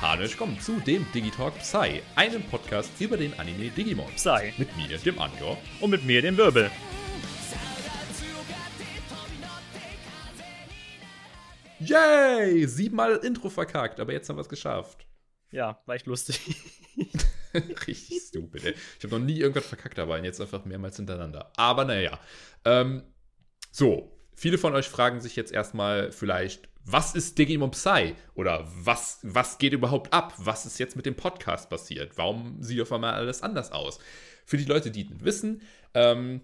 Japanisch kommen zu dem Digitalk Psy, einem Podcast über den Anime Digimon. Psy. Mit mir, dem Anjo. Und mit mir, dem Wirbel. Yay! Siebenmal Intro verkackt, aber jetzt haben wir es geschafft. Ja, war echt lustig. Richtig stupid, ey. Ich habe noch nie irgendwas verkackt dabei und jetzt einfach mehrmals hintereinander. Aber naja. Ähm, so, viele von euch fragen sich jetzt erstmal vielleicht, was ist Digimon Psy? Oder was, was geht überhaupt ab? Was ist jetzt mit dem Podcast passiert? Warum sieht auf einmal alles anders aus? Für die Leute, die es wissen, ähm,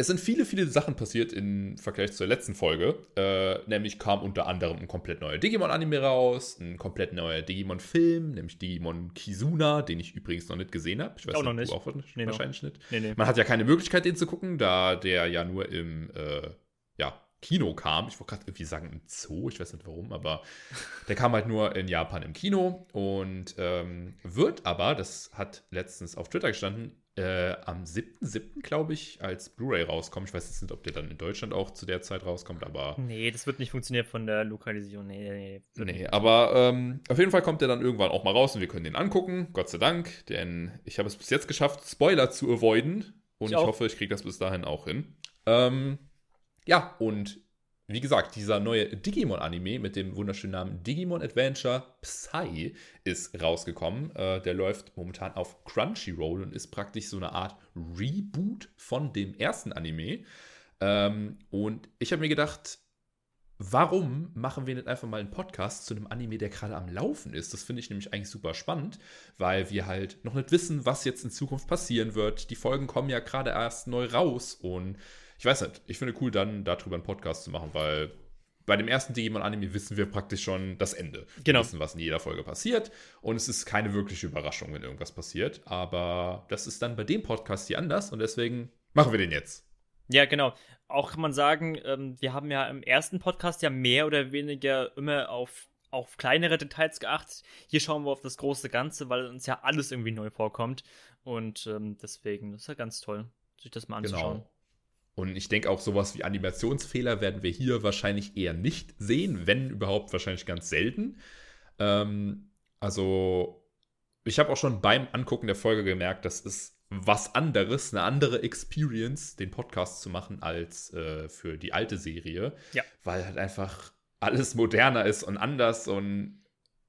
es sind viele, viele Sachen passiert im Vergleich zur letzten Folge. Äh, nämlich kam unter anderem ein komplett neuer Digimon-Anime raus, ein komplett neuer Digimon-Film, nämlich Digimon Kizuna, den ich übrigens noch nicht gesehen habe. Ich weiß auch noch nicht. auch nee, wahrscheinlich nicht. Nee, nee. Man hat ja keine Möglichkeit, den zu gucken, da der ja nur im äh, ja, Kino kam. Ich wollte gerade irgendwie sagen im Zoo, ich weiß nicht warum, aber der kam halt nur in Japan im Kino und ähm, wird aber, das hat letztens auf Twitter gestanden, äh, am 7.7., glaube ich, als Blu-ray rauskommen. Ich weiß jetzt nicht, ob der dann in Deutschland auch zu der Zeit rauskommt, aber. Nee, das wird nicht funktionieren von der Lokalisierung. Nee, nee. Nee, aber ähm, auf jeden Fall kommt der dann irgendwann auch mal raus und wir können den angucken. Gott sei Dank, denn ich habe es bis jetzt geschafft, Spoiler zu avoiden. Und ich, ich hoffe, ich kriege das bis dahin auch hin. Ähm, ja, und wie gesagt, dieser neue Digimon-Anime mit dem wunderschönen Namen Digimon Adventure Psy ist rausgekommen. Äh, der läuft momentan auf Crunchyroll und ist praktisch so eine Art Reboot von dem ersten Anime. Ähm, und ich habe mir gedacht, warum machen wir nicht einfach mal einen Podcast zu einem Anime, der gerade am Laufen ist? Das finde ich nämlich eigentlich super spannend, weil wir halt noch nicht wissen, was jetzt in Zukunft passieren wird. Die Folgen kommen ja gerade erst neu raus und ich weiß nicht, ich finde cool, dann darüber einen Podcast zu machen, weil bei dem ersten Digimon-Anime wissen wir praktisch schon das Ende. Genau. Wir wissen, was in jeder Folge passiert. Und es ist keine wirkliche Überraschung, wenn irgendwas passiert. Aber das ist dann bei dem Podcast hier anders und deswegen machen wir den jetzt. Ja, genau. Auch kann man sagen, ähm, wir haben ja im ersten Podcast ja mehr oder weniger immer auf, auf kleinere Details geachtet. Hier schauen wir auf das große Ganze, weil uns ja alles irgendwie neu vorkommt. Und ähm, deswegen, das ist ja ganz toll, sich das mal genau. anzuschauen. Genau. Und ich denke auch sowas wie Animationsfehler werden wir hier wahrscheinlich eher nicht sehen, wenn überhaupt wahrscheinlich ganz selten. Ähm, also ich habe auch schon beim Angucken der Folge gemerkt, das ist was anderes, eine andere Experience, den Podcast zu machen, als äh, für die alte Serie. Ja. Weil halt einfach alles moderner ist und anders und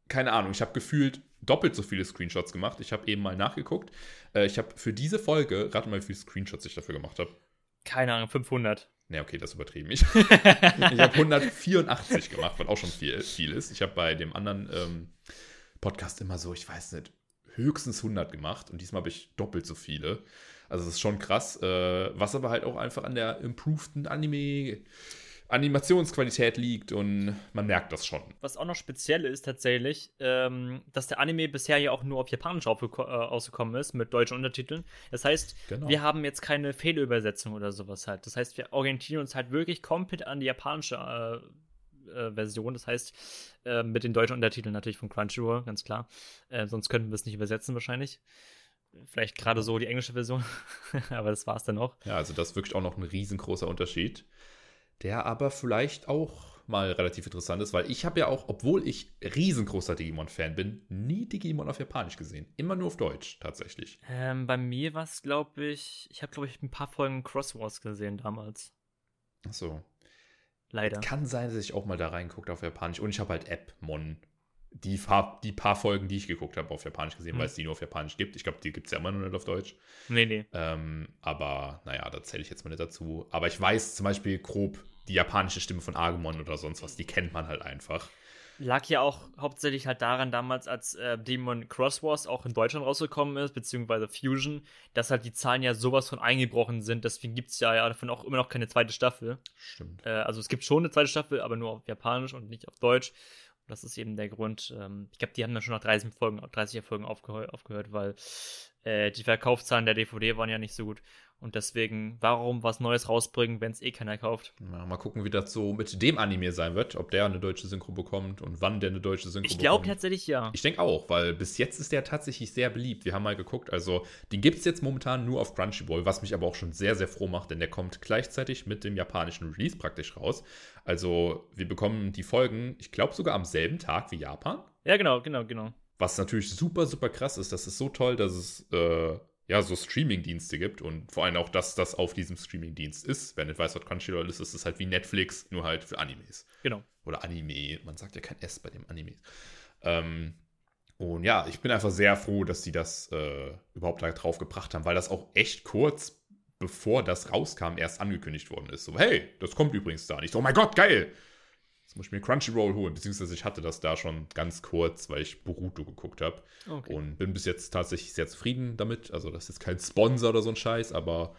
keine Ahnung, ich habe gefühlt doppelt so viele Screenshots gemacht. Ich habe eben mal nachgeguckt. Äh, ich habe für diese Folge, rate mal, wie viele Screenshots ich dafür gemacht habe. Keine Ahnung, 500. Ne, okay, das übertrieben. Ich, ich habe 184 gemacht, was auch schon viel, viel ist. Ich habe bei dem anderen ähm, Podcast immer so, ich weiß nicht, höchstens 100 gemacht und diesmal habe ich doppelt so viele. Also das ist schon krass, äh, was aber halt auch einfach an der improveden Anime Animationsqualität liegt und man merkt das schon. Was auch noch speziell ist tatsächlich, ähm, dass der Anime bisher ja auch nur auf Japanisch äh, ausgekommen ist mit deutschen Untertiteln. Das heißt, genau. wir haben jetzt keine Fehlübersetzung oder sowas halt. Das heißt, wir orientieren uns halt wirklich komplett an die japanische äh, äh, Version. Das heißt, äh, mit den deutschen Untertiteln natürlich von Crunchyroll, ganz klar. Äh, sonst könnten wir es nicht übersetzen wahrscheinlich. Vielleicht gerade so die englische Version, aber das war es dann auch. Ja, also das ist wirklich auch noch ein riesengroßer Unterschied der aber vielleicht auch mal relativ interessant ist, weil ich habe ja auch, obwohl ich riesengroßer Digimon-Fan bin, nie Digimon auf Japanisch gesehen. Immer nur auf Deutsch, tatsächlich. Ähm, bei mir war es, glaube ich, ich habe, glaube ich, ein paar Folgen Crosswords gesehen damals. Ach so. Leider. Kann sein, dass ich auch mal da reinguckt auf Japanisch. Und ich habe halt Appmon. Die, die paar Folgen, die ich geguckt habe, auf Japanisch gesehen, hm. weil es die nur auf Japanisch gibt. Ich glaube, die gibt es ja immer nur nicht auf Deutsch. Nee, nee. Ähm, aber naja, da zähle ich jetzt mal nicht dazu. Aber ich weiß zum Beispiel grob, die japanische Stimme von Agumon oder sonst was, die kennt man halt einfach. Lag ja auch hauptsächlich halt daran damals, als äh, Demon Cross Wars auch in Deutschland rausgekommen ist, beziehungsweise Fusion, dass halt die Zahlen ja sowas von eingebrochen sind. Deswegen gibt es ja, ja davon auch immer noch keine zweite Staffel. Stimmt. Äh, also es gibt schon eine zweite Staffel, aber nur auf Japanisch und nicht auf Deutsch. Und das ist eben der Grund. Ähm, ich glaube, die haben dann schon nach 30 Folgen, 30 Folgen aufgehör aufgehört, weil äh, die Verkaufszahlen der DVD waren ja nicht so gut. Und deswegen, warum was Neues rausbringen, wenn es eh keiner kauft? Ja, mal gucken, wie das so mit dem Anime sein wird, ob der eine deutsche Synchro bekommt und wann der eine deutsche Synchro ich bekommt. Ich glaube tatsächlich ja. Ich denke auch, weil bis jetzt ist der tatsächlich sehr beliebt. Wir haben mal geguckt, also den gibt es jetzt momentan nur auf Crunchyroll, was mich aber auch schon sehr, sehr froh macht, denn der kommt gleichzeitig mit dem japanischen Release praktisch raus. Also wir bekommen die Folgen, ich glaube sogar am selben Tag wie Japan. Ja, genau, genau, genau. Was natürlich super, super krass ist. Das ist so toll, dass es äh, ja so Streaming-Dienste gibt und vor allem auch, dass das auf diesem Streaming-Dienst ist. Wer nicht weiß, was Crunchyroll ist, ist es halt wie Netflix, nur halt für Animes. Genau. Oder Anime. Man sagt ja kein S bei dem Anime. Ähm, und ja, ich bin einfach sehr froh, dass sie das äh, überhaupt da drauf gebracht haben, weil das auch echt kurz bevor das rauskam erst angekündigt worden ist. So, hey, das kommt übrigens da nicht. Oh mein Gott, geil! Jetzt muss ich mir Crunchyroll holen, beziehungsweise ich hatte das da schon ganz kurz, weil ich Boruto geguckt habe. Okay. Und bin bis jetzt tatsächlich sehr zufrieden damit. Also, das ist kein Sponsor oder so ein Scheiß, aber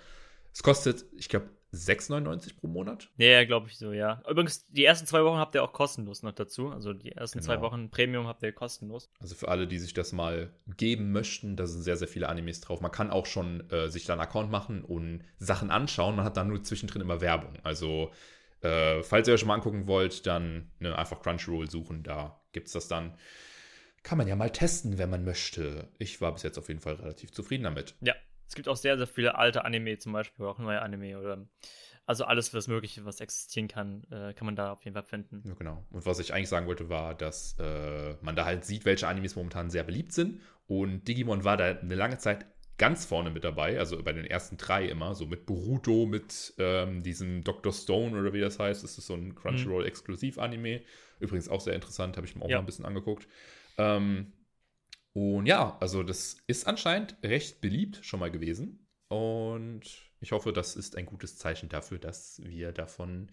es kostet, ich glaube, 6,99 pro Monat? Ja, glaube ich so, ja. Übrigens, die ersten zwei Wochen habt ihr auch kostenlos noch dazu. Also die ersten genau. zwei Wochen Premium habt ihr kostenlos. Also für alle, die sich das mal geben möchten, da sind sehr, sehr viele Animes drauf. Man kann auch schon äh, sich da einen Account machen und Sachen anschauen. Man hat dann nur zwischendrin immer Werbung. Also äh, falls ihr euch schon mal angucken wollt, dann ne, einfach Crunchyroll suchen. Da gibt es das dann. Kann man ja mal testen, wenn man möchte. Ich war bis jetzt auf jeden Fall relativ zufrieden damit. Ja, es gibt auch sehr, sehr viele alte Anime, zum Beispiel auch neue Anime oder also alles, was möglich, was existieren kann, äh, kann man da auf jeden Fall finden. Ja, genau. Und was ich eigentlich sagen wollte, war, dass äh, man da halt sieht, welche Animes momentan sehr beliebt sind. Und Digimon war da eine lange Zeit ganz vorne mit dabei, also bei den ersten drei immer, so mit Boruto, mit ähm, diesem Dr. Stone oder wie das heißt. Das ist so ein Crunchyroll-Exklusiv-Anime. Übrigens auch sehr interessant, habe ich mir auch ja. mal ein bisschen angeguckt. Ähm, und ja, also das ist anscheinend recht beliebt schon mal gewesen. Und ich hoffe, das ist ein gutes Zeichen dafür, dass wir davon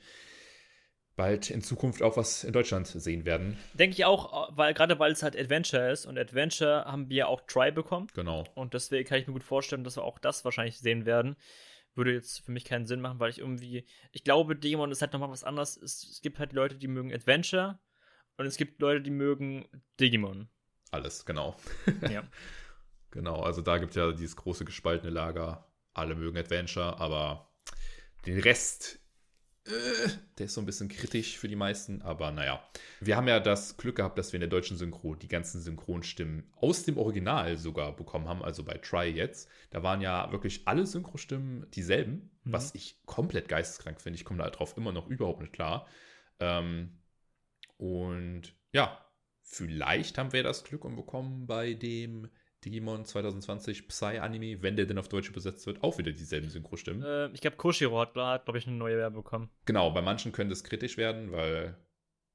bald in Zukunft auch was in Deutschland sehen werden. Denke ich auch, weil gerade weil es halt Adventure ist und Adventure haben wir auch Try bekommen. Genau. Und deswegen kann ich mir gut vorstellen, dass wir auch das wahrscheinlich sehen werden. Würde jetzt für mich keinen Sinn machen, weil ich irgendwie, ich glaube, Demon ist halt nochmal was anderes. Es, gibt halt Leute, die mögen Adventure und es gibt Leute, die mögen Digimon. Alles, genau. Ja. genau, also da gibt es ja dieses große gespaltene Lager. Alle mögen Adventure, aber den Rest, äh, der ist so ein bisschen kritisch für die meisten. Aber naja, wir haben ja das Glück gehabt, dass wir in der deutschen Synchro die ganzen Synchronstimmen aus dem Original sogar bekommen haben, also bei Try jetzt. Da waren ja wirklich alle Synchrostimmen dieselben, mhm. was ich komplett geisteskrank finde. Ich komme da drauf immer noch überhaupt nicht klar. Ähm, und ja, Vielleicht haben wir das Glück und bekommen bei dem Digimon 2020 Psy-Anime, wenn der denn auf Deutsch übersetzt wird, auch wieder dieselben Synchro-Stimmen. Äh, ich glaube, Koshiro hat, hat glaube ich, eine neue Werbe bekommen. Genau, bei manchen könnte es kritisch werden, weil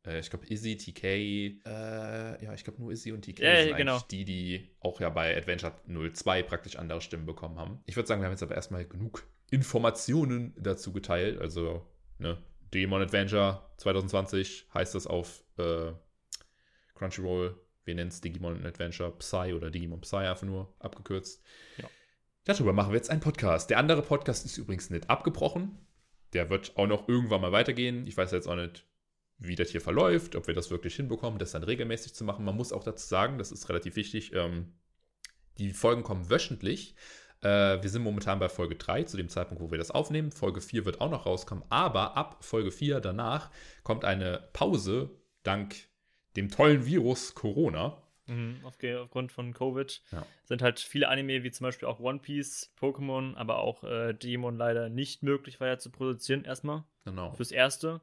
äh, ich glaube, Izzy, TK, äh, ja, ich glaube nur Izzy und TK ja, sind genau. die, die auch ja bei Adventure 02 praktisch andere Stimmen bekommen haben. Ich würde sagen, wir haben jetzt aber erstmal genug Informationen dazu geteilt. Also, ne, Digimon Adventure 2020 heißt das auf äh, Crunchyroll, wir nennen es Digimon Adventure Psy oder Digimon Psy einfach nur abgekürzt. Ja. Darüber machen wir jetzt einen Podcast. Der andere Podcast ist übrigens nicht abgebrochen. Der wird auch noch irgendwann mal weitergehen. Ich weiß jetzt auch nicht, wie das hier verläuft, ob wir das wirklich hinbekommen, das dann regelmäßig zu machen. Man muss auch dazu sagen, das ist relativ wichtig, ähm, die Folgen kommen wöchentlich. Äh, wir sind momentan bei Folge 3, zu dem Zeitpunkt, wo wir das aufnehmen. Folge 4 wird auch noch rauskommen, aber ab Folge 4 danach kommt eine Pause, dank dem tollen Virus Corona. Mhm, aufgrund von Covid ja. sind halt viele Anime, wie zum Beispiel auch One Piece, Pokémon, aber auch äh, Digimon leider nicht möglich weiter zu produzieren, erstmal. Genau. Fürs Erste.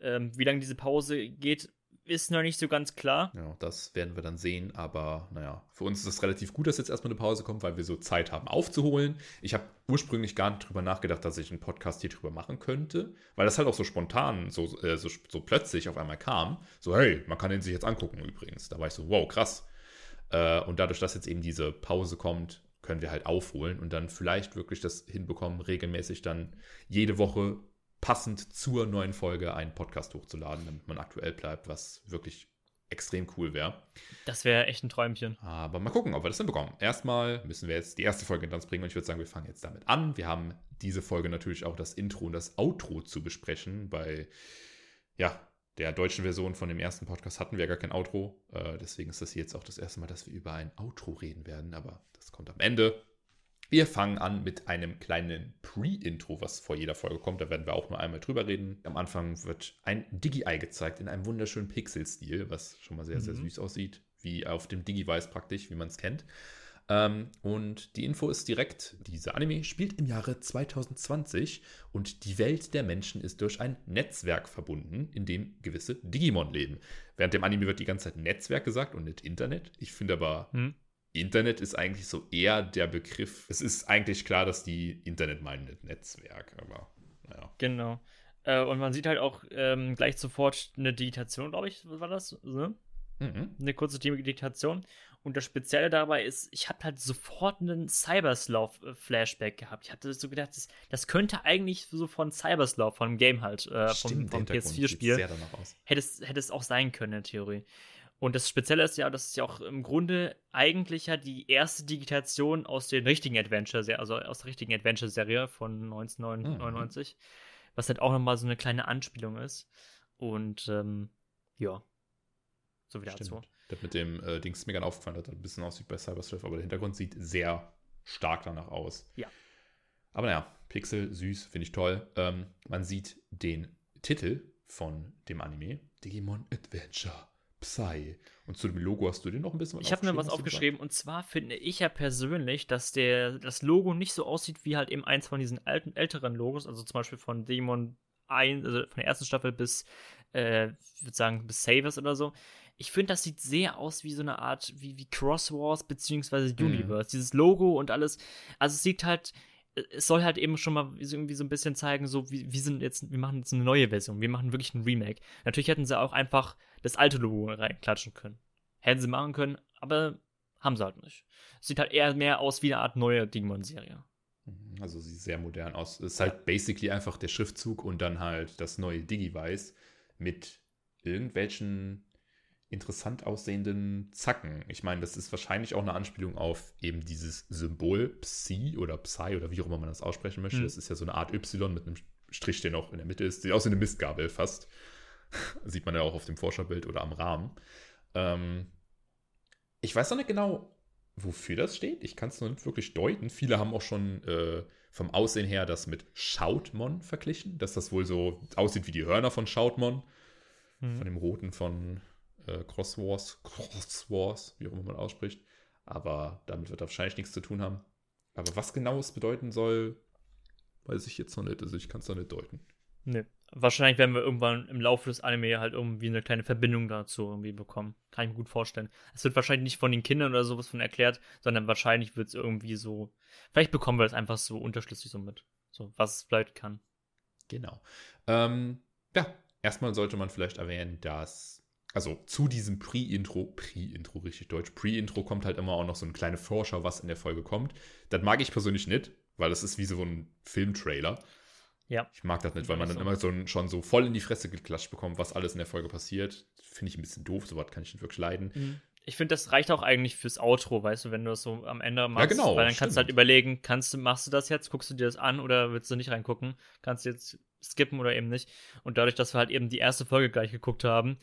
Ähm, wie lange diese Pause geht, ist noch nicht so ganz klar. Ja, das werden wir dann sehen. Aber naja, für uns ist es relativ gut, dass jetzt erstmal eine Pause kommt, weil wir so Zeit haben aufzuholen. Ich habe ursprünglich gar nicht drüber nachgedacht, dass ich einen Podcast hier drüber machen könnte, weil das halt auch so spontan, so, äh, so, so plötzlich auf einmal kam. So, hey, man kann den sich jetzt angucken übrigens. Da war ich so, wow, krass. Äh, und dadurch, dass jetzt eben diese Pause kommt, können wir halt aufholen und dann vielleicht wirklich das hinbekommen, regelmäßig dann jede Woche passend zur neuen Folge einen Podcast hochzuladen, damit man aktuell bleibt, was wirklich extrem cool wäre. Das wäre echt ein Träumchen. Aber mal gucken, ob wir das hinbekommen. Erstmal müssen wir jetzt die erste Folge hinter uns bringen und ich würde sagen, wir fangen jetzt damit an. Wir haben diese Folge natürlich auch das Intro und das Outro zu besprechen. Bei ja, der deutschen Version von dem ersten Podcast hatten wir gar kein Outro. Äh, deswegen ist das hier jetzt auch das erste Mal, dass wir über ein Outro reden werden. Aber das kommt am Ende. Wir fangen an mit einem kleinen Pre-Intro, was vor jeder Folge kommt. Da werden wir auch nur einmal drüber reden. Am Anfang wird ein Digi-Eye gezeigt in einem wunderschönen Pixel-Stil, was schon mal sehr, mhm. sehr süß aussieht. Wie auf dem Digi-Weiß praktisch, wie man es kennt. Ähm, und die Info ist direkt, dieser Anime spielt im Jahre 2020 und die Welt der Menschen ist durch ein Netzwerk verbunden, in dem gewisse Digimon leben. Während dem Anime wird die ganze Zeit Netzwerk gesagt und nicht Internet. Ich finde aber, hm. Internet ist eigentlich so eher der Begriff. Es ist eigentlich klar, dass die Internet meinen, Netzwerk, aber naja. Genau. Äh, und man sieht halt auch ähm, gleich sofort eine Digitation, glaube ich, war das? Ne? Mhm. Eine kurze Digitation. Und das Spezielle dabei ist, ich habe halt sofort einen Cyberslaw-Flashback gehabt. Ich hatte so gedacht, das, das, könnte eigentlich so von Cyberslaw, von dem Game halt, äh, Stimmt, vom, vom PS4-Spiel, hätte es, hätte es auch sein können in Theorie. Und das Spezielle ist ja, dass es ja auch im Grunde eigentlich ja die erste Digitation aus den richtigen Adventure, also aus der richtigen Adventure-Serie von 1999, mhm. was halt auch nochmal so eine kleine Anspielung ist. Und ähm, ja, so wie dazu. Das mit dem äh, Dings ist mir ganz aufgefallen, dass das ein bisschen aussieht bei Cyberslave, aber der Hintergrund sieht sehr stark danach aus. Ja. Aber naja, Pixel, süß, finde ich toll. Ähm, man sieht den Titel von dem Anime, Digimon Adventure Psy. Und zu dem Logo hast du dir noch ein bisschen was Ich habe mir was aufgeschrieben und zwar finde ich ja persönlich, dass der, das Logo nicht so aussieht wie halt eben eins von diesen alten, älteren Logos, also zum Beispiel von Digimon 1, also von der ersten Staffel bis, äh, ich würde sagen, bis Savers oder so ich finde, das sieht sehr aus wie so eine Art, wie, wie Cross Wars beziehungsweise mhm. Universe. Mhm. Dieses Logo und alles. Also es sieht halt, es soll halt eben schon mal irgendwie so ein bisschen zeigen, so, wie, wir sind jetzt, wir machen jetzt eine neue Version, wir machen wirklich ein Remake. Natürlich hätten sie auch einfach das alte Logo reinklatschen können. Hätten sie machen können, aber haben sie halt nicht. Sieht halt eher mehr aus wie eine Art neue Digimon-Serie. Mhm, also sieht sehr modern aus. Es ist halt ja. basically einfach der Schriftzug und dann halt das neue Digivice mit irgendwelchen interessant aussehenden Zacken. Ich meine, das ist wahrscheinlich auch eine Anspielung auf eben dieses Symbol Psi oder Psy oder wie auch immer man das aussprechen möchte. Mhm. Das ist ja so eine Art Y mit einem Strich, der noch in der Mitte ist. Sieht aus wie eine Mistgabel fast. Sieht man ja auch auf dem Forscherbild oder am Rahmen. Ähm, ich weiß noch nicht genau, wofür das steht. Ich kann es noch nicht wirklich deuten. Viele haben auch schon äh, vom Aussehen her das mit Schautmon verglichen, dass das wohl so aussieht wie die Hörner von Schautmon. Mhm. Von dem Roten von äh, Cross Wars, Cross Wars, wie auch immer man ausspricht. Aber damit wird er wahrscheinlich nichts zu tun haben. Aber was genau es bedeuten soll, weiß ich jetzt noch nicht. Also ich kann es noch nicht deuten. Nee. Wahrscheinlich werden wir irgendwann im Laufe des Anime halt irgendwie eine kleine Verbindung dazu irgendwie bekommen. Kann ich mir gut vorstellen. Es wird wahrscheinlich nicht von den Kindern oder sowas von erklärt, sondern wahrscheinlich wird es irgendwie so. Vielleicht bekommen wir es einfach so unterschlüssig so mit. So, was es vielleicht kann. Genau. Ähm, ja, erstmal sollte man vielleicht erwähnen, dass also zu diesem Pre-Intro, Pre-Intro, richtig deutsch, Pre-Intro kommt halt immer auch noch so eine kleine Vorschau, was in der Folge kommt. Das mag ich persönlich nicht, weil das ist wie so ein Filmtrailer. Ja. Ich mag das nicht, weil man dann so. immer so schon so voll in die Fresse geklatscht bekommt, was alles in der Folge passiert. Finde ich ein bisschen doof, sowas kann ich nicht wirklich leiden. Mhm. Ich finde, das reicht auch eigentlich fürs Outro, weißt du, wenn du das so am Ende machst. Ja, genau. Weil dann stimmt. kannst du halt überlegen, kannst du, machst du das jetzt, guckst du dir das an oder willst du nicht reingucken? Kannst du jetzt skippen oder eben nicht. Und dadurch, dass wir halt eben die erste Folge gleich geguckt haben,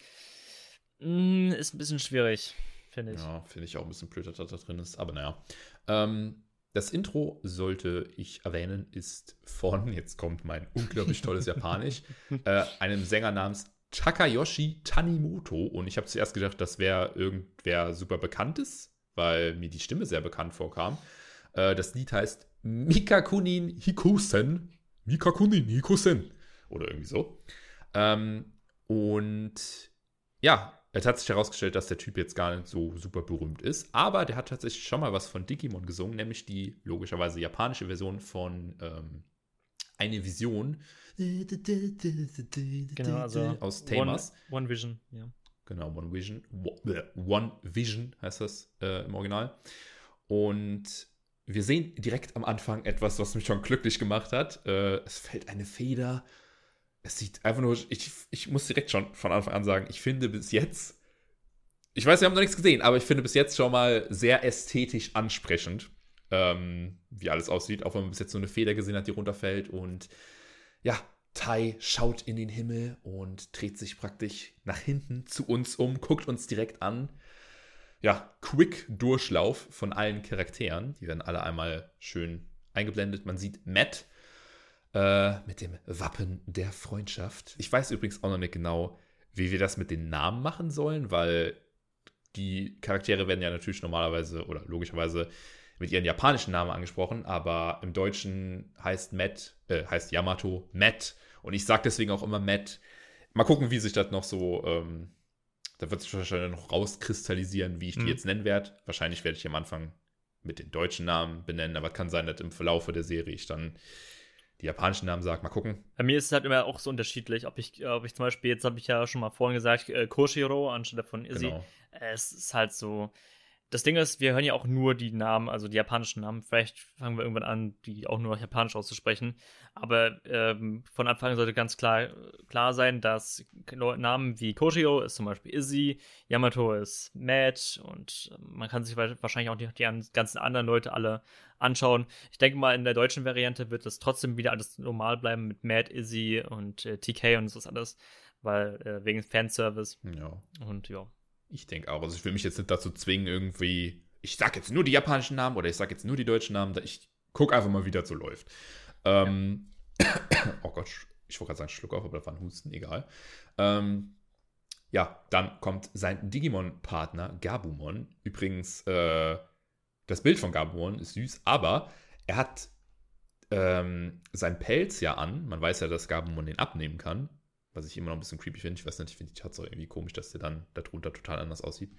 Mm, ist ein bisschen schwierig, finde ich. Ja, finde ich auch ein bisschen blöd, dass das da drin ist. Aber naja. Ähm, das Intro, sollte ich erwähnen, ist von, jetzt kommt mein unglaublich tolles Japanisch, äh, einem Sänger namens Takayoshi Tanimoto. Und ich habe zuerst gedacht, das wäre irgendwer super Bekanntes, weil mir die Stimme sehr bekannt vorkam. Äh, das Lied heißt Mikakunin Hikusen. Mikakunin Hikusen. Oder irgendwie so. Ähm, und ja, es hat sich herausgestellt, dass der Typ jetzt gar nicht so super berühmt ist, aber der hat tatsächlich schon mal was von Digimon gesungen, nämlich die logischerweise japanische Version von ähm, Eine Vision. Genau, also aus Tamers. One, One, Vision, ja. Genau, One Vision. One Vision heißt das äh, im Original. Und wir sehen direkt am Anfang etwas, was mich schon glücklich gemacht hat. Äh, es fällt eine Feder es sieht einfach nur, ich, ich muss direkt schon von Anfang an sagen, ich finde bis jetzt, ich weiß, wir haben noch nichts gesehen, aber ich finde bis jetzt schon mal sehr ästhetisch ansprechend, ähm, wie alles aussieht, auch wenn man bis jetzt so eine Feder gesehen hat, die runterfällt und ja, Tai schaut in den Himmel und dreht sich praktisch nach hinten zu uns um, guckt uns direkt an. Ja, Quick-Durchlauf von allen Charakteren. Die werden alle einmal schön eingeblendet. Man sieht Matt, äh, mit dem Wappen der Freundschaft. Ich weiß übrigens auch noch nicht genau, wie wir das mit den Namen machen sollen, weil die Charaktere werden ja natürlich normalerweise oder logischerweise mit ihren japanischen Namen angesprochen, aber im Deutschen heißt Matt, äh, heißt Yamato Matt. Und ich sage deswegen auch immer Matt. Mal gucken, wie sich das noch so, ähm, da wird sich wahrscheinlich noch rauskristallisieren, wie ich die mhm. jetzt nennen werde. Wahrscheinlich werde ich am Anfang mit den deutschen Namen benennen, aber kann sein, dass im Verlauf der Serie ich dann die japanischen Namen sage. Mal gucken. Bei mir ist es halt immer auch so unterschiedlich, ob ich, ob ich zum Beispiel, jetzt habe ich ja schon mal vorhin gesagt, äh, Koshiro anstelle von Izzy. Genau. Es ist halt so, das Ding ist, wir hören ja auch nur die Namen, also die japanischen Namen. Vielleicht fangen wir irgendwann an, die auch nur japanisch auszusprechen. Aber ähm, von Anfang an sollte ganz klar, klar sein, dass Namen wie Koshio ist zum Beispiel Izzy, Yamato ist Matt und man kann sich wahrscheinlich auch die, die ganzen anderen Leute alle anschauen. Ich denke mal, in der deutschen Variante wird das trotzdem wieder alles normal bleiben mit Matt, Izzy und äh, TK und so alles, weil äh, wegen Fanservice. Ja. Und ja. Ich denke auch. Also ich will mich jetzt nicht dazu zwingen, irgendwie, ich sag jetzt nur die japanischen Namen oder ich sag jetzt nur die deutschen Namen. Ich gucke einfach mal, wie das so läuft. Ähm, ja. oh Gott, ich wollte gerade sagen Schluck auf, aber das war ein Husten, egal. Ähm, ja, dann kommt sein Digimon-Partner Gabumon. Übrigens, äh, das Bild von Gabumon ist süß, aber er hat ähm, sein Pelz ja an. Man weiß ja, dass Gabumon den abnehmen kann was ich immer noch ein bisschen creepy finde. Ich weiß nicht, ich finde die Tatsache irgendwie komisch, dass der dann darunter total anders aussieht.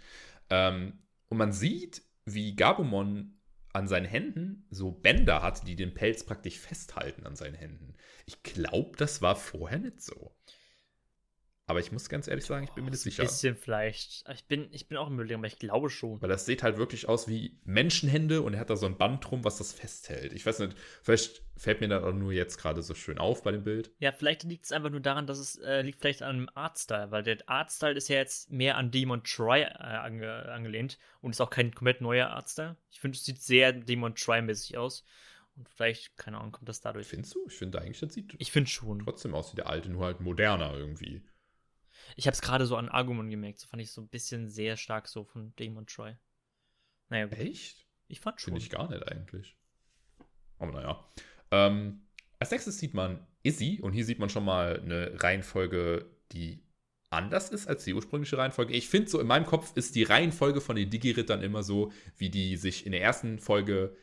Ähm, und man sieht, wie Gabumon an seinen Händen so Bänder hat, die den Pelz praktisch festhalten an seinen Händen. Ich glaube, das war vorher nicht so. Aber ich muss ganz ehrlich sagen, ich bin mir nicht sicher. Ein bisschen vielleicht. Ich bin, ich bin auch im Überlegen, aber ich glaube schon. Weil das sieht halt wirklich aus wie Menschenhände und er hat da so ein Band drum, was das festhält. Ich weiß nicht, vielleicht fällt mir das auch nur jetzt gerade so schön auf bei dem Bild. Ja, vielleicht liegt es einfach nur daran, dass es äh, liegt vielleicht an dem Artstyle, weil der Artstyle ist ja jetzt mehr an Demon Try äh, ange, angelehnt und ist auch kein komplett neuer Artstyle. Ich finde, es sieht sehr Demon Try-mäßig aus. Und vielleicht, keine Ahnung, kommt das dadurch. Findest du? Ich finde eigentlich, das sieht ich finde schon. trotzdem aus wie der alte, nur halt moderner irgendwie. Ich habe es gerade so an Argumon gemerkt. So fand ich so ein bisschen sehr stark so von Demon Troy. Naja, gut. Echt? Ich fand schon. Finde ich gar nicht eigentlich. Aber naja. Ähm, als nächstes sieht man Izzy und hier sieht man schon mal eine Reihenfolge, die anders ist als die ursprüngliche Reihenfolge. Ich finde so, in meinem Kopf ist die Reihenfolge von den Digi-Rittern immer so, wie die sich in der ersten Folge,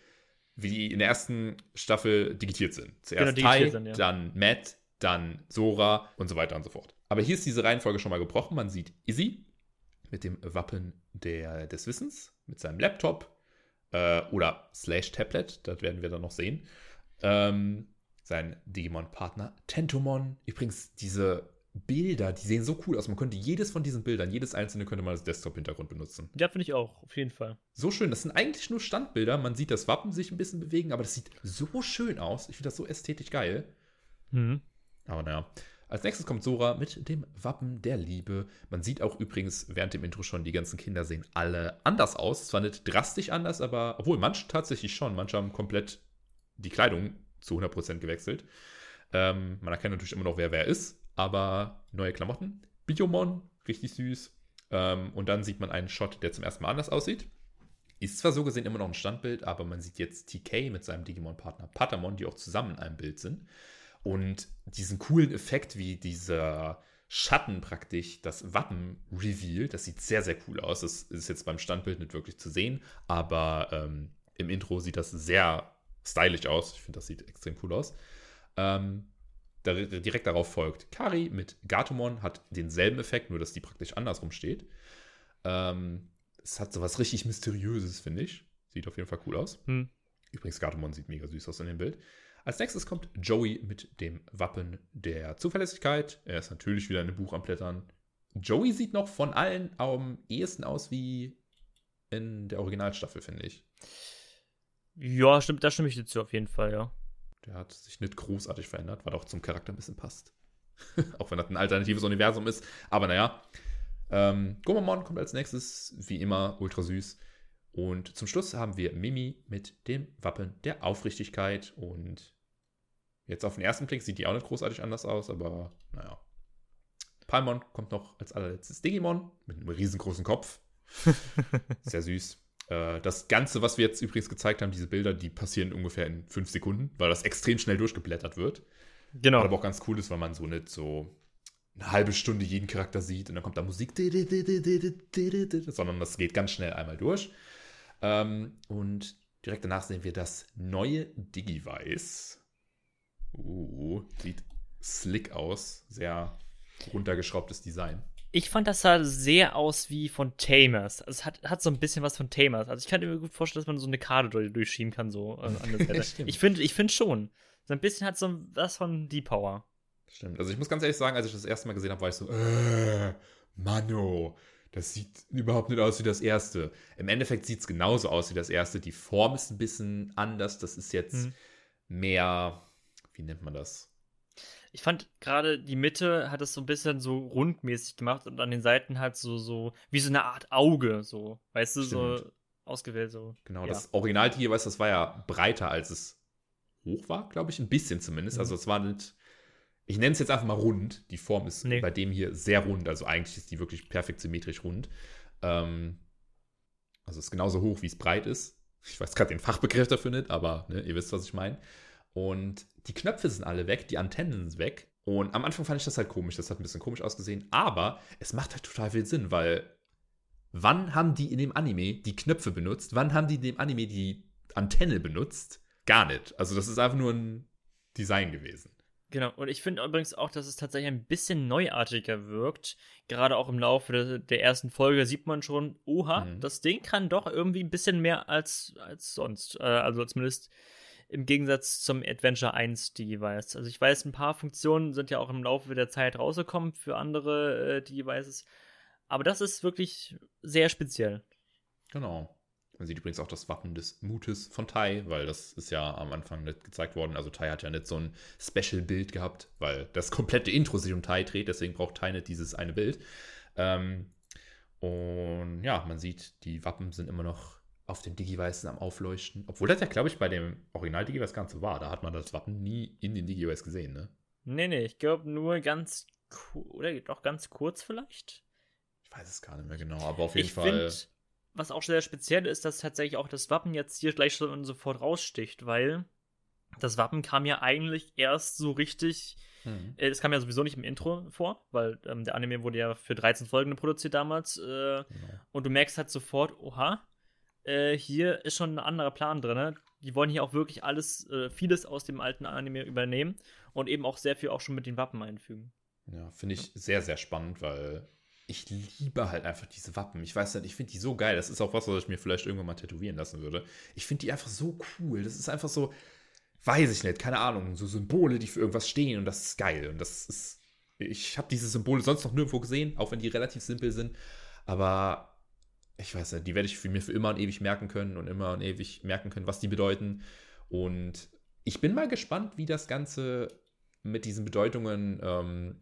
wie die in der ersten Staffel digitiert sind. Zuerst genau, Tai, sind, ja. dann Matt, dann Sora und so weiter und so fort. Aber hier ist diese Reihenfolge schon mal gebrochen. Man sieht Izzy mit dem Wappen der, des Wissens, mit seinem Laptop äh, oder Slash Tablet, das werden wir dann noch sehen. Ähm, sein Digimon-Partner Tentomon. Übrigens, diese Bilder, die sehen so cool aus. Man könnte jedes von diesen Bildern, jedes einzelne könnte man als Desktop-Hintergrund benutzen. Ja, finde ich auch, auf jeden Fall. So schön. Das sind eigentlich nur Standbilder. Man sieht das Wappen sich ein bisschen bewegen, aber das sieht so schön aus. Ich finde das so ästhetisch geil. Mhm. Aber naja. Als nächstes kommt Sora mit dem Wappen der Liebe. Man sieht auch übrigens während dem Intro schon, die ganzen Kinder sehen alle anders aus. Zwar nicht drastisch anders, aber obwohl manche tatsächlich schon. Manche haben komplett die Kleidung zu 100% gewechselt. Ähm, man erkennt natürlich immer noch, wer wer ist, aber neue Klamotten. Biomon, richtig süß. Ähm, und dann sieht man einen Shot, der zum ersten Mal anders aussieht. Ist zwar so gesehen immer noch ein Standbild, aber man sieht jetzt TK mit seinem Digimon-Partner Patamon, die auch zusammen in einem Bild sind. Und diesen coolen Effekt, wie dieser Schatten praktisch das Wappen reveal, das sieht sehr, sehr cool aus. Das ist jetzt beim Standbild nicht wirklich zu sehen, aber ähm, im Intro sieht das sehr stylisch aus. Ich finde, das sieht extrem cool aus. Ähm, direkt darauf folgt Kari mit Gatomon, hat denselben Effekt, nur dass die praktisch andersrum steht. Ähm, es hat so was richtig Mysteriöses, finde ich. Sieht auf jeden Fall cool aus. Hm. Übrigens, Gatomon sieht mega süß aus in dem Bild. Als nächstes kommt Joey mit dem Wappen der Zuverlässigkeit. Er ist natürlich wieder in einem Buch am Blättern. Joey sieht noch von allen am ehesten aus wie in der Originalstaffel, finde ich. Ja, stimmt, da stimme ich dir zu, auf jeden Fall, ja. Der hat sich nicht großartig verändert, was auch zum Charakter ein bisschen passt. auch wenn das ein alternatives Universum ist. Aber naja. Ähm, Gomamon kommt als nächstes, wie immer, ultra süß. Und zum Schluss haben wir Mimi mit dem Wappen der Aufrichtigkeit. Und jetzt auf den ersten Blick sieht die auch nicht großartig anders aus, aber naja. Palmon kommt noch als allerletztes Digimon mit einem riesengroßen Kopf. Sehr süß. Äh, das Ganze, was wir jetzt übrigens gezeigt haben, diese Bilder, die passieren ungefähr in fünf Sekunden, weil das extrem schnell durchgeblättert wird. Genau. Was aber auch ganz cool ist, weil man so nicht so eine halbe Stunde jeden Charakter sieht und dann kommt da Musik, sondern das geht ganz schnell einmal durch. Ähm, und direkt danach sehen wir das neue Digivice. Uh, sieht slick aus, sehr runtergeschraubtes Design. Ich fand, das sah sehr aus wie von Tamers. Also es hat, hat so ein bisschen was von Tamers. Also ich kann mir gut vorstellen, dass man so eine Karte durchschieben kann, so äh, an der Seite. ich finde ich find schon. So ein bisschen hat so was von Deep Power. Stimmt. Also ich muss ganz ehrlich sagen, als ich das erste Mal gesehen habe, war ich so, äh, Mano, das sieht überhaupt nicht aus wie das erste. Im Endeffekt sieht es genauso aus wie das erste. Die Form ist ein bisschen anders. Das ist jetzt hm. mehr, wie nennt man das? Ich fand gerade die Mitte hat es so ein bisschen so rundmäßig gemacht und an den Seiten halt so, so, wie so eine Art Auge, so, weißt du, Stimmt. so ausgewählt, so. Genau, ja. das Original hier, weißt das war ja breiter, als es hoch war, glaube ich, ein bisschen zumindest. Mhm. Also es war nicht, ich nenne es jetzt einfach mal rund. Die Form ist nee. bei dem hier sehr rund, also eigentlich ist die wirklich perfekt symmetrisch rund. Ähm, also es ist genauso hoch, wie es breit ist. Ich weiß gerade den Fachbegriff dafür nicht, aber ne, ihr wisst, was ich meine. Und die Knöpfe sind alle weg, die Antennen sind weg. Und am Anfang fand ich das halt komisch, das hat ein bisschen komisch ausgesehen, aber es macht halt total viel Sinn, weil wann haben die in dem Anime die Knöpfe benutzt? Wann haben die in dem Anime die Antenne benutzt? Gar nicht. Also das ist einfach nur ein Design gewesen. Genau, und ich finde übrigens auch, dass es tatsächlich ein bisschen neuartiger wirkt. Gerade auch im Laufe der, ersten Folge sieht man schon, oha, mhm. das Ding kann doch irgendwie ein bisschen mehr als, als sonst. Äh, also zumindest im Gegensatz zum Adventure 1 Device. Also ich weiß, ein paar Funktionen sind ja auch im Laufe der Zeit rausgekommen für andere äh, Devices. Aber das ist wirklich sehr speziell. Genau. Man sieht übrigens auch das Wappen des Mutes von Tai, weil das ist ja am Anfang nicht gezeigt worden. Also Tai hat ja nicht so ein Special-Bild gehabt, weil das komplette Intro sich um Tai dreht, deswegen braucht Tai nicht dieses eine Bild. Ähm, und ja, man sieht, die Wappen sind immer noch auf dem Digivice am Aufleuchten. Obwohl das ja, glaube ich, bei dem Original Digivice ganz so war. Da hat man das Wappen nie in den Digivice gesehen, ne? Nee, nee, ich glaube nur ganz oder doch ganz kurz vielleicht. Ich weiß es gar nicht mehr genau, aber auf jeden ich Fall. Find, was auch sehr speziell ist, dass tatsächlich auch das Wappen jetzt hier gleich schon sofort raussticht, weil das Wappen kam ja eigentlich erst so richtig. Mhm. Äh, es kam ja sowieso nicht im Intro vor, weil ähm, der Anime wurde ja für 13 Folgen produziert damals. Äh, genau. Und du merkst halt sofort, oha, äh, hier ist schon ein anderer Plan drin. Ne? Die wollen hier auch wirklich alles, äh, vieles aus dem alten Anime übernehmen und eben auch sehr viel auch schon mit den Wappen einfügen. Ja, finde ich sehr, sehr spannend, weil ich liebe halt einfach diese Wappen. Ich weiß nicht, ich finde die so geil. Das ist auch was, was ich mir vielleicht irgendwann mal tätowieren lassen würde. Ich finde die einfach so cool. Das ist einfach so, weiß ich nicht, keine Ahnung, so Symbole, die für irgendwas stehen und das ist geil. Und das ist, ich habe diese Symbole sonst noch nirgendwo gesehen, auch wenn die relativ simpel sind. Aber ich weiß nicht, die werde ich für mir für immer und ewig merken können und immer und ewig merken können, was die bedeuten. Und ich bin mal gespannt, wie das Ganze mit diesen Bedeutungen ähm,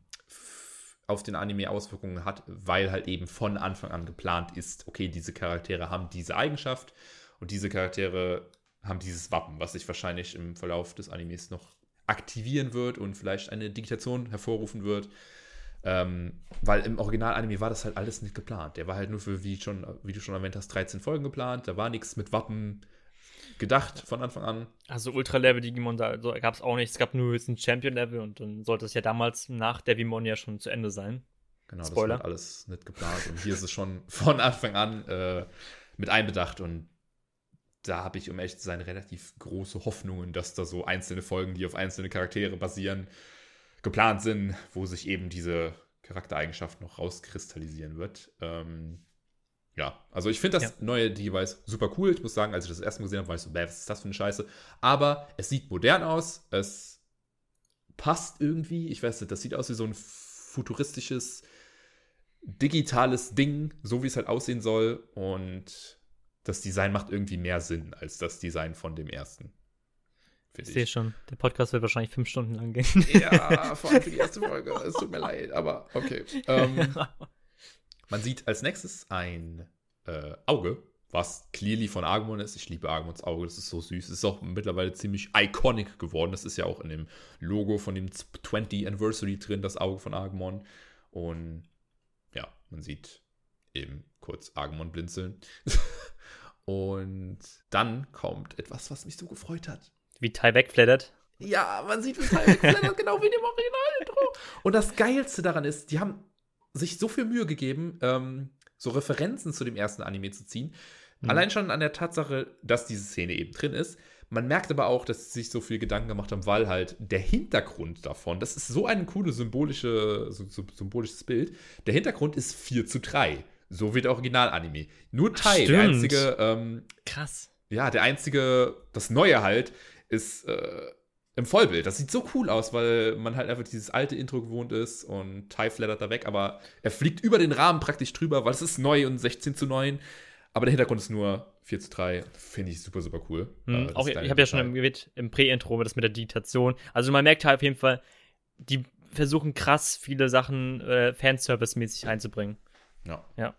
auf den Anime Auswirkungen hat, weil halt eben von Anfang an geplant ist, okay, diese Charaktere haben diese Eigenschaft und diese Charaktere haben dieses Wappen, was sich wahrscheinlich im Verlauf des Animes noch aktivieren wird und vielleicht eine Digitation hervorrufen wird. Ähm, weil im Original-Anime war das halt alles nicht geplant. Der war halt nur für, wie, schon, wie du schon erwähnt hast, 13 Folgen geplant. Da war nichts mit Wappen gedacht von Anfang an. Also Ultra-Level-Digimon da so, gab es auch nicht. Es gab nur jetzt ein Champion-Level und dann sollte es ja damals nach Devimon ja schon zu Ende sein. Genau, Spoiler. das war alles nicht geplant. Und hier ist es schon von Anfang an äh, mit einbedacht und da habe ich, um ehrlich zu sein, relativ große Hoffnungen, dass da so einzelne Folgen, die auf einzelne Charaktere basieren, geplant sind, wo sich eben diese Charaktereigenschaft noch rauskristallisieren wird. Ähm, ja, also ich finde das ja. neue Device super cool. Ich muss sagen, als ich das erste Mal gesehen habe, war ich so, was ist das für eine Scheiße? Aber es sieht modern aus, es passt irgendwie. Ich weiß nicht, das sieht aus wie so ein futuristisches, digitales Ding, so wie es halt aussehen soll. Und das Design macht irgendwie mehr Sinn als das Design von dem ersten. Ich sehe schon, der Podcast wird wahrscheinlich fünf Stunden lang gehen. Ja, vor allem für die erste Folge. Es tut mir leid, aber okay. Ähm, man sieht als nächstes ein äh, Auge, was clearly von Agumon ist. Ich liebe Agumons Auge, das ist so süß. Es ist auch mittlerweile ziemlich iconic geworden. Das ist ja auch in dem Logo von dem 20 Anniversary drin, das Auge von Agumon. Und ja, man sieht eben kurz Agumon blinzeln. Und dann kommt etwas, was mich so gefreut hat. Wie Tai wegflattert. Ja, man sieht wie Teil genau wie dem Original-Intro. Und das Geilste daran ist, die haben sich so viel Mühe gegeben, ähm, so Referenzen zu dem ersten Anime zu ziehen. Mhm. Allein schon an der Tatsache, dass diese Szene eben drin ist. Man merkt aber auch, dass sie sich so viel Gedanken gemacht haben, weil halt der Hintergrund davon, das ist so ein cooles symbolische, so, so, symbolisches Bild. Der Hintergrund ist 4 zu 3. So wie der Original-Anime. Nur Tai, der einzige. Ähm, Krass. Ja, der einzige, das Neue halt, ist äh, im Vollbild. Das sieht so cool aus, weil man halt einfach dieses alte Intro gewohnt ist und Tai flattert da weg, aber er fliegt über den Rahmen praktisch drüber, weil es ist neu und 16 zu 9. Aber der Hintergrund ist nur 4 zu 3. Finde ich super, super cool. Mhm, auch, ich habe ja schon im, im Prä-Intro das mit der Digitation. Also man merkt halt auf jeden Fall, die versuchen krass viele Sachen äh, Fanservice-mäßig einzubringen. Ja. Ja.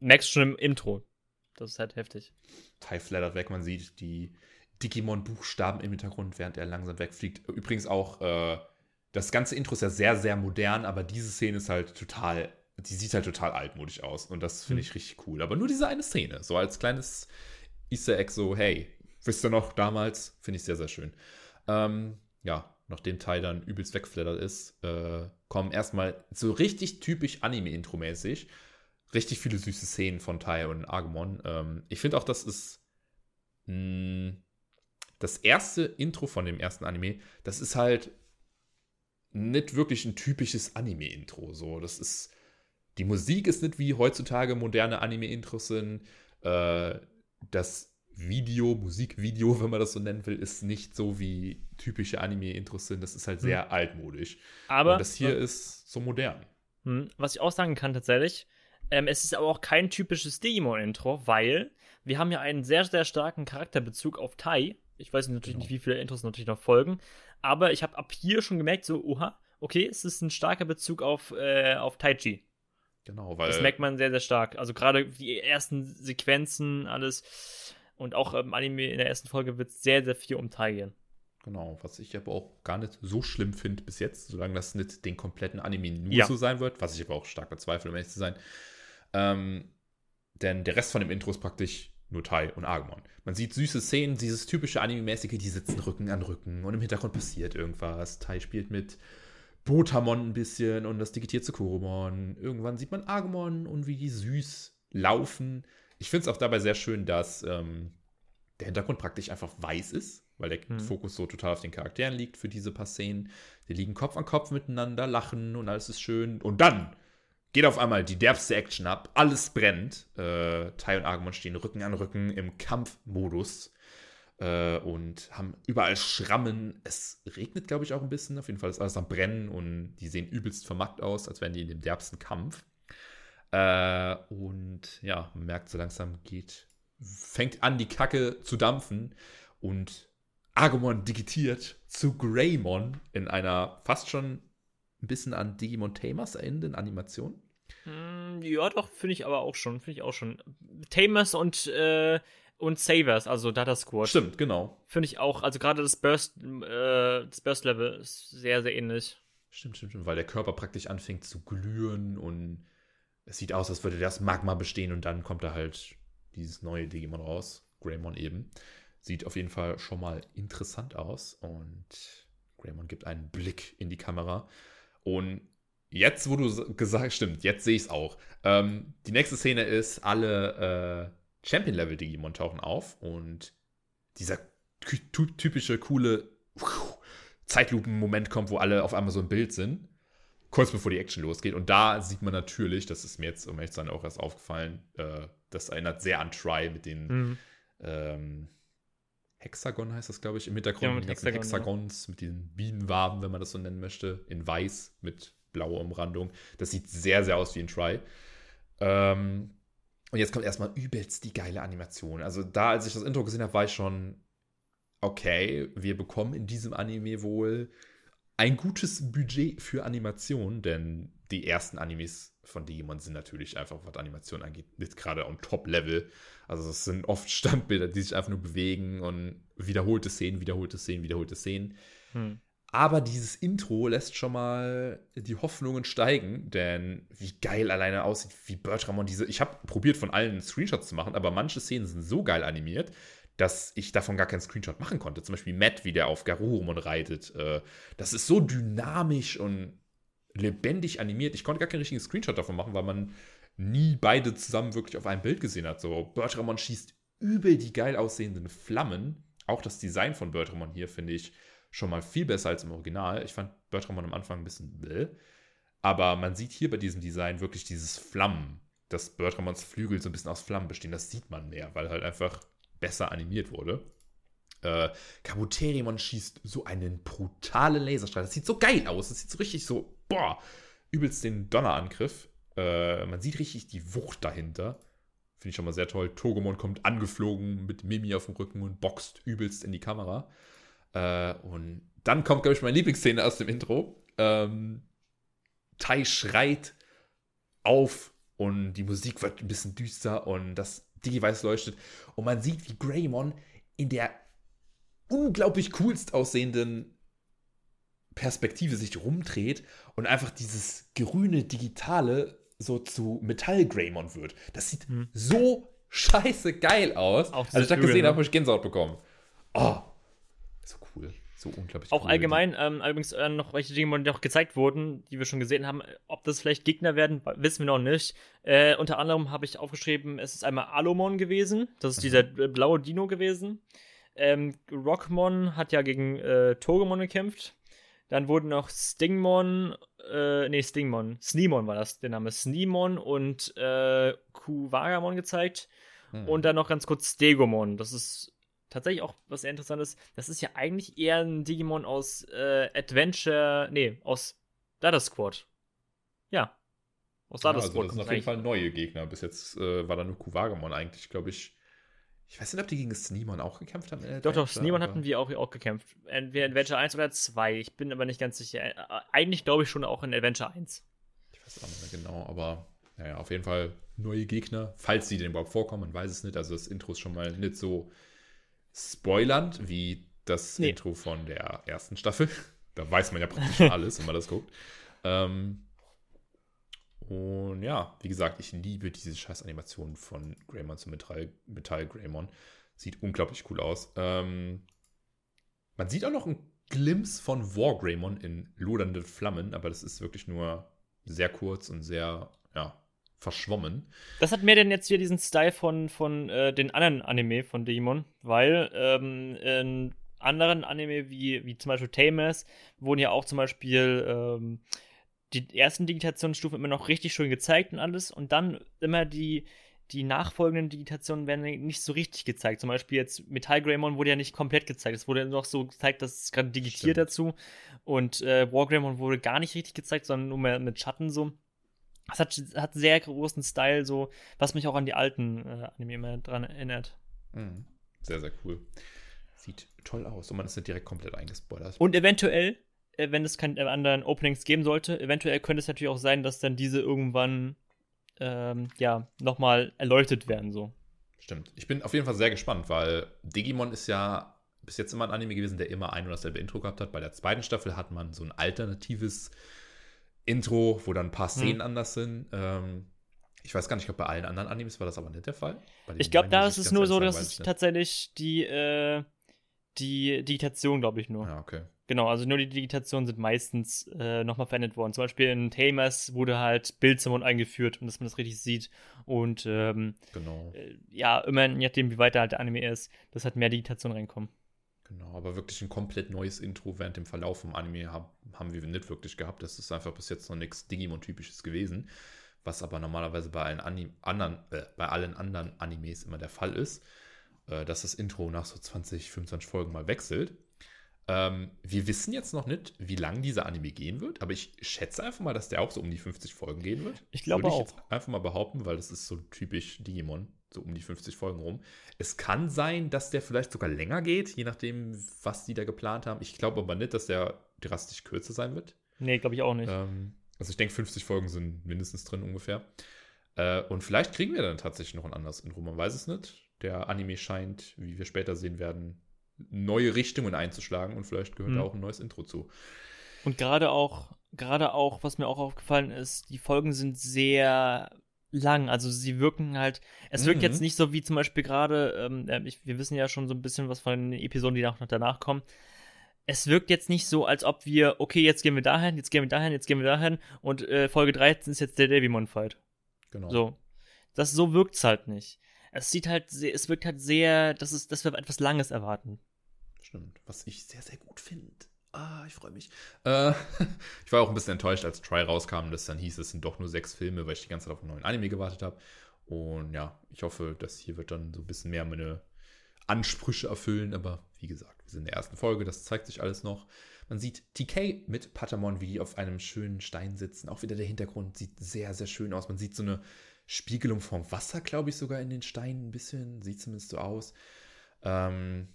Merkst schon im Intro. Das ist halt heftig. Tai flattert weg, man sieht die Digimon-Buchstaben im Hintergrund, während er langsam wegfliegt. Übrigens auch, äh, das ganze Intro ist ja sehr, sehr modern, aber diese Szene ist halt total, die sieht halt total altmodisch aus. Und das finde hm. ich richtig cool. Aber nur diese eine Szene, so als kleines Easter Egg, so, hey, wisst ihr noch damals? Finde ich sehr, sehr schön. Ähm, ja, nachdem Tai dann übelst wegflattert ist, äh, kommen erstmal so richtig typisch Anime-Intro-mäßig richtig viele süße Szenen von Tai und Agumon. Ähm, ich finde auch, das ist mh, hm, das erste Intro von dem ersten Anime. Das ist halt nicht wirklich ein typisches Anime-Intro. So, das ist die Musik ist nicht wie heutzutage moderne Anime-Intros sind. Äh, das Video, Musikvideo, wenn man das so nennen will, ist nicht so wie typische Anime-Intros sind. Das ist halt sehr hm. altmodisch. Aber Und das hier ja. ist so modern. Hm, was ich auch sagen kann tatsächlich, ähm, es ist aber auch kein typisches Digimon-Intro, weil wir haben ja einen sehr, sehr starken Charakterbezug auf Tai. Ich weiß natürlich genau. nicht, wie viele Intros natürlich noch folgen, aber ich habe ab hier schon gemerkt, so, oha, okay, es ist ein starker Bezug auf, äh, auf Taichi. Genau, weil. Das merkt man sehr, sehr stark. Also gerade die ersten Sequenzen, alles. Und auch im Anime in der ersten Folge wird sehr, sehr viel um Tai gehen. Genau, was ich aber auch gar nicht so schlimm finde bis jetzt, solange das nicht den kompletten Anime nur ja. so sein wird, was ich aber auch stark bezweifle, um ehrlich zu sein. Ähm, denn der Rest von dem Intro ist praktisch nur Tai und Agumon. Man sieht süße Szenen, dieses typische Anime-mäßige, die sitzen Rücken an Rücken und im Hintergrund passiert irgendwas. Tai spielt mit Botamon ein bisschen und das digitiert zu Koromon. Irgendwann sieht man Agumon und wie die süß laufen. Ich finde es auch dabei sehr schön, dass ähm, der Hintergrund praktisch einfach weiß ist, weil der hm. Fokus so total auf den Charakteren liegt für diese paar Szenen. Die liegen Kopf an Kopf miteinander, lachen und alles ist schön. Und dann geht auf einmal die derbste Action ab, alles brennt. Äh, Tai und Agumon stehen Rücken an Rücken im Kampfmodus äh, und haben überall Schrammen. Es regnet, glaube ich, auch ein bisschen. Auf jeden Fall ist alles am Brennen und die sehen übelst vermackt aus, als wären die in dem derbsten Kampf. Äh, und ja, man merkt so langsam geht, fängt an, die Kacke zu dampfen und Agumon digitiert zu Greymon in einer fast schon ein bisschen an Digimon Tamers erinnernden Animation. Hm, ja, doch, finde ich aber auch schon. Finde ich auch schon. Tamers und, äh, und Savers, also Data Squad. Stimmt, genau. Finde ich auch. Also gerade das Burst, äh, das Burst-Level ist sehr, sehr ähnlich. Stimmt, stimmt, stimmt, weil der Körper praktisch anfängt zu glühen und es sieht aus, als würde das Magma bestehen und dann kommt da halt dieses neue Digimon raus. Greymon eben. Sieht auf jeden Fall schon mal interessant aus und Greymon gibt einen Blick in die Kamera und Jetzt, wo du gesagt stimmt, jetzt sehe ich es auch. Ähm, die nächste Szene ist, alle äh, Champion-Level-Digimon tauchen auf und dieser typische, coole Zeitlupen-Moment kommt, wo alle auf einmal so im Bild sind. Kurz bevor die Action losgeht. Und da sieht man natürlich, das ist mir jetzt, um ehrlich zu sein, auch erst aufgefallen, äh, das erinnert sehr an Try mit den mhm. ähm, Hexagon heißt das, glaube ich, im Hintergrund. Ja, mit den Hexagon, Hexagons, ja. mit den Bienenwaben, wenn man das so nennen möchte, in weiß mit blaue Umrandung. Das sieht sehr, sehr aus wie ein Try. Ähm, und jetzt kommt erstmal übelst die geile Animation. Also da, als ich das Intro gesehen habe, war ich schon, okay, wir bekommen in diesem Anime wohl ein gutes Budget für Animation, denn die ersten Animes von Digimon sind natürlich einfach, was Animation angeht, nicht gerade am Top-Level. Also es sind oft Standbilder, die sich einfach nur bewegen und wiederholte Szenen, wiederholte Szenen, wiederholte Szenen. Hm. Aber dieses Intro lässt schon mal die Hoffnungen steigen, denn wie geil alleine aussieht, wie Bertram und diese. Ich habe probiert, von allen Screenshots zu machen, aber manche Szenen sind so geil animiert, dass ich davon gar keinen Screenshot machen konnte. Zum Beispiel Matt, wie der auf Garurumon reitet. Äh, das ist so dynamisch und lebendig animiert. Ich konnte gar keinen richtigen Screenshot davon machen, weil man nie beide zusammen wirklich auf einem Bild gesehen hat. So, Bertramon schießt übel die geil aussehenden Flammen. Auch das Design von Bertramon hier finde ich schon mal viel besser als im Original. Ich fand Bertramon am Anfang ein bisschen bläh. Aber man sieht hier bei diesem Design wirklich dieses Flammen, dass Bertramons Flügel so ein bisschen aus Flammen bestehen. Das sieht man mehr, weil halt einfach besser animiert wurde. Äh, Kabuterimon schießt so einen brutalen Laserstrahl. Das sieht so geil aus. Das sieht so richtig so, boah, übelst den Donnerangriff. Äh, man sieht richtig die Wucht dahinter. Finde ich schon mal sehr toll. Togomon kommt angeflogen mit Mimi auf dem Rücken und boxt übelst in die Kamera. Äh, und dann kommt, glaube ich, meine Lieblingsszene aus dem Intro. Ähm, Tai schreit auf und die Musik wird ein bisschen düster und das Digi-Weiß leuchtet. Und man sieht, wie Greymon in der unglaublich coolst aussehenden Perspektive sich rumdreht und einfach dieses grüne Digitale so zu Metall-Greymon wird. Das sieht hm. so scheiße geil aus. Als ich das gesehen ne? habe, habe ich Gänsehaut bekommen. Oh. So unglaublich Auch cool. allgemein, ähm, übrigens äh, noch welche Digimon, die noch gezeigt wurden, die wir schon gesehen haben. Ob das vielleicht Gegner werden, wissen wir noch nicht. Äh, unter anderem habe ich aufgeschrieben, es ist einmal Alomon gewesen. Das ist mhm. dieser äh, blaue Dino gewesen. Ähm, Rockmon hat ja gegen äh, Togemon gekämpft. Dann wurden noch Stingmon, äh, nee, Stingmon, Sneemon war das der Name, Sneemon und äh, Kuwagamon gezeigt. Mhm. Und dann noch ganz kurz Stegomon. Das ist tatsächlich auch was sehr interessantes. Das ist ja eigentlich eher ein Digimon aus äh, Adventure, nee, aus Data Squad. Ja. Aus Data ja, also Squad. Das sind auf jeden Fall neue Gegner. Bis jetzt äh, war da nur Kuwagamon eigentlich, glaube ich. Ich weiß nicht, ob die gegen Sneemon auch gekämpft haben. Doch, doch, Sneemon hatten wir auch, auch gekämpft. Entweder in Adventure 1 oder 2. Ich bin aber nicht ganz sicher. Äh, eigentlich glaube ich schon auch in Adventure 1. Ich weiß auch nicht mehr genau, aber naja, auf jeden Fall neue Gegner. Falls sie denn überhaupt vorkommen, man weiß es nicht. Also das Intro ist schon mal nicht so spoilernd wie das nee. Intro von der ersten Staffel. Da weiß man ja praktisch schon alles, wenn man das guckt. Ähm, und ja, wie gesagt, ich liebe diese scheiß Animation von Greymon zu Metall, Metall Greymon. Sieht unglaublich cool aus. Ähm, man sieht auch noch einen Glimpse von War Greymon in lodernde Flammen, aber das ist wirklich nur sehr kurz und sehr, ja, verschwommen. Das hat mir denn jetzt hier diesen Style von, von äh, den anderen Anime von Digimon, weil ähm, in anderen Anime wie, wie zum Beispiel Tamers wurden ja auch zum Beispiel ähm, die ersten Digitationsstufen immer noch richtig schön gezeigt und alles und dann immer die die nachfolgenden Digitationen werden nicht so richtig gezeigt. Zum Beispiel jetzt Metall Greymon wurde ja nicht komplett gezeigt. Es wurde noch so gezeigt, dass es gerade digitiert Stimmt. dazu. Und äh, War Greymon wurde gar nicht richtig gezeigt, sondern nur mehr mit Schatten so. Es hat, hat sehr großen Style, so, was mich auch an die alten äh, Anime immer dran erinnert. Mhm. Sehr, sehr cool. Sieht toll aus und man ist nicht direkt komplett eingespoilert. Und eventuell, äh, wenn es keine anderen Openings geben sollte, eventuell könnte es natürlich auch sein, dass dann diese irgendwann ähm, ja, nochmal erleuchtet werden, so. Stimmt. Ich bin auf jeden Fall sehr gespannt, weil Digimon ist ja bis jetzt immer ein Anime gewesen, der immer ein und dasselbe Intro gehabt hat. Bei der zweiten Staffel hat man so ein alternatives Intro, wo dann ein paar Szenen hm. anders sind. Ähm, ich weiß gar nicht, ob bei allen anderen Animes war das aber nicht der Fall. Ich glaube, da ist es nur so, dass es tatsächlich die, äh, die Digitation, glaube ich, nur. Ja, okay. Genau, also nur die Digitationen sind meistens äh, nochmal verändert worden. Zum Beispiel in Tamers wurde halt Bild zum Mund eingeführt, um dass man das richtig sieht. Und ähm, genau. Äh, ja, immer je nachdem, wie weit halt der Anime ist, dass halt mehr Digitation reinkommen. Genau, aber wirklich ein komplett neues Intro während dem Verlauf vom Anime haben, haben wir nicht wirklich gehabt. Das ist einfach bis jetzt noch nichts Digimon-typisches gewesen, was aber normalerweise bei allen, Anim anderen, äh, bei allen anderen Animes immer der Fall ist, äh, dass das Intro nach so 20, 25 Folgen mal wechselt. Ähm, wir wissen jetzt noch nicht, wie lang dieser Anime gehen wird, aber ich schätze einfach mal, dass der auch so um die 50 Folgen gehen wird. Ich glaube auch. Ich einfach mal behaupten, weil das ist so typisch Digimon so um die 50 Folgen rum. Es kann sein, dass der vielleicht sogar länger geht, je nachdem, was die da geplant haben. Ich glaube aber nicht, dass der drastisch kürzer sein wird. Nee, glaube ich auch nicht. Ähm, also ich denke, 50 Folgen sind mindestens drin ungefähr. Äh, und vielleicht kriegen wir dann tatsächlich noch ein anderes Intro, man weiß es nicht. Der Anime scheint, wie wir später sehen werden, neue Richtungen einzuschlagen und vielleicht gehört hm. da auch ein neues Intro zu. Und gerade auch, gerade auch, was mir auch aufgefallen ist, die Folgen sind sehr lang. Also sie wirken halt, es wirkt jetzt mhm. nicht so wie zum Beispiel gerade, ähm, wir wissen ja schon so ein bisschen was von den Episoden, die noch danach kommen. Es wirkt jetzt nicht so, als ob wir, okay, jetzt gehen wir dahin, jetzt gehen wir dahin, jetzt gehen wir dahin und äh, Folge 13 ist jetzt der Devimon-Fight. Genau. So. Das, so wirkt's halt nicht. Es sieht halt, sehr, es wirkt halt sehr, dass, es, dass wir etwas Langes erwarten. Stimmt. Was ich sehr, sehr gut finde. Ah, ich freue mich. Äh, ich war auch ein bisschen enttäuscht, als Try rauskam, dass dann hieß, es sind doch nur sechs Filme, weil ich die ganze Zeit auf einen neuen Anime gewartet habe. Und ja, ich hoffe, dass hier wird dann so ein bisschen mehr meine Ansprüche erfüllen. Aber wie gesagt, wir sind in der ersten Folge, das zeigt sich alles noch. Man sieht TK mit Patamon, wie die auf einem schönen Stein sitzen. Auch wieder der Hintergrund sieht sehr, sehr schön aus. Man sieht so eine Spiegelung vom Wasser, glaube ich, sogar in den Steinen ein bisschen. Sieht zumindest so aus. Ähm,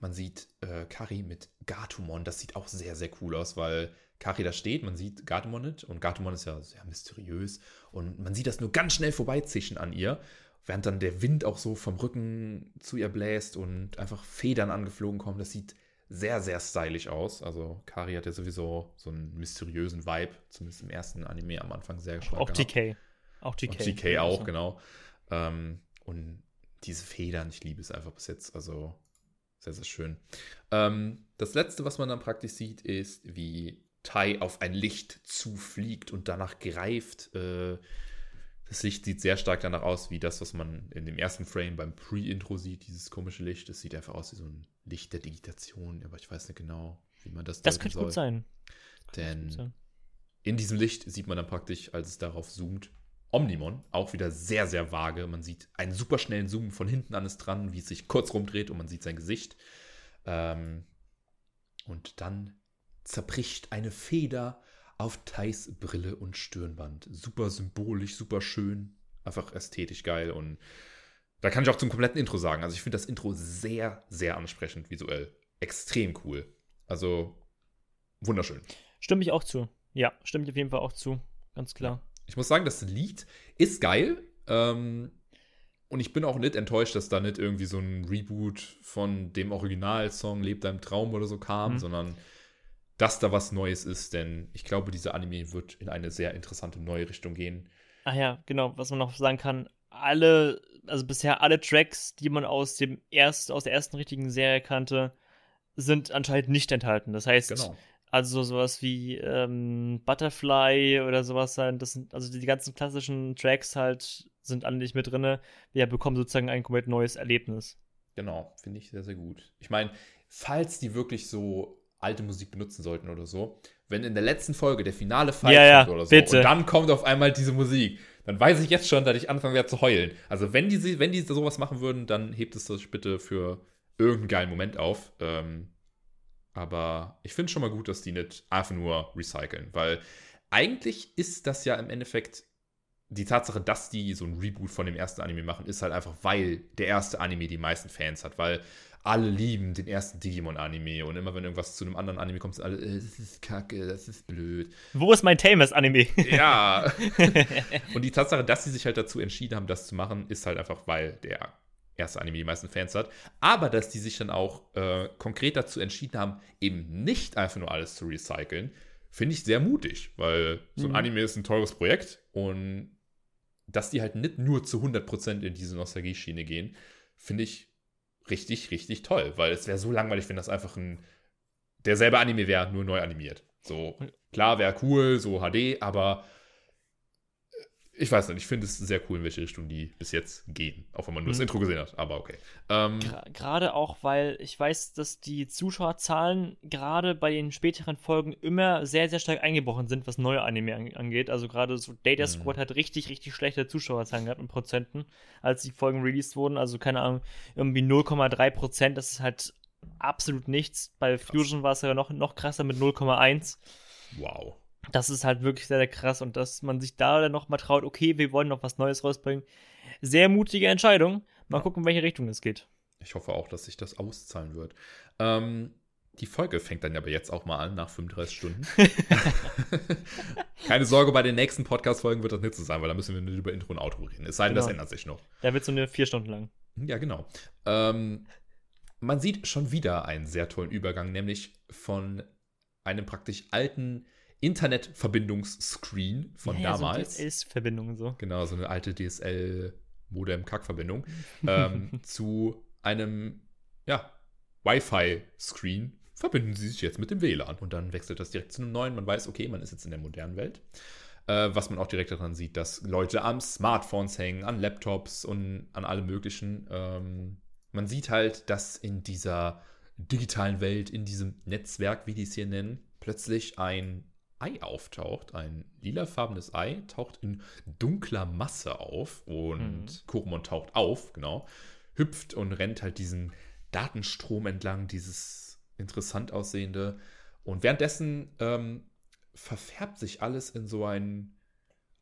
man sieht äh, Kari mit Gatumon. Das sieht auch sehr, sehr cool aus, weil Kari da steht, man sieht Gatumon nicht und Gatumon ist ja sehr mysteriös und man sieht das nur ganz schnell vorbeizischen an ihr, während dann der Wind auch so vom Rücken zu ihr bläst und einfach Federn angeflogen kommen. Das sieht sehr, sehr stylisch aus. Also Kari hat ja sowieso so einen mysteriösen Vibe, zumindest im ersten Anime am Anfang sehr stark Auch gehabt. TK. Auch TK. Und TK auch, also. genau. Ähm, und diese Federn, ich liebe es einfach bis jetzt. Also sehr, sehr schön. Ähm, das letzte, was man dann praktisch sieht, ist, wie Tai auf ein Licht zufliegt und danach greift. Äh, das Licht sieht sehr stark danach aus, wie das, was man in dem ersten Frame beim Pre-Intro sieht, dieses komische Licht. Es sieht einfach aus wie so ein Licht der Digitation, aber ich weiß nicht genau, wie man das Das könnte soll. gut sein. Denn gut sein. in diesem Licht sieht man dann praktisch, als es darauf zoomt, Omnimon, auch wieder sehr, sehr vage. Man sieht einen super schnellen Zoom von hinten an es dran, wie es sich kurz rumdreht und man sieht sein Gesicht. Ähm, und dann zerbricht eine Feder auf Thais Brille und Stirnband. Super symbolisch, super schön, einfach ästhetisch geil und da kann ich auch zum kompletten Intro sagen. Also ich finde das Intro sehr, sehr ansprechend visuell. Extrem cool. Also wunderschön. Stimme ich auch zu. Ja, stimme ich auf jeden Fall auch zu. Ganz klar. Ich muss sagen, das Lied ist geil. Ähm, und ich bin auch nicht enttäuscht, dass da nicht irgendwie so ein Reboot von dem Originalsong Lebt deinem Traum oder so kam, mhm. sondern dass da was Neues ist, denn ich glaube, dieser Anime wird in eine sehr interessante neue Richtung gehen. Ach ja, genau, was man noch sagen kann, alle, also bisher alle Tracks, die man aus dem erst, aus der ersten richtigen Serie kannte, sind anscheinend nicht enthalten. Das heißt, genau. Also sowas wie ähm, Butterfly oder sowas sein. Das sind, also die ganzen klassischen Tracks halt sind alle nicht mit drin. Wir bekommen sozusagen ein komplett neues Erlebnis. Genau, finde ich sehr, sehr gut. Ich meine, falls die wirklich so alte Musik benutzen sollten oder so, wenn in der letzten Folge der finale Fight ja, kommt oder so bitte. und dann kommt auf einmal diese Musik, dann weiß ich jetzt schon, dass ich anfangen werde zu heulen. Also wenn die, wenn die sowas machen würden, dann hebt es das bitte für irgendeinen geilen Moment auf. Ähm, aber ich finde schon mal gut, dass die nicht einfach nur recyceln, weil eigentlich ist das ja im Endeffekt die Tatsache, dass die so ein Reboot von dem ersten Anime machen, ist halt einfach, weil der erste Anime die meisten Fans hat, weil alle lieben den ersten Digimon-Anime und immer wenn irgendwas zu einem anderen Anime kommt, sind alle, äh, das ist kacke, das ist blöd. Wo ist mein Tamers-Anime? Ja. und die Tatsache, dass sie sich halt dazu entschieden haben, das zu machen, ist halt einfach, weil der erste Anime die meisten Fans hat, aber dass die sich dann auch äh, konkret dazu entschieden haben, eben nicht einfach nur alles zu recyceln, finde ich sehr mutig, weil so ein mhm. Anime ist ein teures Projekt und dass die halt nicht nur zu 100% in diese Nostalgie-Schiene gehen, finde ich richtig, richtig toll, weil es wäre so langweilig, wenn das einfach ein derselbe Anime wäre, nur neu animiert. So, klar, wäre cool, so HD, aber ich weiß nicht, ich finde es sehr cool, in welche Richtung die bis jetzt gehen. Auch wenn man nur mhm. das Intro gesehen hat, aber okay. Ähm, gerade auch, weil ich weiß, dass die Zuschauerzahlen gerade bei den späteren Folgen immer sehr, sehr stark eingebrochen sind, was neue Anime angeht. Also gerade so Data mhm. Squad mhm. hat richtig, richtig schlechte Zuschauerzahlen gehabt in Prozenten, als die Folgen released wurden. Also keine Ahnung, irgendwie 0,3 Prozent, das ist halt absolut nichts. Bei Fusion war es ja noch, noch krasser mit 0,1. Wow das ist halt wirklich sehr, sehr krass und dass man sich da dann nochmal traut, okay, wir wollen noch was Neues rausbringen. Sehr mutige Entscheidung. Mal ja. gucken, in welche Richtung es geht. Ich hoffe auch, dass sich das auszahlen wird. Ähm, die Folge fängt dann aber jetzt auch mal an, nach 35 Stunden. Keine Sorge, bei den nächsten Podcast-Folgen wird das nicht so sein, weil da müssen wir nur über Intro und Outro reden. Es sei denn, genau. das ändert sich noch. Da wird so eine vier Stunden lang. Ja, genau. Ähm, man sieht schon wieder einen sehr tollen Übergang, nämlich von einem praktisch alten Internetverbindungsscreen von ja, damals. So DSL-Verbindung so. Genau, so eine alte DSL-Modem-Kack-Verbindung ähm, zu einem, ja, Wi-Fi-Screen. Verbinden Sie sich jetzt mit dem WLAN. Und dann wechselt das direkt zu einem neuen. Man weiß, okay, man ist jetzt in der modernen Welt. Äh, was man auch direkt daran sieht, dass Leute am Smartphones hängen, an Laptops und an allem Möglichen. Ähm, man sieht halt, dass in dieser digitalen Welt, in diesem Netzwerk, wie die es hier nennen, plötzlich ein Ei auftaucht. Ein lilafarbenes Ei taucht in dunkler Masse auf und mhm. Koromon taucht auf, genau, hüpft und rennt halt diesen Datenstrom entlang, dieses interessant aussehende. Und währenddessen ähm, verfärbt sich alles in so ein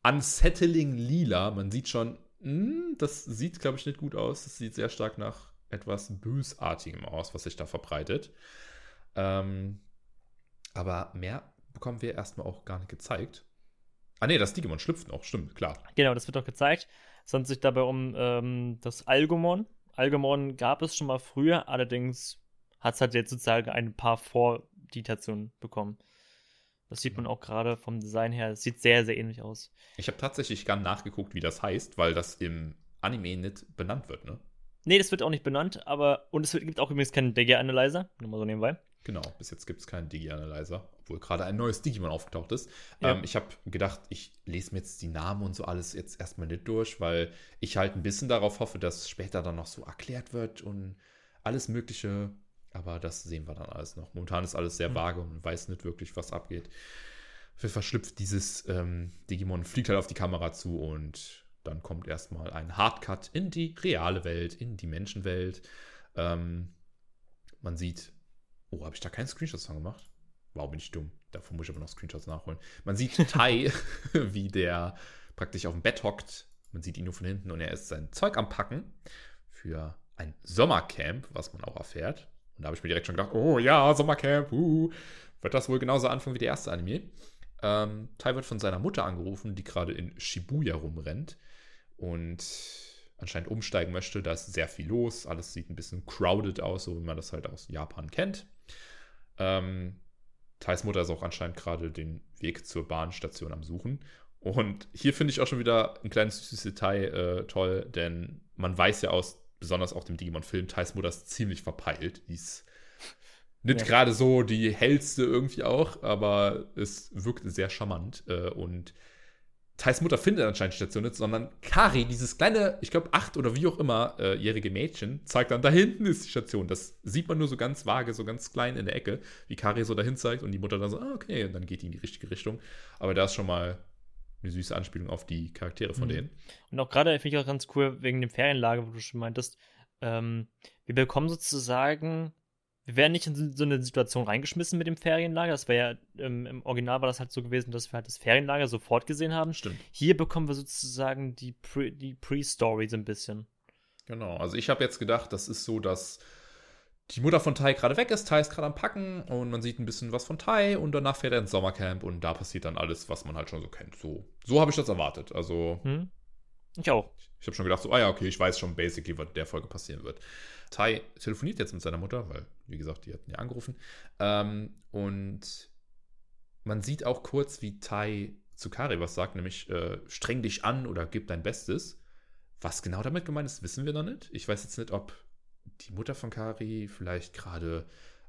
unsettling Lila. Man sieht schon, mh, hm, das sieht, glaube ich, nicht gut aus. Das sieht sehr stark nach etwas Bösartigem aus, was sich da verbreitet. Ähm, aber mehr bekommen wir erstmal auch gar nicht gezeigt. Ah ne, das Digimon schlüpft noch, stimmt, klar. Genau, das wird auch gezeigt. Es handelt sich dabei um ähm, das Algomon. Algomon gab es schon mal früher, allerdings hat es halt jetzt sozusagen ein paar Vorditationen bekommen. Das sieht man auch gerade vom Design her. Es sieht sehr, sehr ähnlich aus. Ich habe tatsächlich gar nachgeguckt, wie das heißt, weil das im Anime nicht benannt wird, ne? Nee, das wird auch nicht benannt, aber. Und es gibt auch übrigens keinen Digi-Analyzer, nur mal so nebenbei. Genau, bis jetzt gibt es keinen Digi-Analyzer, obwohl gerade ein neues Digimon aufgetaucht ist. Ja. Ähm, ich habe gedacht, ich lese mir jetzt die Namen und so alles jetzt erstmal nicht durch, weil ich halt ein bisschen darauf hoffe, dass später dann noch so erklärt wird und alles Mögliche. Aber das sehen wir dann alles noch. Momentan ist alles sehr mhm. vage und man weiß nicht wirklich, was abgeht. Verschlüpft dieses ähm, Digimon, fliegt halt auf die Kamera zu und dann kommt erstmal ein Hardcut in die reale Welt, in die Menschenwelt. Ähm, man sieht, oh, habe ich da keinen Screenshot von gemacht? Wow, bin ich dumm. Davon muss ich aber noch Screenshots nachholen. Man sieht Tai, wie der praktisch auf dem Bett hockt. Man sieht ihn nur von hinten und er ist sein Zeug am Packen für ein Sommercamp, was man auch erfährt. Und da habe ich mir direkt schon gedacht, oh ja, Sommercamp, uh, wird das wohl genauso anfangen wie der erste Anime. Ähm, Tai wird von seiner Mutter angerufen, die gerade in Shibuya rumrennt und anscheinend umsteigen möchte. Da ist sehr viel los. Alles sieht ein bisschen crowded aus, so wie man das halt aus Japan kennt. Ähm, Thais Mutter ist auch anscheinend gerade den Weg zur Bahnstation am Suchen. Und hier finde ich auch schon wieder ein kleines süßes Detail äh, toll, denn man weiß ja aus, besonders auch dem Digimon-Film, Thais Mutter ist ziemlich verpeilt. Die ist nicht ja. gerade so die hellste irgendwie auch, aber es wirkt sehr charmant. Äh, und Thais Mutter findet anscheinend die Station nicht, sondern Kari, dieses kleine, ich glaube, acht oder wie auch immer äh, jährige Mädchen, zeigt dann, da hinten ist die Station. Das sieht man nur so ganz vage, so ganz klein in der Ecke, wie Kari so dahin zeigt und die Mutter dann so, ah, okay, und dann geht die in die richtige Richtung. Aber da ist schon mal eine süße Anspielung auf die Charaktere von mhm. denen. Und auch gerade finde ich auch ganz cool, wegen dem Ferienlager, wo du schon meintest, ähm, wir bekommen sozusagen wir werden nicht in so eine Situation reingeschmissen mit dem Ferienlager. Das wäre ja, ähm, im Original war das halt so gewesen, dass wir halt das Ferienlager sofort gesehen haben. Stimmt. Hier bekommen wir sozusagen die Pre, die Pre-Story so ein bisschen. Genau, also ich habe jetzt gedacht, das ist so, dass die Mutter von Tai gerade weg ist, Tai ist gerade am Packen und man sieht ein bisschen was von Tai und danach fährt er ins Sommercamp und da passiert dann alles, was man halt schon so kennt. So, so habe ich das erwartet. Also. Hm. Ich auch. Ich habe schon gedacht, so, ah ja, okay, ich weiß schon basically, was in der Folge passieren wird. Tai telefoniert jetzt mit seiner Mutter, weil, wie gesagt, die hatten ja angerufen. Ähm, und man sieht auch kurz, wie Tai zu Kari was sagt, nämlich äh, streng dich an oder gib dein Bestes. Was genau damit gemeint ist, wissen wir noch nicht. Ich weiß jetzt nicht, ob die Mutter von Kari vielleicht gerade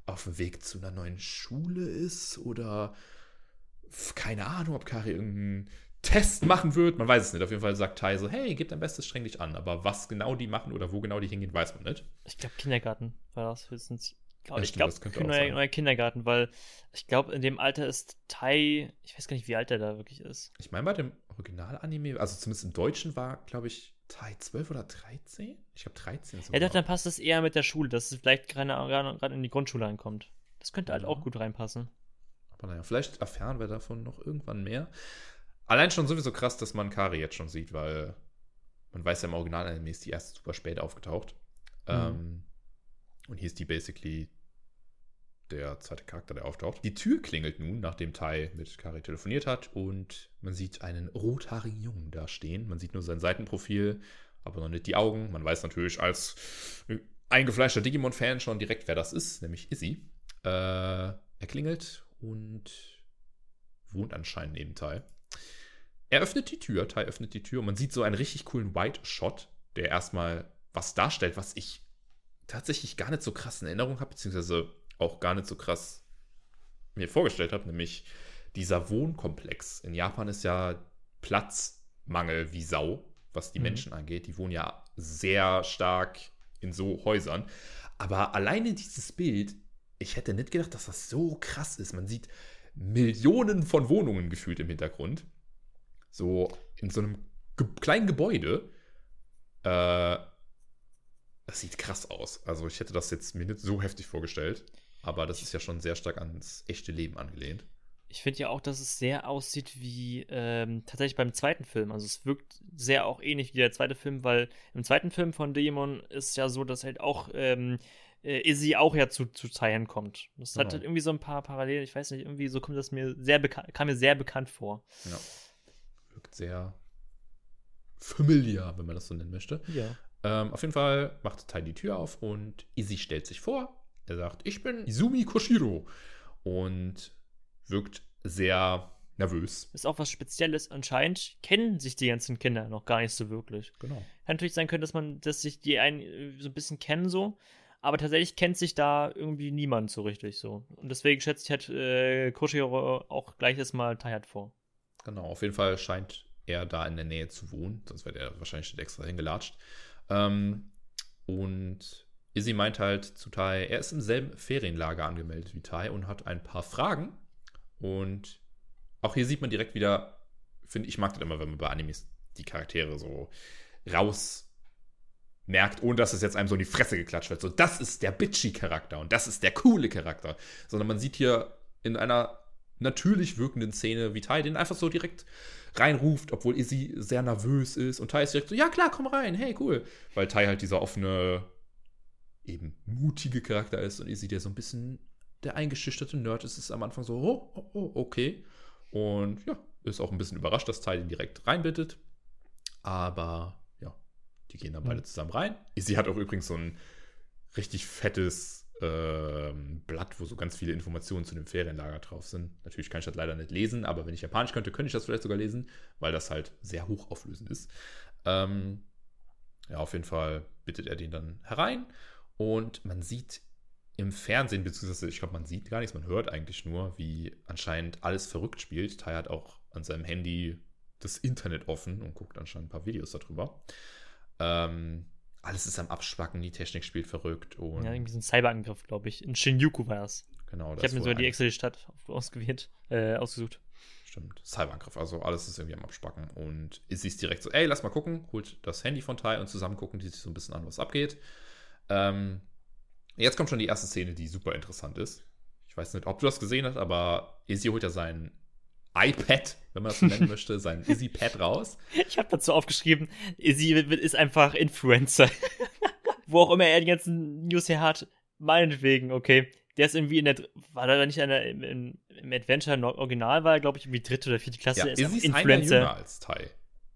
auf dem Weg zu einer neuen Schule ist oder keine Ahnung, ob Kari irgendeinen Test machen wird. Man weiß es nicht. Auf jeden Fall sagt Tai so, hey, gib dein Bestes, streng dich an. Aber was genau die machen oder wo genau die hingehen, weiß man nicht. Ich glaube, Kindergarten war das höchstens. Ja, ich glaube, neuer, neuer Kindergarten, weil ich glaube, in dem Alter ist Tai, ich weiß gar nicht, wie alt er da wirklich ist. Ich meine, bei dem Original-Anime, also zumindest im Deutschen war, glaube ich, Tai 12 oder 13? Ich glaube 13 sogar. Ja, dann passt es eher mit der Schule, dass es vielleicht gerade in die Grundschule ankommt. Das könnte halt ja. auch gut reinpassen. Aber naja, vielleicht erfahren wir davon noch irgendwann mehr. Allein schon sowieso krass, dass man Kari jetzt schon sieht, weil man weiß ja im Original-Anime ist die erst super spät aufgetaucht. Mhm. Ähm, und hier ist die basically der zweite Charakter, der auftaucht. Die Tür klingelt nun, nachdem Tai mit Kari telefoniert hat und man sieht einen rothaarigen Jungen da stehen. Man sieht nur sein Seitenprofil, aber noch nicht die Augen. Man weiß natürlich als eingefleischter Digimon-Fan schon direkt, wer das ist, nämlich Izzy. Äh, er klingelt und wohnt anscheinend neben Tai. Er öffnet die Tür, Tai öffnet die Tür und man sieht so einen richtig coolen White Shot, der erstmal was darstellt, was ich tatsächlich gar nicht so krass in Erinnerung habe, beziehungsweise auch gar nicht so krass mir vorgestellt habe, nämlich dieser Wohnkomplex. In Japan ist ja Platzmangel wie Sau, was die mhm. Menschen angeht. Die wohnen ja sehr stark in so Häusern. Aber alleine dieses Bild, ich hätte nicht gedacht, dass das so krass ist. Man sieht Millionen von Wohnungen gefühlt im Hintergrund. So in so einem ge kleinen Gebäude. Äh, das sieht krass aus. Also ich hätte das jetzt mir nicht so heftig vorgestellt. Aber das ist ja schon sehr stark ans echte Leben angelehnt. Ich finde ja auch, dass es sehr aussieht wie ähm, tatsächlich beim zweiten Film. Also es wirkt sehr auch ähnlich wie der zweite Film, weil im zweiten Film von Demon ist ja so, dass halt auch ähm, äh, Izzy auch ja zu, zu Teilen kommt. Das genau. hat halt irgendwie so ein paar Parallelen. Ich weiß nicht, irgendwie so kommt das mir sehr bekannt, kam mir sehr bekannt vor. Ja. Wirkt sehr familiar, wenn man das so nennen möchte. Ja. Ähm, auf jeden Fall macht Tai die Tür auf und Izzy stellt sich vor. Er sagt, ich bin Izumi Koshiro. Und wirkt sehr nervös. Ist auch was Spezielles. Anscheinend kennen sich die ganzen Kinder noch gar nicht so wirklich. Genau. Kann natürlich sein können, dass man, dass sich die einen äh, so ein bisschen kennen so. Aber tatsächlich kennt sich da irgendwie niemand so richtig so. Und deswegen schätze ich halt äh, Koshiro auch gleich erstmal Tayat vor. Genau, auf jeden Fall scheint er da in der Nähe zu wohnen. Sonst wäre er wahrscheinlich extra hingelatscht. Ähm, und Izzy meint halt zu Tai, er ist im selben Ferienlager angemeldet wie Tai und hat ein paar Fragen. Und auch hier sieht man direkt wieder, finde ich, mag das immer, wenn man bei Animes die Charaktere so raus merkt, ohne dass es jetzt einem so in die Fresse geklatscht wird. So, das ist der bitchy-Charakter und das ist der coole Charakter. Sondern man sieht hier in einer natürlich wirkenden Szene, wie Tai den einfach so direkt reinruft, obwohl Izzy sehr nervös ist. Und Tai ist direkt so, ja klar, komm rein, hey, cool. Weil Tai halt dieser offene, eben mutige Charakter ist und Izzy der so ein bisschen der eingeschüchterte Nerd ist, ist am Anfang so, oh, oh, oh, okay. Und ja, ist auch ein bisschen überrascht, dass Tai den direkt reinbittet. Aber ja, die gehen dann beide mhm. zusammen rein. Izzy hat auch übrigens so ein richtig fettes ähm, Blatt, wo so ganz viele Informationen zu dem Ferienlager drauf sind. Natürlich kann ich das leider nicht lesen, aber wenn ich Japanisch könnte, könnte ich das vielleicht sogar lesen, weil das halt sehr hochauflösend ist. Ähm, ja, auf jeden Fall bittet er den dann herein und man sieht im Fernsehen, beziehungsweise ich glaube, man sieht gar nichts, man hört eigentlich nur, wie anscheinend alles verrückt spielt. Tai hat auch an seinem Handy das Internet offen und guckt anscheinend ein paar Videos darüber. Ähm, alles ist am Abspacken, die Technik spielt verrückt. Und ja, irgendwie so ein Cyberangriff, glaube ich. In Shinjuku war es. Genau, das Ich habe mir so die Excel-Stadt ausgewählt, äh, ausgesucht. Stimmt, Cyberangriff. Also alles ist irgendwie am Abspacken. Und sie ist direkt so, ey, lass mal gucken. Holt das Handy von Tai und zusammen gucken die sich so ein bisschen an, was abgeht. Ähm, jetzt kommt schon die erste Szene, die super interessant ist. Ich weiß nicht, ob du das gesehen hast, aber Izzy holt ja sein iPad, wenn man das so nennen möchte, sein Izzy-Pad raus. Ich habe dazu aufgeschrieben, Izzy ist einfach Influencer. Wo auch immer er die ganzen News her hat, meinetwegen, okay. Der ist irgendwie in der, war da nicht einer, im, im Adventure Original war er, glaube ich, irgendwie dritte oder vierte Klasse. Ja, Izzy ist Influencer. jünger als Tai.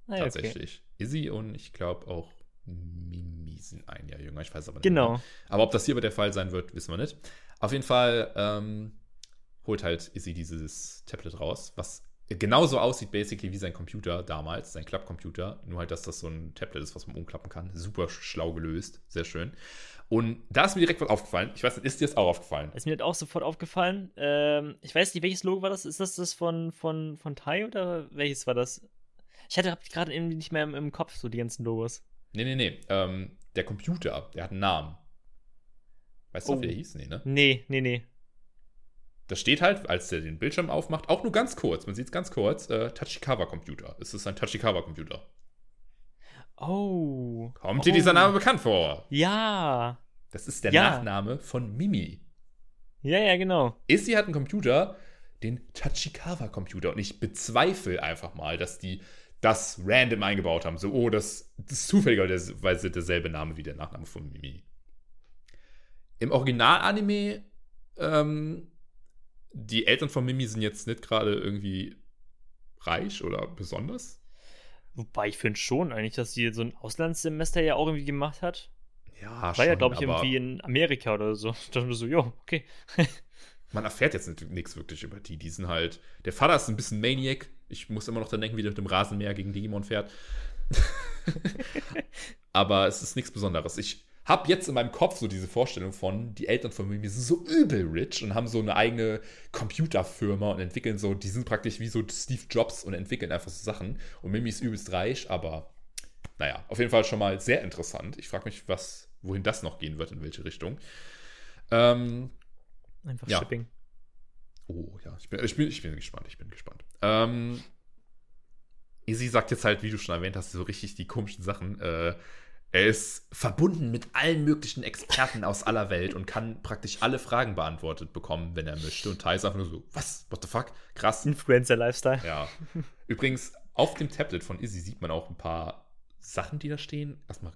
Ah, tatsächlich. Okay. Izzy und ich glaube auch Mimi sind ein Jahr jünger, ich weiß aber nicht. Genau. Mehr. Aber ob das hier aber der Fall sein wird, wissen wir nicht. Auf jeden Fall ähm, holt halt Izzy dieses Tablet raus, was genauso aussieht basically wie sein Computer damals, sein Klappcomputer, nur halt, dass das so ein Tablet ist, was man umklappen kann. Super schlau gelöst, sehr schön. Und da ist mir direkt was aufgefallen. Ich weiß nicht, ist dir das auch aufgefallen? Ist mir das auch sofort aufgefallen. Ähm, ich weiß nicht, welches Logo war das? Ist das das von, von, von Tai oder welches war das? Ich hatte gerade irgendwie nicht mehr im, im, Kopf so die ganzen Logos. Nee, nee, nee. Ähm, der Computer, der hat einen Namen. Weißt du, oh. wie der hieß? Nee, ne? Nee, nee, nee das steht halt, als der den Bildschirm aufmacht, auch nur ganz kurz, man sieht es ganz kurz, äh, Tachikawa-Computer. Es ist ein Tachikawa-Computer. Oh. Kommt oh. dir dieser Name bekannt vor? Ja. Das ist der ja. Nachname von Mimi. Ja, ja, genau. Issy hat einen Computer, den Tachikawa-Computer. Und ich bezweifle einfach mal, dass die das random eingebaut haben. So, oh, das, das ist zufälligerweise derselbe Name wie der Nachname von Mimi. Im Original-Anime ähm, die Eltern von Mimi sind jetzt nicht gerade irgendwie reich oder besonders. Wobei ich finde schon eigentlich, dass sie so ein Auslandssemester ja auch irgendwie gemacht hat. Ja, War schon, ja, glaube ich, irgendwie in Amerika oder so. Ich dachte mir so, jo, okay. man erfährt jetzt nichts wirklich über die. Die sind halt, der Vater ist ein bisschen Maniac. Ich muss immer noch dran denken, wie der mit dem Rasenmäher gegen Digimon fährt. Aber es ist nichts Besonderes. Ich habe jetzt in meinem Kopf so diese Vorstellung von, die Eltern von mir sind so übel rich und haben so eine eigene Computerfirma und entwickeln so, die sind praktisch wie so Steve Jobs und entwickeln einfach so Sachen. Und Mimi ist übelst reich, aber naja, auf jeden Fall schon mal sehr interessant. Ich frage mich, was, wohin das noch gehen wird, in welche Richtung. Ähm, Einfach ja. Shipping. Oh ja, ich bin, ich bin, ich bin gespannt, ich bin gespannt. Ähm, Izzy sagt jetzt halt, wie du schon erwähnt hast, so richtig die komischen Sachen. Äh, er ist verbunden mit allen möglichen Experten aus aller Welt und kann praktisch alle Fragen beantwortet bekommen, wenn er möchte. Und Ty ist einfach nur so, was? What the fuck? Krass. Influencer-Lifestyle. Ja. Übrigens, auf dem Tablet von Izzy sieht man auch ein paar Sachen, die da stehen. Erstmal,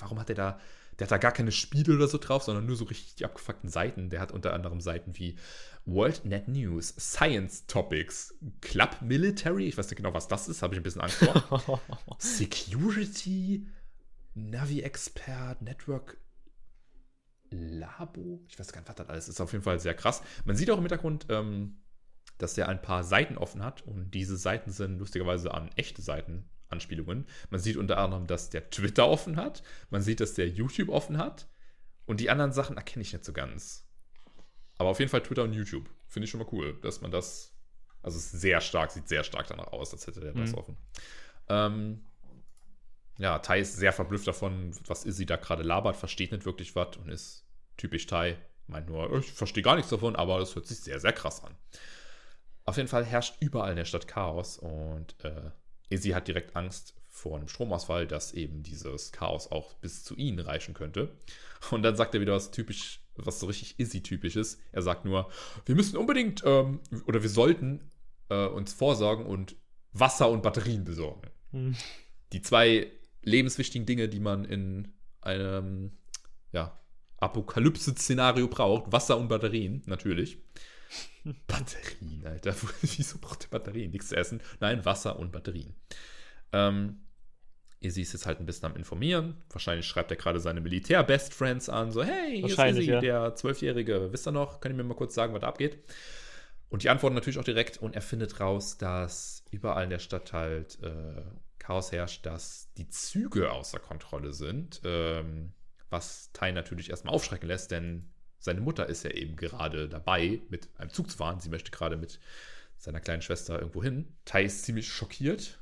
warum hat er da der hat da gar keine Spiele oder so drauf, sondern nur so richtig die abgefuckten Seiten. Der hat unter anderem Seiten wie World Net News, Science Topics, Club Military, ich weiß nicht genau, was das ist, habe ich ein bisschen Angst vor. Security, Navi Expert, Network Labo, ich weiß gar nicht, was das alles ist, auf jeden Fall sehr krass. Man sieht auch im Hintergrund, ähm, dass er ein paar Seiten offen hat und diese Seiten sind lustigerweise an echte Seiten Anspielungen. Man sieht unter anderem, dass der Twitter offen hat. Man sieht, dass der YouTube offen hat. Und die anderen Sachen erkenne ich nicht so ganz. Aber auf jeden Fall Twitter und YouTube. Finde ich schon mal cool, dass man das. Also es ist sehr stark, sieht sehr stark danach aus, als hätte der mhm. das offen. Ähm, ja, Tai ist sehr verblüfft davon, was Izzy da gerade labert, versteht nicht wirklich was und ist typisch Tai. Meint nur, ich verstehe gar nichts davon, aber das hört sich sehr, sehr krass an. Auf jeden Fall herrscht überall in der Stadt Chaos und äh, Izzy hat direkt Angst vor einem Stromausfall, dass eben dieses Chaos auch bis zu ihnen reichen könnte. Und dann sagt er wieder was typisch, was so richtig Izzy-typisch ist. Er sagt nur, wir müssen unbedingt ähm, oder wir sollten äh, uns vorsorgen und Wasser und Batterien besorgen. Hm. Die zwei lebenswichtigen Dinge, die man in einem ja, Apokalypse-Szenario braucht. Wasser und Batterien, natürlich. Batterien, Alter. Wieso braucht ihr Batterien? Nichts zu essen. Nein, Wasser und Batterien. Ähm, Izzy ist jetzt halt ein bisschen am Informieren. Wahrscheinlich schreibt er gerade seine Militär-Best Friends an. So, hey, hier ist Izzy, ja. der Zwölfjährige. Wisst ihr noch? Könnt ihr mir mal kurz sagen, was da abgeht? Und die antworten natürlich auch direkt. Und er findet raus, dass überall in der Stadt halt äh, Chaos herrscht, dass die Züge außer Kontrolle sind. Ähm, was Tai natürlich erstmal aufschrecken lässt, denn seine Mutter ist ja eben gerade dabei, mit einem Zug zu fahren. Sie möchte gerade mit seiner kleinen Schwester irgendwo hin. Tai ist ziemlich schockiert.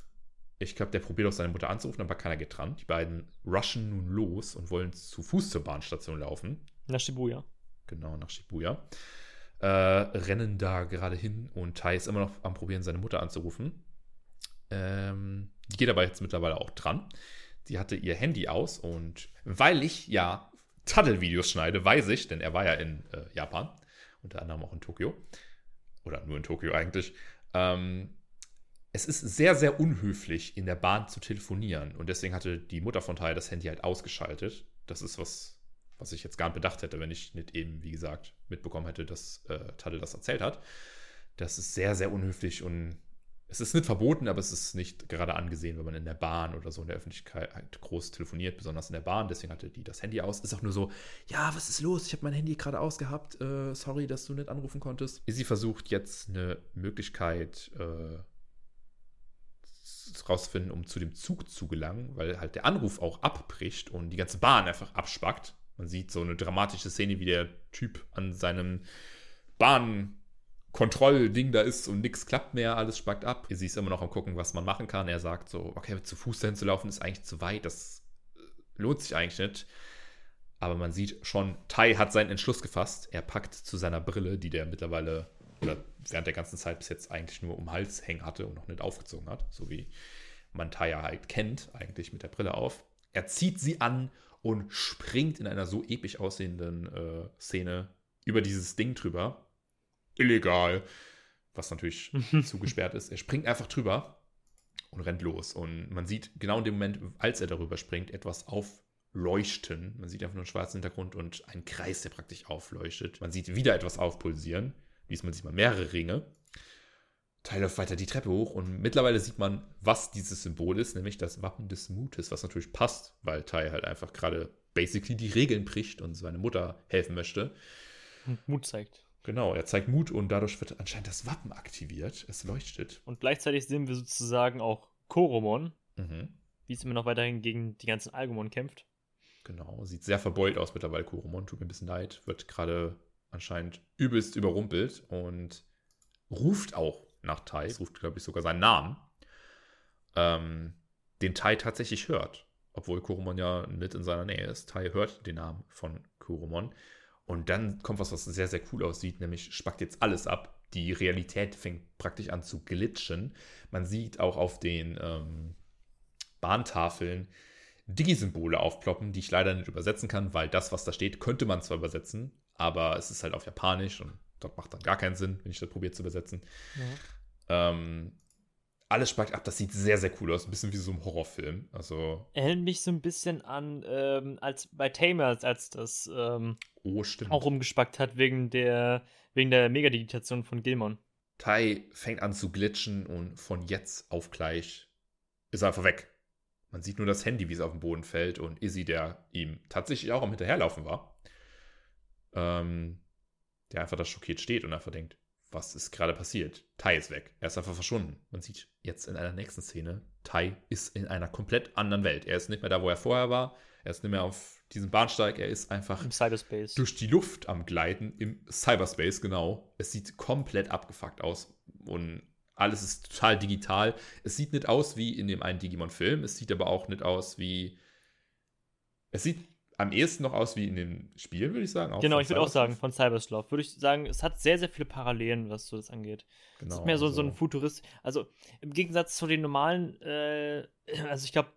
Ich glaube, der probiert auch seine Mutter anzurufen, aber keiner geht dran. Die beiden rushen nun los und wollen zu Fuß zur Bahnstation laufen. Nach Shibuya. Genau, nach Shibuya. Äh, rennen da gerade hin und Tai ist immer noch am Probieren, seine Mutter anzurufen. Ähm, die geht aber jetzt mittlerweile auch dran. Sie hatte ihr Handy aus und weil ich ja Tuddle-Videos schneide, weiß ich, denn er war ja in äh, Japan, unter anderem auch in Tokio. Oder nur in Tokio eigentlich. Ähm, es ist sehr, sehr unhöflich, in der Bahn zu telefonieren. Und deswegen hatte die Mutter von Tai das Handy halt ausgeschaltet. Das ist was, was ich jetzt gar nicht bedacht hätte, wenn ich nicht eben, wie gesagt, mitbekommen hätte, dass äh, Tadel das erzählt hat. Das ist sehr, sehr unhöflich und es ist nicht verboten, aber es ist nicht gerade angesehen, wenn man in der Bahn oder so in der Öffentlichkeit groß telefoniert, besonders in der Bahn. Deswegen hatte die das Handy aus. Ist auch nur so, ja, was ist los? Ich habe mein Handy gerade ausgehabt. Äh, sorry, dass du nicht anrufen konntest. Sie versucht jetzt eine Möglichkeit äh, rauszufinden, um zu dem Zug zu gelangen, weil halt der Anruf auch abbricht und die ganze Bahn einfach abspackt. Man sieht so eine dramatische Szene, wie der Typ an seinem Bahn Kontrollding da ist und nichts klappt mehr, alles spackt ab. Sie ist immer noch am gucken, was man machen kann. Er sagt so, okay, zu Fuß dahin zu laufen ist eigentlich zu weit, das äh, lohnt sich eigentlich nicht. Aber man sieht schon, Tai hat seinen Entschluss gefasst. Er packt zu seiner Brille, die der mittlerweile oder während der ganzen Zeit bis jetzt eigentlich nur um den Hals hängen hatte und noch nicht aufgezogen hat, so wie man Tai ja halt kennt, eigentlich mit der Brille auf. Er zieht sie an und springt in einer so episch aussehenden äh, Szene über dieses Ding drüber illegal, was natürlich zugesperrt ist. Er springt einfach drüber und rennt los. Und man sieht genau in dem Moment, als er darüber springt, etwas aufleuchten. Man sieht einfach nur einen schwarzen Hintergrund und einen Kreis, der praktisch aufleuchtet. Man sieht wieder etwas aufpulsieren. Diesmal sieht man mehrere Ringe. Teil läuft weiter die Treppe hoch und mittlerweile sieht man, was dieses Symbol ist, nämlich das Wappen des Mutes, was natürlich passt, weil Tai halt einfach gerade basically die Regeln bricht und seine Mutter helfen möchte. Und Mut zeigt. Genau, er zeigt Mut und dadurch wird anscheinend das Wappen aktiviert. Es leuchtet. Und gleichzeitig sehen wir sozusagen auch Koromon, mhm. wie es immer noch weiterhin gegen die ganzen Algomon kämpft. Genau, sieht sehr verbeult aus mittlerweile, Koromon. Tut mir ein bisschen leid. Wird gerade anscheinend übelst überrumpelt und ruft auch nach Tai, ruft, glaube ich, sogar seinen Namen. Ähm, den Tai tatsächlich hört. Obwohl Koromon ja mit in seiner Nähe ist. Tai hört den Namen von Koromon. Und dann kommt was, was sehr, sehr cool aussieht, nämlich spackt jetzt alles ab. Die Realität fängt praktisch an zu glitschen. Man sieht auch auf den ähm, Bahntafeln Digi-Symbole aufploppen, die ich leider nicht übersetzen kann, weil das, was da steht, könnte man zwar übersetzen, aber es ist halt auf Japanisch und dort macht dann gar keinen Sinn, wenn ich das probiere zu übersetzen. Ja. Ähm, alles spackt ab, das sieht sehr, sehr cool aus. Ein bisschen wie so ein Horrorfilm. Also. Erinnert mich so ein bisschen an, ähm, als bei Tamers, als das ähm, oh, auch rumgespackt hat wegen der, wegen der Megadigitation von Gilmon. Tai fängt an zu glitschen und von jetzt auf gleich ist er einfach weg. Man sieht nur das Handy, wie es auf den Boden fällt und Izzy, der ihm tatsächlich auch am Hinterherlaufen war, ähm, der einfach da schockiert steht und einfach denkt, was ist gerade passiert? Tai ist weg. Er ist einfach verschwunden. Man sieht jetzt in einer nächsten Szene, Tai ist in einer komplett anderen Welt. Er ist nicht mehr da, wo er vorher war. Er ist nicht mehr auf diesem Bahnsteig. Er ist einfach im Cyberspace. durch die Luft am Gleiten im Cyberspace, genau. Es sieht komplett abgefuckt aus und alles ist total digital. Es sieht nicht aus wie in dem einen Digimon-Film. Es sieht aber auch nicht aus wie. Es sieht am ehesten noch aus wie in dem Spiel, würde ich sagen. Auch genau, ich würde auch sagen, von Cyberslove. Würde ich sagen, es hat sehr, sehr viele Parallelen, was so das angeht. Genau, es ist mehr so, also. so ein Futurist. Also im Gegensatz zu den normalen, äh, also ich glaube,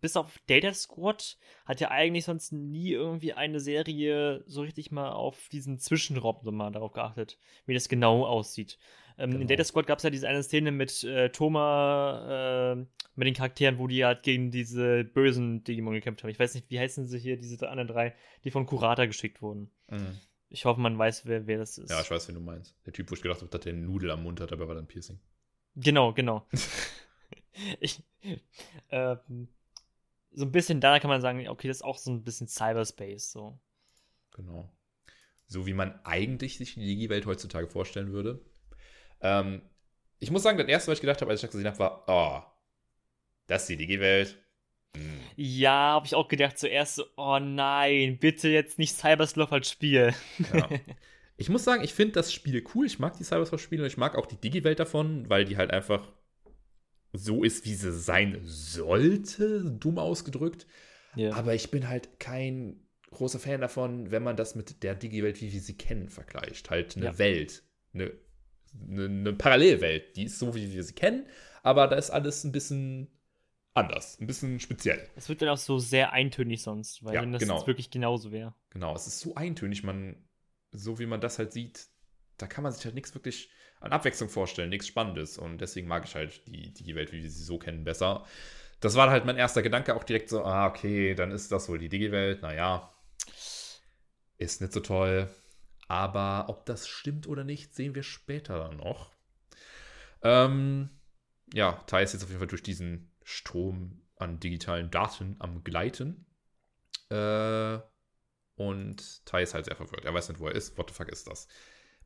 bis auf Data Squad hat ja eigentlich sonst nie irgendwie eine Serie so richtig mal auf diesen Zwischenraum so mal darauf geachtet, wie das genau aussieht. Ähm, genau. In Data Squad gab es ja diese eine Szene mit äh, Thoma, äh, mit den Charakteren, wo die halt gegen diese bösen Digimon gekämpft haben. Ich weiß nicht, wie heißen sie hier, diese anderen drei, die von Kurata geschickt wurden. Mhm. Ich hoffe, man weiß, wer, wer das ist. Ja, ich weiß, wen du meinst. Der Typ, wo ich gedacht habe, dass der eine Nudel am Mund hat, aber war dann Piercing. Genau, genau. ich, ähm, so ein bisschen da kann man sagen, okay, das ist auch so ein bisschen Cyberspace, so. Genau. So wie man eigentlich sich die Digi-Welt heutzutage vorstellen würde. Ähm, ich muss sagen, das erste, was ich gedacht habe, als ich das gesehen habe, war, oh, das ist die Digi-Welt. Hm. Ja, habe ich auch gedacht zuerst so, oh nein, bitte jetzt nicht Cybersloth als Spiel. Ja. Ich muss sagen, ich finde das Spiel cool. Ich mag die Cybersloth-Spiele und ich mag auch die Digi-Welt davon, weil die halt einfach so ist, wie sie sein sollte, dumm ausgedrückt. Ja. Aber ich bin halt kein großer Fan davon, wenn man das mit der Digi-Welt, wie wir sie kennen, vergleicht. Halt eine ja. Welt, eine eine, eine Parallelwelt. Die ist so, wie wir sie kennen, aber da ist alles ein bisschen anders, ein bisschen speziell. Es wird dann auch so sehr eintönig sonst, weil ja, das genau. wirklich genauso wäre. Genau, es ist so eintönig, man, so wie man das halt sieht, da kann man sich halt nichts wirklich an Abwechslung vorstellen, nichts Spannendes. Und deswegen mag ich halt die, die Welt, wie wir sie so kennen, besser. Das war halt mein erster Gedanke, auch direkt so, ah, okay, dann ist das wohl die Digi-Welt, naja, ist nicht so toll. Aber ob das stimmt oder nicht, sehen wir später dann noch. Ähm, ja, Tai ist jetzt auf jeden Fall durch diesen Strom an digitalen Daten am Gleiten. Äh, und Tai ist halt sehr verwirrt. Er weiß nicht, wo er ist. What the fuck ist das?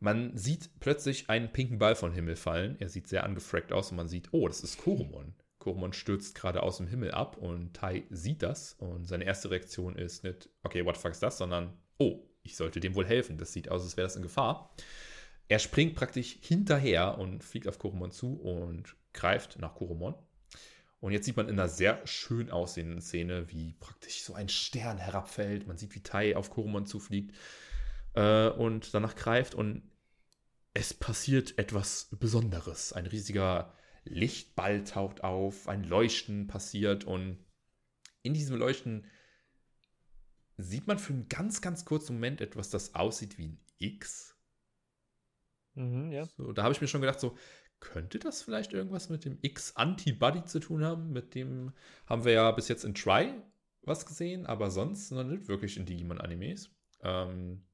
Man sieht plötzlich einen pinken Ball vom Himmel fallen. Er sieht sehr angefrackt aus und man sieht, oh, das ist Koromon. Koromon stürzt gerade aus dem Himmel ab und Tai sieht das. Und seine erste Reaktion ist nicht, okay, what the fuck ist das, sondern, oh, ich sollte dem wohl helfen. Das sieht aus, als wäre das in Gefahr. Er springt praktisch hinterher und fliegt auf Koromon zu und greift nach Koromon. Und jetzt sieht man in einer sehr schön aussehenden Szene, wie praktisch so ein Stern herabfällt. Man sieht, wie Tai auf Koromon zufliegt äh, und danach greift. Und es passiert etwas Besonderes. Ein riesiger Lichtball taucht auf, ein Leuchten passiert und in diesem Leuchten sieht man für einen ganz, ganz kurzen Moment etwas, das aussieht wie ein X. Mhm, ja. So, da habe ich mir schon gedacht, so, könnte das vielleicht irgendwas mit dem X-Antibody zu tun haben? Mit dem haben wir ja bis jetzt in Try was gesehen, aber sonst noch nicht wirklich in Digimon-Animes. Ähm,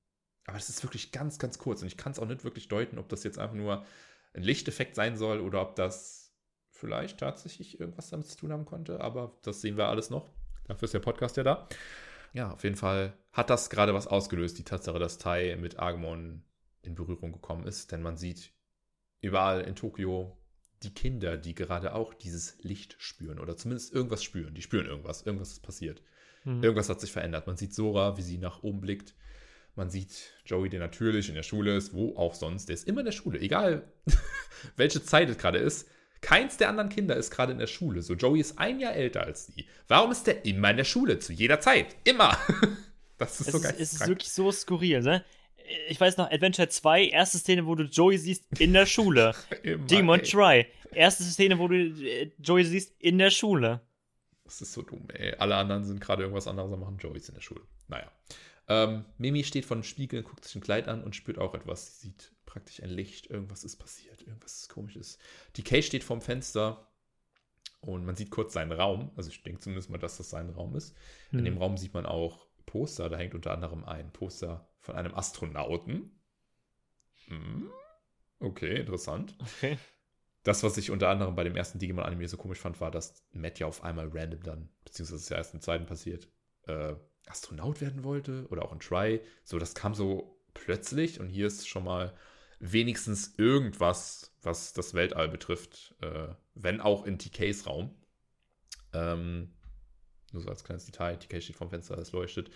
aber es ist wirklich ganz, ganz kurz und ich kann es auch nicht wirklich deuten, ob das jetzt einfach nur ein Lichteffekt sein soll oder ob das vielleicht tatsächlich irgendwas damit zu tun haben konnte. Aber das sehen wir alles noch. Dafür ist der Podcast ja da ja, auf jeden Fall hat das gerade was ausgelöst, die Tatsache, dass Tai mit Agumon in Berührung gekommen ist, denn man sieht überall in Tokio die Kinder, die gerade auch dieses Licht spüren oder zumindest irgendwas spüren. Die spüren irgendwas, irgendwas ist passiert. Mhm. Irgendwas hat sich verändert. Man sieht Sora, wie sie nach oben blickt. Man sieht Joey, der natürlich in der Schule ist, wo auch sonst. Der ist immer in der Schule, egal welche Zeit es gerade ist. Keins der anderen Kinder ist gerade in der Schule. So, Joey ist ein Jahr älter als sie. Warum ist der immer in der Schule? Zu jeder Zeit. Immer. Das ist es so geil. Es ist wirklich so skurril, ne? Ich weiß noch, Adventure 2, erste Szene, wo du Joey siehst in der Schule. Demon Try. Erste Szene, wo du äh, Joey siehst in der Schule. Das ist so dumm, ey. Alle anderen sind gerade irgendwas anderes am machen. Joey ist in der Schule. Naja. Ähm, Mimi steht vor dem Spiegel, guckt sich ein Kleid an und spürt auch etwas. Sie sieht praktisch ein Licht. Irgendwas ist passiert. Irgendwas komisches. Die Kay steht vorm Fenster und man sieht kurz seinen Raum. Also ich denke zumindest mal, dass das sein Raum ist. Hm. In dem Raum sieht man auch Poster. Da hängt unter anderem ein Poster von einem Astronauten. Hm. Okay, interessant. Okay. Das, was ich unter anderem bei dem ersten Digimon-Anime so komisch fand, war, dass Matt ja auf einmal random dann, beziehungsweise es ist ja erst im zweiten passiert, äh, Astronaut werden wollte oder auch ein Try. So, das kam so plötzlich und hier ist schon mal wenigstens irgendwas, was das Weltall betrifft, äh, wenn auch in TKs Raum. Ähm, nur so als kleines Detail, TK steht vom Fenster, es leuchtet.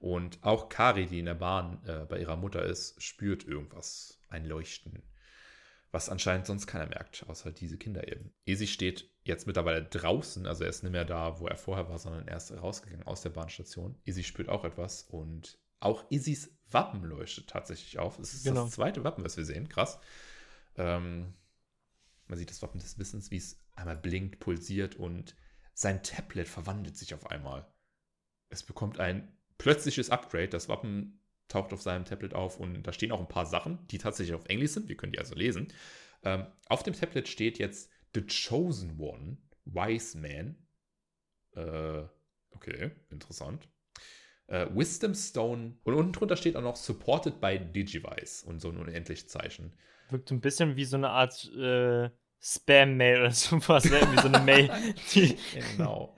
Und auch Kari, die in der Bahn äh, bei ihrer Mutter ist, spürt irgendwas, ein Leuchten, was anscheinend sonst keiner merkt, außer diese Kinder eben. Esi steht jetzt mittlerweile draußen, also er ist nicht mehr da, wo er vorher war, sondern er ist rausgegangen aus der Bahnstation. Esi spürt auch etwas und auch Isis Wappen leuchtet tatsächlich auf. Es ist genau. das zweite Wappen, was wir sehen, krass. Ähm, man sieht das Wappen des Wissens, wie es einmal blinkt, pulsiert und sein Tablet verwandelt sich auf einmal. Es bekommt ein plötzliches Upgrade. Das Wappen taucht auf seinem Tablet auf und da stehen auch ein paar Sachen, die tatsächlich auf Englisch sind. Wir können die also lesen. Ähm, auf dem Tablet steht jetzt The Chosen One, Wise Man. Äh, okay, interessant. Äh, Wisdom Stone und unten drunter steht auch noch Supported by Digivice und so ein unendliches Zeichen. Wirkt ein bisschen wie so eine Art äh, Spam-Mail oder sowas, ne? wie so eine Mail, die. genau.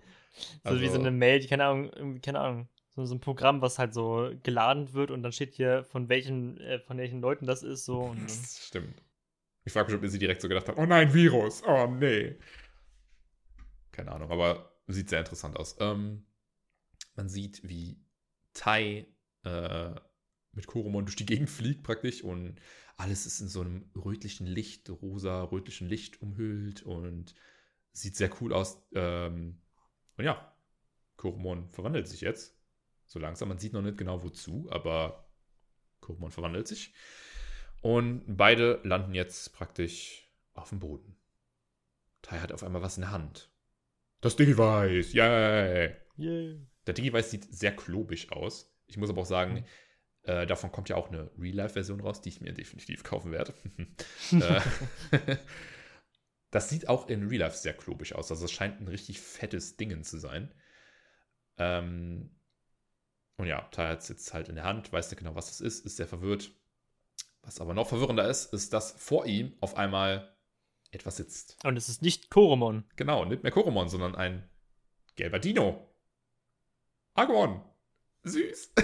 Also, so wie so also eine Mail, die, keine Ahnung, keine Ahnung, so, so, ein Programm, was halt so geladen wird und dann steht hier, von welchen, äh, von welchen Leuten das ist, so. Und, das stimmt. Ich frage mich, ob sie direkt so gedacht hat, oh nein, Virus, oh nee. Keine Ahnung, aber sieht sehr interessant aus. Ähm, man sieht, wie Tai äh, mit Koromon durch die Gegend fliegt praktisch und alles ist in so einem rötlichen Licht, rosa, rötlichen Licht umhüllt und sieht sehr cool aus. Ähm, und ja, Koromon verwandelt sich jetzt. So langsam, man sieht noch nicht genau wozu, aber Koromon verwandelt sich. Und beide landen jetzt praktisch auf dem Boden. Tai hat auf einmal was in der Hand. Das Digivice, yay! Yeah. Der Digivice sieht sehr klobig aus. Ich muss aber auch sagen, mhm. Äh, davon kommt ja auch eine Real-Life-Version raus, die ich mir definitiv kaufen werde. Äh, das sieht auch in Real Life sehr klobig aus. Also es scheint ein richtig fettes Ding zu sein. Ähm, und ja, Ty hat es jetzt halt in der Hand, weiß nicht genau, was es ist, ist sehr verwirrt. Was aber noch verwirrender ist, ist, dass vor ihm auf einmal etwas sitzt. Und es ist nicht Koromon. Genau, nicht mehr Koromon, sondern ein gelber Dino. Agumon. Süß.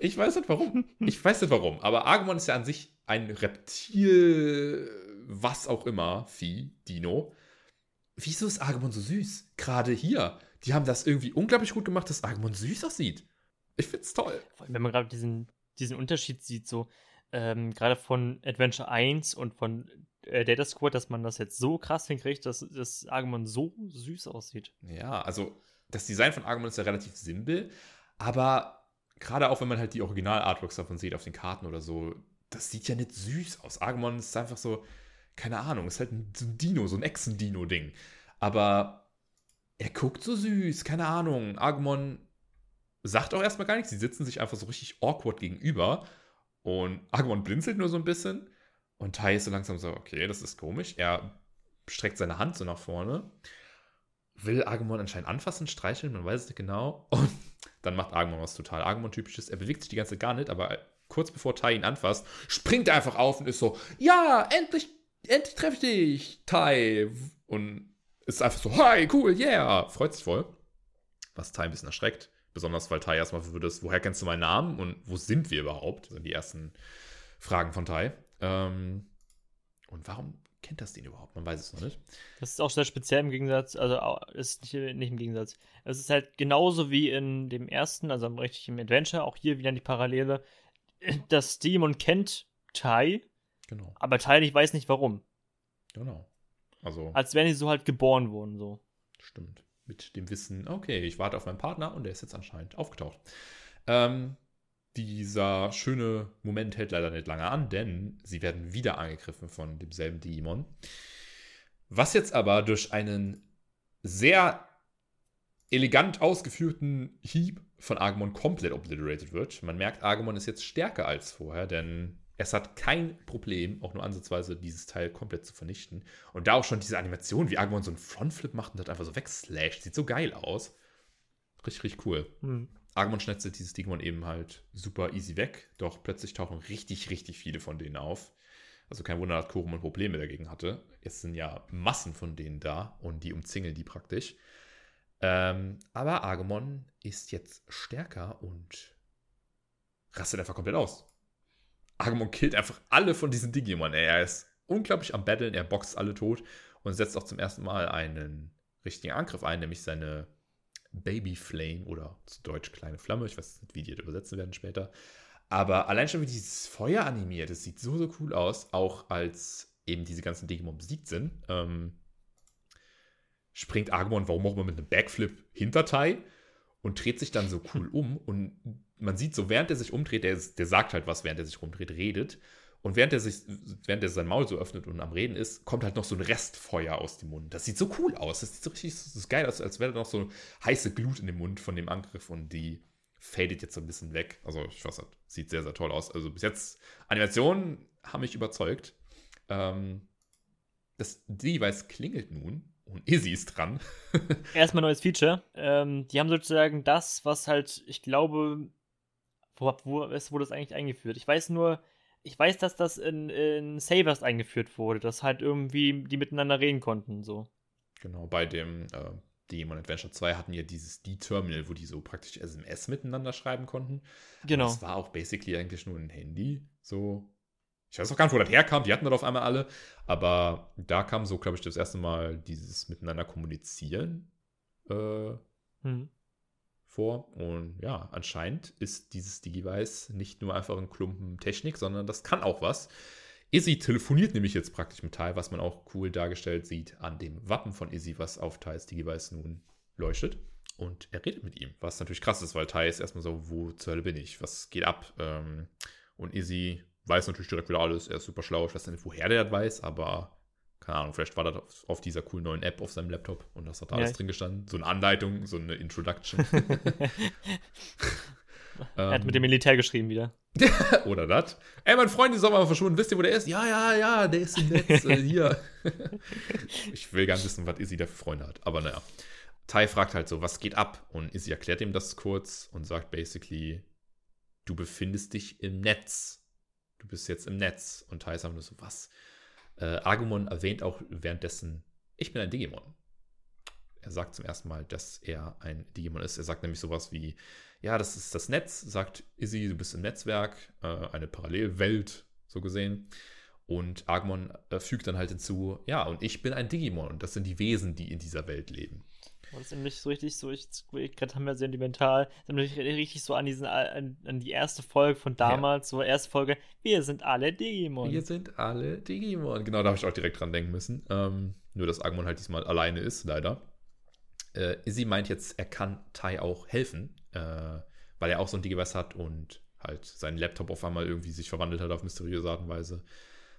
Ich weiß nicht warum. Ich weiß nicht warum. Aber Agumon ist ja an sich ein Reptil, was auch immer, Vieh, Dino. Wieso ist Agumon so süß? Gerade hier. Die haben das irgendwie unglaublich gut gemacht, dass Agumon süß aussieht. Ich find's toll. Wenn man gerade diesen, diesen Unterschied sieht, so ähm, gerade von Adventure 1 und von äh, Data Squad, dass man das jetzt so krass hinkriegt, dass das Agumon so süß aussieht. Ja, also das Design von Agumon ist ja relativ simpel, aber gerade auch wenn man halt die Original-Artworks davon sieht, auf den Karten oder so, das sieht ja nicht süß aus. Agumon ist einfach so, keine Ahnung, ist halt ein, Dino, so ein Echsen-Dino-Ding. Aber er guckt so süß, keine Ahnung. Agumon sagt auch erstmal gar nichts. Sie sitzen sich einfach so richtig awkward gegenüber. Und Agumon blinzelt nur so ein bisschen. Und Tai ist so langsam so, okay, das ist komisch. Er streckt seine Hand so nach vorne. Will Agumon anscheinend anfassen, streicheln, man weiß es nicht genau. Und dann macht Agumon was total Agumon-typisches. Er bewegt sich die ganze Zeit gar nicht, aber kurz bevor Tai ihn anfasst, springt er einfach auf und ist so, ja, endlich, endlich treffe ich dich, Tai. Und ist einfach so, hi, cool, yeah, freut sich voll. Was Tai ein bisschen erschreckt. Besonders, weil Tai erstmal würde es, woher kennst du meinen Namen und wo sind wir überhaupt? Also die ersten Fragen von Tai. Ähm, und warum kennt das den überhaupt? Man weiß es noch nicht. Das ist auch sehr speziell im Gegensatz, also ist nicht, nicht im Gegensatz. Es ist halt genauso wie in dem ersten, also im Adventure, auch hier wieder die Parallele, dass Demon kennt Tai, genau. aber Tai nicht weiß nicht warum. Genau. Also. Als wären die so halt geboren worden, so. Stimmt. Mit dem Wissen, okay, ich warte auf meinen Partner und der ist jetzt anscheinend aufgetaucht. Ähm, dieser schöne Moment hält leider nicht lange an, denn sie werden wieder angegriffen von demselben Dämon. Was jetzt aber durch einen sehr elegant ausgeführten Hieb von Agumon komplett obliterated wird. Man merkt, Agumon ist jetzt stärker als vorher, denn es hat kein Problem, auch nur ansatzweise dieses Teil komplett zu vernichten. Und da auch schon diese Animation, wie Agumon so einen Frontflip macht und das einfach so wegslasht, sieht so geil aus. Richtig, richtig cool. Hm. Agumon schnetzelt dieses Digimon eben halt super easy weg, doch plötzlich tauchen richtig, richtig viele von denen auf. Also kein Wunder, dass Koromon Probleme dagegen hatte. Es sind ja Massen von denen da und die umzingeln die praktisch. Ähm, aber Agumon ist jetzt stärker und rastet einfach komplett aus. Agumon killt einfach alle von diesen Digimon. Er ist unglaublich am Battlen, er boxt alle tot und setzt auch zum ersten Mal einen richtigen Angriff ein, nämlich seine Baby Flame oder zu Deutsch kleine Flamme. Ich weiß nicht, wie die das übersetzen werden später. Aber allein schon wie dieses Feuer animiert, das sieht so, so cool aus, auch als eben diese ganzen Digimon besiegt sind. Ähm, springt Agumon, warum auch immer, mit einem Backflip hinter Tai und dreht sich dann so cool um. Und man sieht so, während er sich umdreht, der, der sagt halt was, während er sich umdreht, redet. Und während er sich, während er sein Maul so öffnet und am Reden ist, kommt halt noch so ein Restfeuer aus dem Mund. Das sieht so cool aus. Das sieht so richtig, das ist geil aus, als wäre da noch so heiße Glut in dem Mund von dem Angriff und die fadet jetzt so ein bisschen weg. Also, ich weiß nicht, sieht sehr, sehr toll aus. Also, bis jetzt, Animationen haben mich überzeugt. Ähm, das Device klingelt nun und Izzy ist dran. Erstmal neues Feature. Ähm, die haben sozusagen das, was halt, ich glaube, wo, wo ist, wurde das eigentlich eingeführt? Ich weiß nur, ich weiß, dass das in, in Savers eingeführt wurde, dass halt irgendwie die miteinander reden konnten, so. Genau, bei dem äh, Demon Adventure 2 hatten ja dieses D-Terminal, wo die so praktisch SMS miteinander schreiben konnten. Genau. das war auch basically eigentlich nur ein Handy, so. Ich weiß auch gar nicht, wo das herkam, die hatten das auf einmal alle, aber da kam so, glaube ich, das erste Mal dieses Miteinander kommunizieren äh, hm vor. Und ja, anscheinend ist dieses Digivice nicht nur einfach ein Klumpen Technik, sondern das kann auch was. Izzy telefoniert nämlich jetzt praktisch mit Tai, was man auch cool dargestellt sieht an dem Wappen von Izzy, was auf Tais Digivice nun leuchtet. Und er redet mit ihm, was natürlich krass ist, weil Tai ist erstmal so, wo zur Hölle bin ich? Was geht ab? Ähm, und Izzy weiß natürlich direkt wieder alles, er ist super schlau, ich weiß nicht, woher der das weiß, aber keine Ahnung, vielleicht war das auf, dieser coolen neuen App auf seinem Laptop und das hat da ja. alles drin gestanden. So eine Anleitung, so eine Introduction. er hat mit dem Militär geschrieben wieder. Oder das. Ey, mein Freund ist auch mal verschwunden. Wisst ihr, wo der ist? Ja, ja, ja, der ist im Netz. Äh, hier. ich will gar nicht wissen, was Izzy da für Freunde hat. Aber naja. Tai fragt halt so, was geht ab? Und Izzy erklärt ihm das kurz und sagt basically, du befindest dich im Netz. Du bist jetzt im Netz. Und Tai sagt nur so, was? Äh, Agumon erwähnt auch währenddessen, ich bin ein Digimon. Er sagt zum ersten Mal, dass er ein Digimon ist. Er sagt nämlich sowas wie, ja, das ist das Netz, sagt Izzy, du bist im Netzwerk, äh, eine Parallelwelt, so gesehen. Und Agumon äh, fügt dann halt hinzu, ja, und ich bin ein Digimon und das sind die Wesen, die in dieser Welt leben. Das ist nämlich so richtig so, ich, gerade haben wir sentimental, nämlich richtig so an diesen, an, an, die erste Folge von damals, ja. so erste Folge, wir sind alle Digimon. Wir sind alle Digimon. Genau, da habe ich auch direkt dran denken müssen. Ähm, nur, dass Agumon halt diesmal alleine ist, leider. Äh, Izzy meint jetzt, er kann Tai auch helfen, äh, weil er auch so ein Digivice hat und halt seinen Laptop auf einmal irgendwie sich verwandelt hat auf mysteriöse Art und Weise.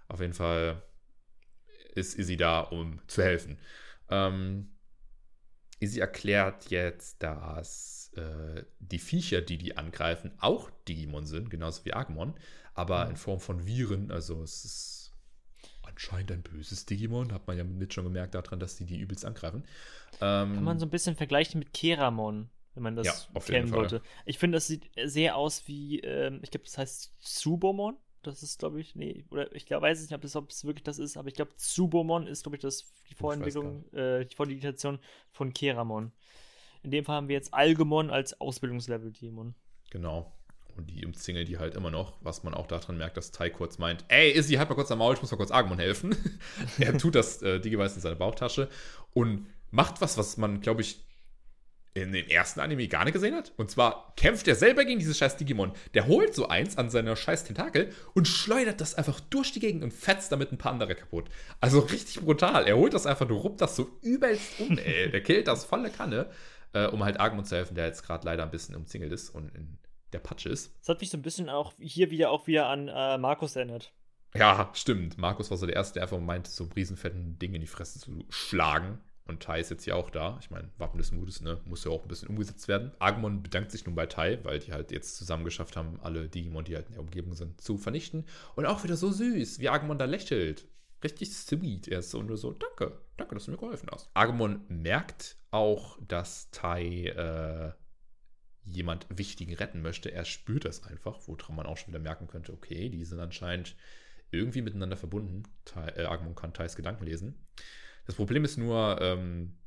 Auf jeden Fall ist Izzy da, um zu helfen. Ähm, Sie erklärt jetzt, dass äh, die Viecher, die die angreifen, auch Digimon sind, genauso wie Agumon, aber mhm. in Form von Viren. Also es ist anscheinend ein böses Digimon, hat man ja mit schon gemerkt daran, dass die die übelst angreifen. Ähm, Kann man so ein bisschen vergleichen mit Keramon, wenn man das ja, kennen wollte. Ich finde, das sieht sehr aus wie, ähm, ich glaube, das heißt Tsubomon. Das ist, glaube ich, nee, oder ich glaub, weiß nicht, ob es wirklich das ist, aber ich glaube, Tsubomon ist, glaube ich, das, die Vorentwicklung, äh, die Vordigitation von Keramon. In dem Fall haben wir jetzt Algemon als Ausbildungslevel-Demon. Genau. Und die umzingeln die halt immer noch, was man auch daran merkt, dass Tai kurz meint, ey, Izzy, halt mal kurz am Maul, ich muss mal kurz Agumon helfen. er tut das äh, Digivice in seine Bauchtasche und macht was, was man, glaube ich, in den ersten Anime gar nicht gesehen hat. Und zwar kämpft er selber gegen dieses scheiß Digimon. Der holt so eins an seiner scheiß Tentakel und schleudert das einfach durch die Gegend und fetzt damit ein paar andere kaputt. Also richtig brutal. Er holt das einfach, du ruppt das so übelst um, ey. Der killt das volle Kanne, äh, um halt Agumon zu helfen, der jetzt gerade leider ein bisschen umzingelt ist und in der Patsch ist. Das hat mich so ein bisschen auch hier wieder auch wieder an äh, Markus erinnert. Ja, stimmt. Markus war so der Erste, der einfach meinte, so riesenfetten Dinge in die Fresse zu schlagen. Und Tai ist jetzt ja auch da. Ich meine, Wappen des Mutes, ne, muss ja auch ein bisschen umgesetzt werden. Agumon bedankt sich nun bei Tai, weil die halt jetzt zusammen geschafft haben, alle Digimon, die halt in der Umgebung sind, zu vernichten. Und auch wieder so süß, wie Agumon da lächelt. Richtig sweet. Er ist so nur so, danke, danke, dass du mir geholfen hast. Agumon merkt auch, dass Tai äh, jemand Wichtigen retten möchte. Er spürt das einfach, woran man auch schon wieder merken könnte, okay, die sind anscheinend irgendwie miteinander verbunden. Tai, äh, Agumon kann Tais Gedanken lesen. Das Problem ist nur, ähm,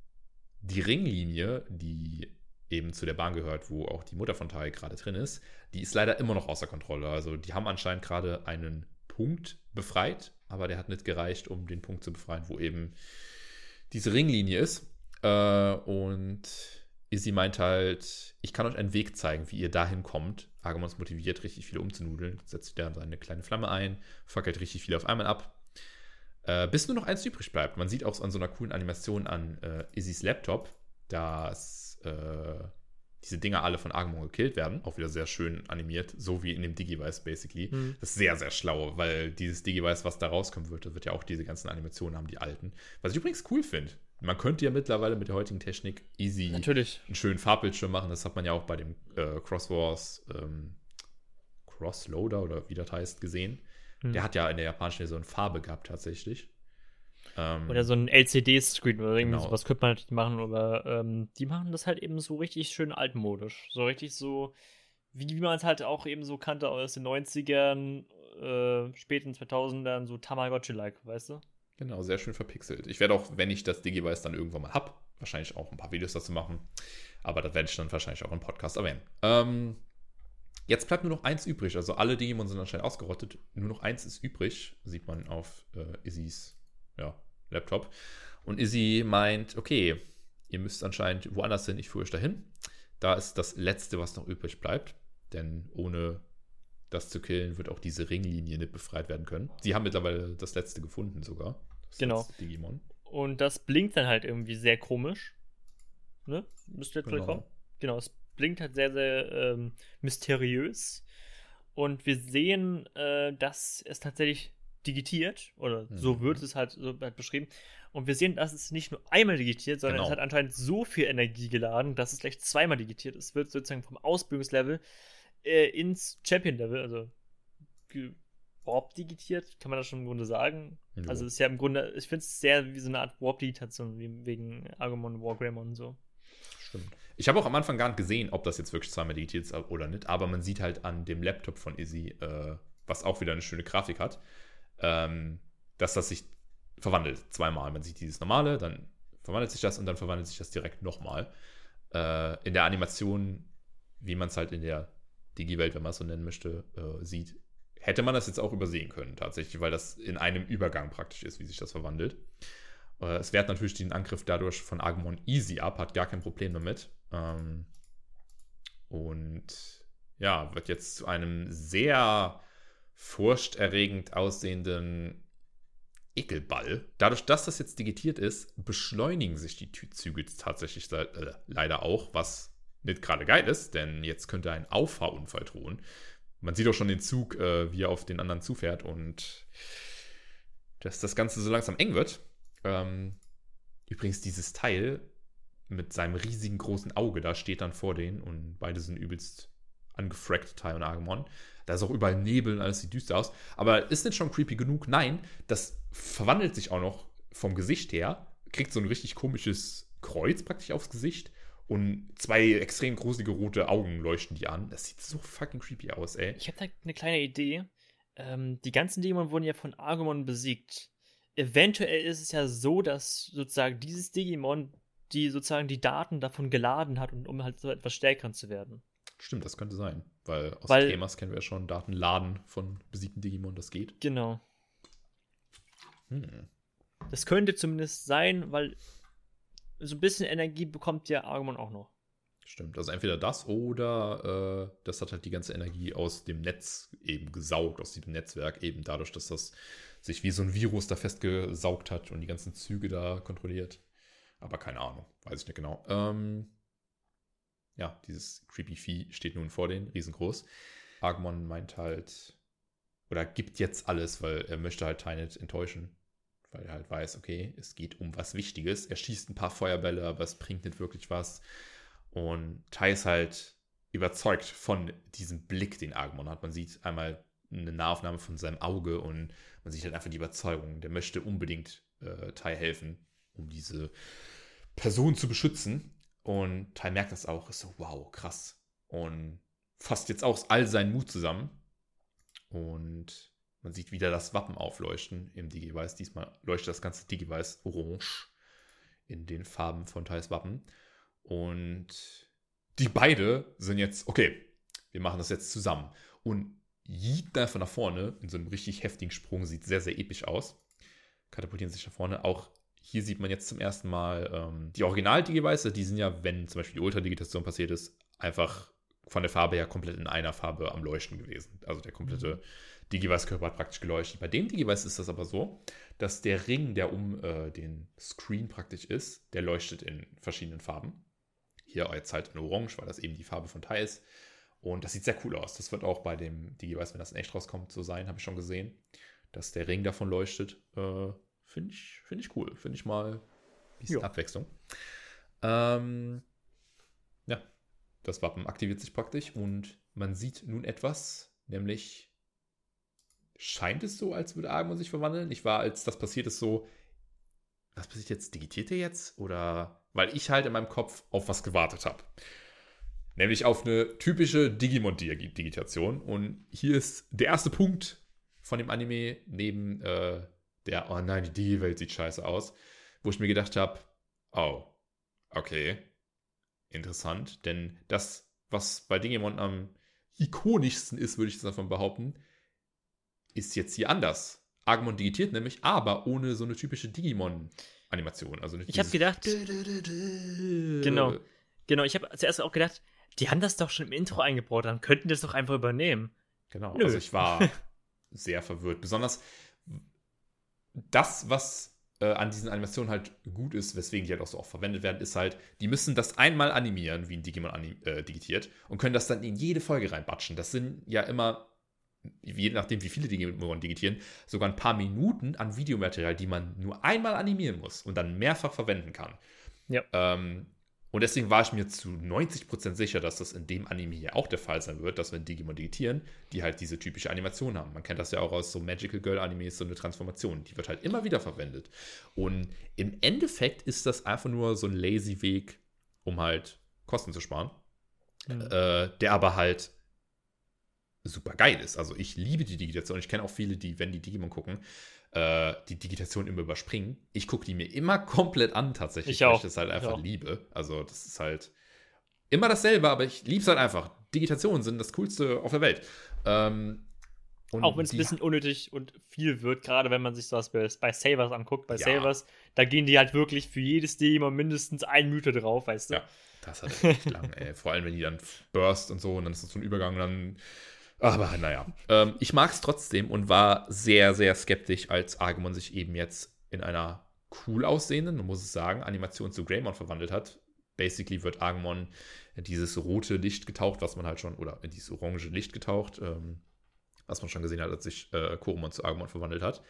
die Ringlinie, die eben zu der Bahn gehört, wo auch die Mutter von Tai gerade drin ist, die ist leider immer noch außer Kontrolle. Also die haben anscheinend gerade einen Punkt befreit, aber der hat nicht gereicht, um den Punkt zu befreien, wo eben diese Ringlinie ist. Äh, und Izzy meint halt, ich kann euch einen Weg zeigen, wie ihr dahin kommt. Agamons motiviert, richtig viele umzunudeln, setzt dann seine kleine Flamme ein, fackelt richtig viel auf einmal ab äh, bis nur noch eins übrig bleibt. Man sieht auch an so einer coolen Animation an äh, Izzys Laptop, dass äh, diese Dinger alle von Agumon gekillt werden. Auch wieder sehr schön animiert, so wie in dem Digivice basically. Mhm. Das ist sehr, sehr schlau, weil dieses Digivice, was da rauskommen wird, das wird ja auch diese ganzen Animationen haben, die alten. Was ich übrigens cool finde. Man könnte ja mittlerweile mit der heutigen Technik easy Natürlich. einen schönen Farbbildschirm machen. Das hat man ja auch bei dem äh, Crosswars ähm, Crossloader oder wie das heißt gesehen. Hm. Der hat ja in der japanischen so eine Farbe gehabt tatsächlich. Ähm, oder so ein LCD-Screen oder irgendwie genau. sowas könnte man halt machen. Oder ähm, die machen das halt eben so richtig schön altmodisch. So richtig so, wie, wie man es halt auch eben so kannte aus den 90ern, äh, späten 2000ern, so Tamagotchi-like, weißt du? Genau, sehr schön verpixelt. Ich werde auch, wenn ich das Digivice dann irgendwann mal habe, wahrscheinlich auch ein paar Videos dazu machen. Aber das werde ich dann wahrscheinlich auch im Podcast erwähnen. Ähm, Jetzt bleibt nur noch eins übrig. Also alle Digimon sind anscheinend ausgerottet. Nur noch eins ist übrig, sieht man auf äh, Izzys ja, Laptop. Und Izzy meint, okay, ihr müsst anscheinend woanders hin, ich führe euch dahin. Da ist das Letzte, was noch übrig bleibt. Denn ohne das zu killen, wird auch diese Ringlinie nicht befreit werden können. Sie haben mittlerweile das Letzte gefunden sogar. Das genau. Digimon. Und das blinkt dann halt irgendwie sehr komisch. Ne? Müsste jetzt genau. kommen. Genau, es blinkt halt sehr, sehr ähm, mysteriös. Und wir sehen, äh, dass es tatsächlich digitiert, oder mhm. so wird es halt, so halt beschrieben. Und wir sehen, dass es nicht nur einmal digitiert, sondern genau. es hat anscheinend so viel Energie geladen, dass es gleich zweimal digitiert ist. Es wird sozusagen vom Ausbildungslevel äh, ins Champion-Level, also Warp digitiert, kann man das schon im Grunde sagen. Ja. Also ist ja im Grunde, ich finde es sehr wie so eine Art Warp-Digitation, wegen Agumon, Wargreymon und so. Stimmt. Ich habe auch am Anfang gar nicht gesehen, ob das jetzt wirklich zweimal digitiert ist oder nicht, aber man sieht halt an dem Laptop von Izzy, äh, was auch wieder eine schöne Grafik hat, ähm, dass das sich verwandelt zweimal. Man sieht dieses normale, dann verwandelt sich das und dann verwandelt sich das direkt nochmal. Äh, in der Animation, wie man es halt in der Digi-Welt, wenn man es so nennen möchte, äh, sieht, hätte man das jetzt auch übersehen können, tatsächlich, weil das in einem Übergang praktisch ist, wie sich das verwandelt. Äh, es wehrt natürlich den Angriff dadurch von Agumon easy ab, hat gar kein Problem damit. Ähm, und ja, wird jetzt zu einem sehr furchterregend aussehenden Ekelball. Dadurch, dass das jetzt digitiert ist, beschleunigen sich die Züge tatsächlich äh, leider auch, was nicht gerade geil ist, denn jetzt könnte ein Auffahrunfall drohen. Man sieht auch schon den Zug, äh, wie er auf den anderen zufährt und dass das Ganze so langsam eng wird. Ähm, übrigens, dieses Teil mit seinem riesigen großen Auge da steht dann vor denen und beide sind übelst angefrackt, Tai und Agumon. Da ist auch überall Nebel und alles sieht düster aus. Aber ist nicht schon creepy genug? Nein, das verwandelt sich auch noch vom Gesicht her, kriegt so ein richtig komisches Kreuz praktisch aufs Gesicht und zwei extrem gruselige rote Augen leuchten die an. Das sieht so fucking creepy aus, ey. Ich habe da eine kleine Idee. Ähm, die ganzen Dämonen wurden ja von Agumon besiegt eventuell ist es ja so, dass sozusagen dieses Digimon die sozusagen die Daten davon geladen hat, und, um halt so etwas stärker zu werden. Stimmt, das könnte sein. Weil aus Weil, Themas kennen wir ja schon Datenladen von besiegten Digimon, das geht. Genau. Hm. Das könnte zumindest sein, weil so ein bisschen Energie bekommt ja Agumon auch noch. Stimmt, also entweder das oder äh, das hat halt die ganze Energie aus dem Netz eben gesaugt, aus diesem Netzwerk, eben dadurch, dass das sich wie so ein Virus da festgesaugt hat und die ganzen Züge da kontrolliert. Aber keine Ahnung, weiß ich nicht genau. Ähm, ja, dieses Creepy Vieh steht nun vor denen, riesengroß. Agumon meint halt, oder gibt jetzt alles, weil er möchte halt Tynet enttäuschen. Weil er halt weiß, okay, es geht um was Wichtiges. Er schießt ein paar Feuerbälle, aber es bringt nicht wirklich was. Und Tai ist halt überzeugt von diesem Blick, den Agumon hat. Man sieht einmal eine Nahaufnahme von seinem Auge und man sieht halt einfach die Überzeugung. Der möchte unbedingt äh, Tai helfen, um diese Person zu beschützen. Und Tai merkt das auch, ist so, wow, krass. Und fasst jetzt auch all seinen Mut zusammen. Und man sieht wieder das Wappen aufleuchten im Digivice. Diesmal leuchtet das ganze Digivice orange in den Farben von Thais Wappen. Und die beide sind jetzt, okay, wir machen das jetzt zusammen. Und Yeet einfach nach vorne in so einem richtig heftigen Sprung, sieht sehr, sehr episch aus. Katapultieren sich nach vorne. Auch hier sieht man jetzt zum ersten Mal ähm, die Original-Digivice, die sind ja, wenn zum Beispiel die Ultradigitation passiert ist, einfach von der Farbe her komplett in einer Farbe am Leuchten gewesen. Also der komplette mhm. Digivice-Körper hat praktisch geleuchtet. Bei dem Digivice ist das aber so, dass der Ring, der um äh, den Screen praktisch ist, der leuchtet in verschiedenen Farben. Hier jetzt halt in Orange, weil das eben die Farbe von Tai ist. Und das sieht sehr cool aus. Das wird auch bei dem Digivice, wenn das in echt rauskommt, so sein, habe ich schon gesehen. Dass der Ring davon leuchtet. Äh, Finde ich, find ich cool. Finde ich mal ein bisschen jo. Abwechslung. Ähm, ja, das Wappen aktiviert sich praktisch und man sieht nun etwas, nämlich scheint es so, als würde Agumon sich verwandeln. Ich war, als das passiert ist, so, was passiert jetzt? Digitiert er jetzt? Oder weil ich halt in meinem Kopf auf was gewartet habe. Nämlich auf eine typische Digimon-Digitation. Und hier ist der erste Punkt von dem Anime neben äh, der, oh nein, die Digi-Welt sieht scheiße aus, wo ich mir gedacht habe, oh, okay, interessant. Denn das, was bei Digimon am ikonischsten ist, würde ich davon behaupten, ist jetzt hier anders. Agumon digitiert nämlich, aber ohne so eine typische Digimon- Animation. Also ich habe gedacht. Genau. Genau, ich habe zuerst auch gedacht, die haben das doch schon im Intro eingebaut, dann könnten die das doch einfach übernehmen. Genau, Nö. also ich war sehr verwirrt. Besonders das, was äh, an diesen Animationen halt gut ist, weswegen die halt auch so oft verwendet werden, ist halt, die müssen das einmal animieren, wie ein Digimon anim äh, digitiert, und können das dann in jede Folge reinbatschen. Das sind ja immer je nachdem, wie viele Digimon digitieren, sogar ein paar Minuten an Videomaterial, die man nur einmal animieren muss und dann mehrfach verwenden kann. Ja. Ähm, und deswegen war ich mir zu 90% sicher, dass das in dem Anime hier auch der Fall sein wird, dass wenn Digimon digitieren, die halt diese typische Animation haben. Man kennt das ja auch aus so Magical Girl Animes, so eine Transformation. Die wird halt immer wieder verwendet. Und im Endeffekt ist das einfach nur so ein lazy Weg, um halt Kosten zu sparen. Mhm. Äh, der aber halt super geil ist. Also ich liebe die Digitation. Ich kenne auch viele, die, wenn die Digimon gucken, äh, die Digitation immer überspringen. Ich gucke die mir immer komplett an, tatsächlich, ich auch. weil ich das halt einfach liebe. Also das ist halt immer dasselbe, aber ich liebe es halt einfach. Digitationen sind das Coolste auf der Welt. Ähm, auch wenn es ein bisschen unnötig und viel wird, gerade wenn man sich sowas bei, bei Savers anguckt. Bei ja. Savers, da gehen die halt wirklich für jedes Digimon mindestens ein Mythe drauf, weißt du? Ja, das hat echt lang, ey. Vor allem, wenn die dann burst und so und dann ist das so ein Übergang und dann aber naja, ähm, ich mag es trotzdem und war sehr, sehr skeptisch, als Agumon sich eben jetzt in einer cool aussehenden, man muss es sagen, Animation zu Greymon verwandelt hat. Basically wird Agumon in dieses rote Licht getaucht, was man halt schon, oder in dieses orange Licht getaucht, ähm, was man schon gesehen hat, als sich äh, Koromon zu Agumon verwandelt hat.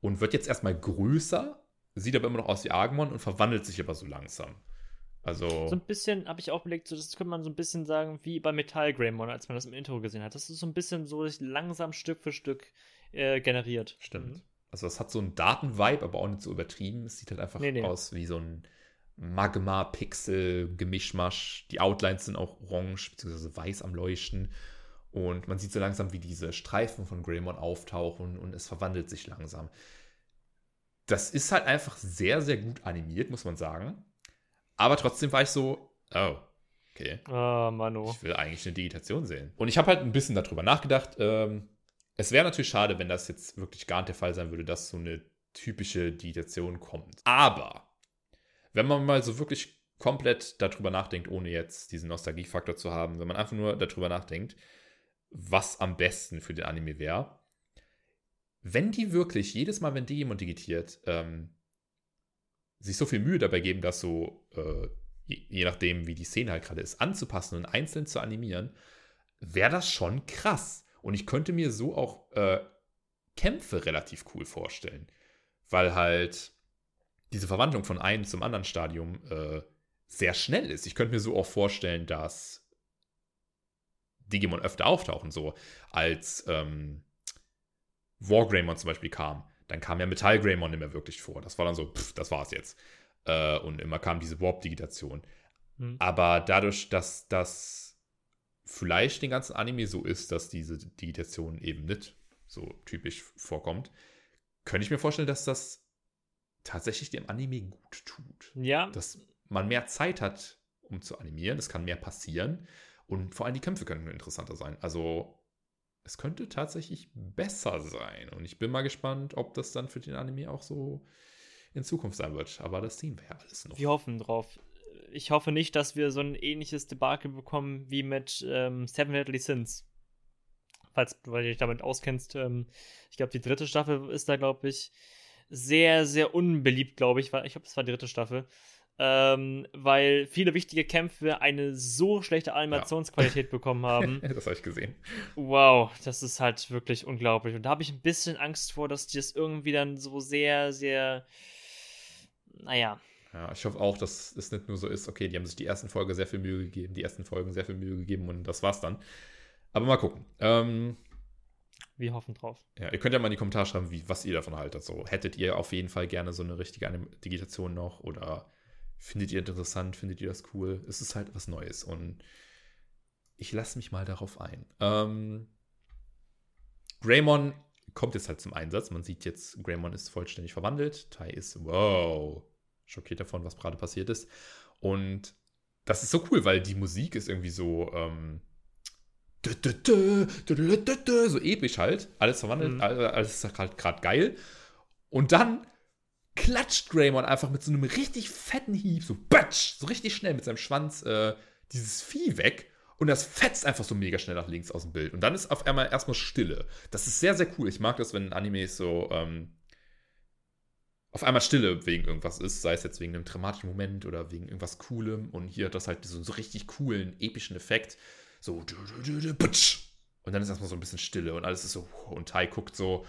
Und wird jetzt erstmal größer, sieht aber immer noch aus wie Agumon und verwandelt sich aber so langsam. Also. So ein bisschen habe ich auch überlegt, so, das könnte man so ein bisschen sagen wie bei Metall Greymon, als man das im Intro gesehen hat. Das ist so ein bisschen so langsam Stück für Stück äh, generiert. Stimmt. Mhm. Also es hat so einen Datenvibe, aber auch nicht so übertrieben. Es sieht halt einfach nee, nee. aus wie so ein Magma-Pixel-Gemischmasch. Die Outlines sind auch orange bzw. weiß am Leuchten. Und man sieht so langsam, wie diese Streifen von Greymon auftauchen und es verwandelt sich langsam. Das ist halt einfach sehr, sehr gut animiert, muss man sagen. Aber trotzdem war ich so, oh, okay. Oh, Manu. Ich will eigentlich eine Digitation sehen. Und ich habe halt ein bisschen darüber nachgedacht. Ähm, es wäre natürlich schade, wenn das jetzt wirklich gar nicht der Fall sein würde, dass so eine typische Digitation kommt. Aber wenn man mal so wirklich komplett darüber nachdenkt, ohne jetzt diesen Nostalgiefaktor zu haben, wenn man einfach nur darüber nachdenkt, was am besten für den Anime wäre, wenn die wirklich jedes Mal, wenn die jemand digitiert, ähm, sich so viel Mühe dabei geben, das so, äh, je, je, nachdem, wie die Szene halt gerade ist, anzupassen und einzeln zu animieren, wäre das schon krass. Und ich könnte mir so auch äh, Kämpfe relativ cool vorstellen. Weil halt diese Verwandlung von einem zum anderen Stadium äh, sehr schnell ist. Ich könnte mir so auch vorstellen, dass Digimon öfter auftauchen, so als ähm, Wargreymon zum Beispiel kam. Dann kam ja Metall Greymon nicht mehr wirklich vor. Das war dann so, pff, das war's jetzt. Äh, und immer kam diese Warp-Digitation. Mhm. Aber dadurch, dass das vielleicht den ganzen Anime so ist, dass diese Digitation eben nicht so typisch vorkommt, könnte ich mir vorstellen, dass das tatsächlich dem Anime gut tut. Ja. Dass man mehr Zeit hat, um zu animieren. Es kann mehr passieren. Und vor allem die Kämpfe können interessanter sein. Also es könnte tatsächlich besser sein. Und ich bin mal gespannt, ob das dann für den Anime auch so in Zukunft sein wird. Aber das sehen wir ja alles noch. Wir hoffen drauf. Ich hoffe nicht, dass wir so ein ähnliches Debakel bekommen wie mit ähm, Seven Deadly Sins. Falls du dich damit auskennst. Ähm, ich glaube, die dritte Staffel ist da, glaube ich, sehr, sehr unbeliebt, glaube ich. Ich glaube, es war die dritte Staffel. Ähm, weil viele wichtige Kämpfe eine so schlechte Animationsqualität ja. bekommen haben. das habe ich gesehen. Wow, das ist halt wirklich unglaublich. Und da habe ich ein bisschen Angst vor, dass die das irgendwie dann so sehr, sehr, naja. Ja, ich hoffe auch, dass es nicht nur so ist, okay, die haben sich die ersten Folge sehr viel Mühe gegeben, die ersten Folgen sehr viel Mühe gegeben und das war's dann. Aber mal gucken. Ähm, wir hoffen drauf. Ja, ihr könnt ja mal in die Kommentare schreiben, wie, was ihr davon haltet. So, hättet ihr auf jeden Fall gerne so eine richtige Digitation noch oder findet ihr interessant, findet ihr das cool? Es ist halt was Neues und ich lasse mich mal darauf ein. Ähm, Greymon kommt jetzt halt zum Einsatz. Man sieht jetzt, Greymon ist vollständig verwandelt. Tai ist, wow, schockiert davon, was gerade passiert ist. Und das ist so cool, weil die Musik ist irgendwie so, ähm, so episch halt. Alles verwandelt, mhm. alles ist halt gerade geil. Und dann klatscht Greymon einfach mit so einem richtig fetten Hieb, so batsch, so richtig schnell mit seinem Schwanz äh, dieses Vieh weg. Und das fetzt einfach so mega schnell nach links aus dem Bild. Und dann ist auf einmal erstmal Stille. Das ist sehr, sehr cool. Ich mag das, wenn Animes so ähm, auf einmal Stille wegen irgendwas ist. Sei es jetzt wegen einem dramatischen Moment oder wegen irgendwas Coolem. Und hier hat das halt so, so richtig coolen, epischen Effekt. So, und dann ist erstmal so ein bisschen Stille und alles ist so, und Tai guckt so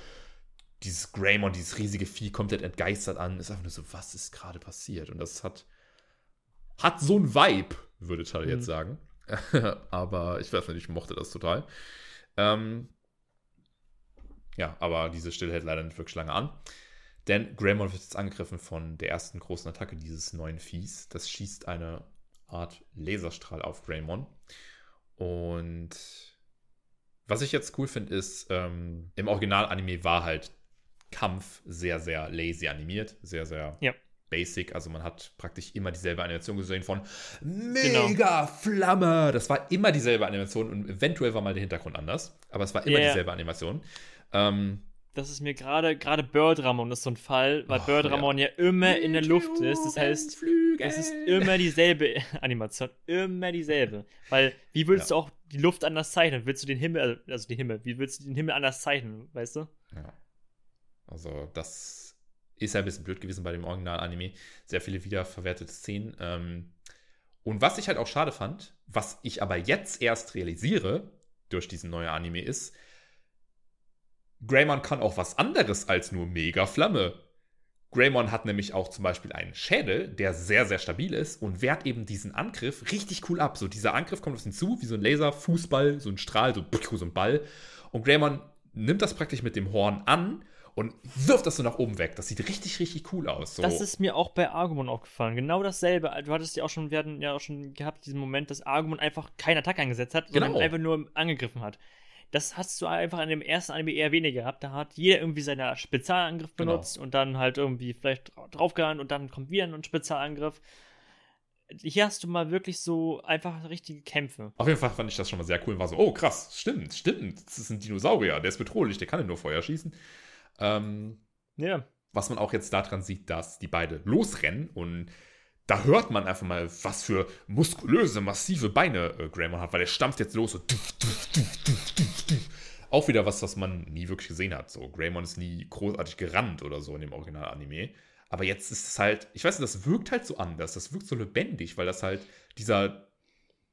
dieses Greymon, dieses riesige Vieh komplett entgeistert an, ist einfach nur so, was ist gerade passiert? Und das hat, hat so ein Vibe, würde Tai mhm. jetzt sagen. aber ich weiß nicht, ich mochte das total. Ähm, ja, aber diese Stille hält leider nicht wirklich lange an. Denn Greymon wird jetzt angegriffen von der ersten großen Attacke dieses neuen Viehs. Das schießt eine Art Laserstrahl auf Greymon. Und was ich jetzt cool finde, ist, ähm, im Original-Anime war halt Kampf sehr, sehr lazy animiert, sehr, sehr ja. basic. Also man hat praktisch immer dieselbe Animation gesehen von Mega genau. Flamme. Das war immer dieselbe Animation und eventuell war mal der Hintergrund anders, aber es war immer yeah. dieselbe Animation. Ähm, das ist mir gerade, gerade Bird Ramon ist so ein Fall, weil oh, Bird Ramon ja. ja immer in der Luft ist. Das heißt, Flügel. es ist immer dieselbe Animation. Immer dieselbe. Weil, wie würdest ja. du auch die Luft anders zeichnen? Willst du den Himmel, also, also den Himmel, wie willst du den Himmel anders zeichnen, weißt du? Ja. Also, das ist ja ein bisschen blöd gewesen bei dem Original-Anime. Sehr viele wiederverwertete Szenen. Ähm, und was ich halt auch schade fand, was ich aber jetzt erst realisiere durch diesen neuen Anime ist, Greymon kann auch was anderes als nur Mega Flamme. Greymon hat nämlich auch zum Beispiel einen Schädel, der sehr, sehr stabil ist und wehrt eben diesen Angriff richtig cool ab. So dieser Angriff kommt auf ihn zu, wie so ein Laser, Fußball, so ein Strahl, so, so ein Ball. Und Greymon nimmt das praktisch mit dem Horn an und wirft das so nach oben weg. Das sieht richtig, richtig cool aus. So. Das ist mir auch bei Argumon aufgefallen. Genau dasselbe. Du hattest ja auch schon, wir hatten ja auch schon gehabt, diesen Moment, dass Argumon einfach keinen Attack eingesetzt hat, sondern genau. einfach nur angegriffen hat. Das hast du einfach in dem ersten Anime eher weniger gehabt. Da hat jeder irgendwie seinen Spezialangriff genau. benutzt genau. und dann halt irgendwie vielleicht draufgehauen und dann kommt wieder ein Spezialangriff. hier hast du mal wirklich so einfach richtige Kämpfe. Auf jeden Fall fand ich das schon mal sehr cool und war so, oh krass, stimmt, stimmt, das ist ein Dinosaurier, der ist bedrohlich, der kann ja nur Feuer schießen. Ähm, ja. Was man auch jetzt daran sieht, dass die beide losrennen und da hört man einfach mal, was für muskulöse, massive Beine äh, Greymon hat, weil er stampft jetzt los so. Auch wieder was, was man nie wirklich gesehen hat. So, Greymon ist nie großartig gerannt oder so in dem Original-Anime. Aber jetzt ist es halt, ich weiß nicht, das wirkt halt so anders. Das wirkt so lebendig, weil das halt dieser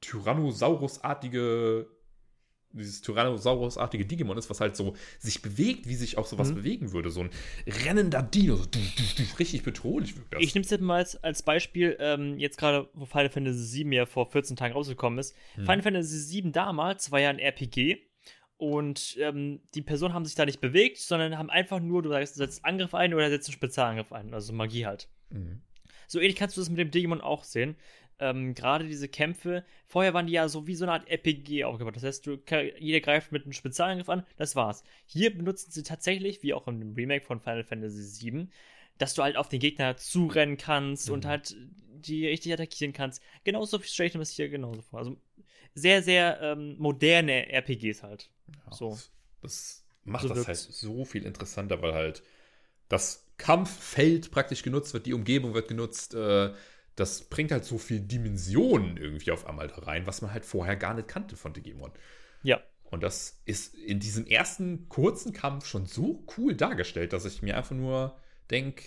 Tyrannosaurus-artige dieses Tyrannosaurus-artige Digimon ist, was halt so sich bewegt, wie sich auch sowas mhm. bewegen würde. So ein rennender Dino, so du, du, du, richtig bedrohlich wirkt das. Ich nehme es jetzt mal als, als Beispiel, ähm, jetzt gerade, wo Final Fantasy VII ja vor 14 Tagen rausgekommen ist. Mhm. Final Fantasy VII damals war ja ein RPG und ähm, die Personen haben sich da nicht bewegt, sondern haben einfach nur, du sagst, du setzt Angriff ein oder setzt einen Spezialangriff ein, also Magie halt. Mhm. So ähnlich kannst du das mit dem Digimon auch sehen ähm, gerade diese Kämpfe, vorher waren die ja so wie so eine Art RPG aufgebaut. Das heißt, du, jeder greift mit einem Spezialangriff an, das war's. Hier benutzen sie tatsächlich, wie auch im Remake von Final Fantasy VII, dass du halt auf den Gegner zurennen kannst mhm. und halt die richtig attackieren kannst. Genauso stelle ich mir das hier genauso vor. Also sehr, sehr ähm, moderne RPGs halt. Ja, so. Das macht so das halt so viel interessanter, weil halt das Kampffeld praktisch genutzt wird, die Umgebung wird genutzt, äh, das bringt halt so viel Dimensionen irgendwie auf einmal da rein, was man halt vorher gar nicht kannte von Digimon. Ja. Und das ist in diesem ersten kurzen Kampf schon so cool dargestellt, dass ich mir einfach nur denke,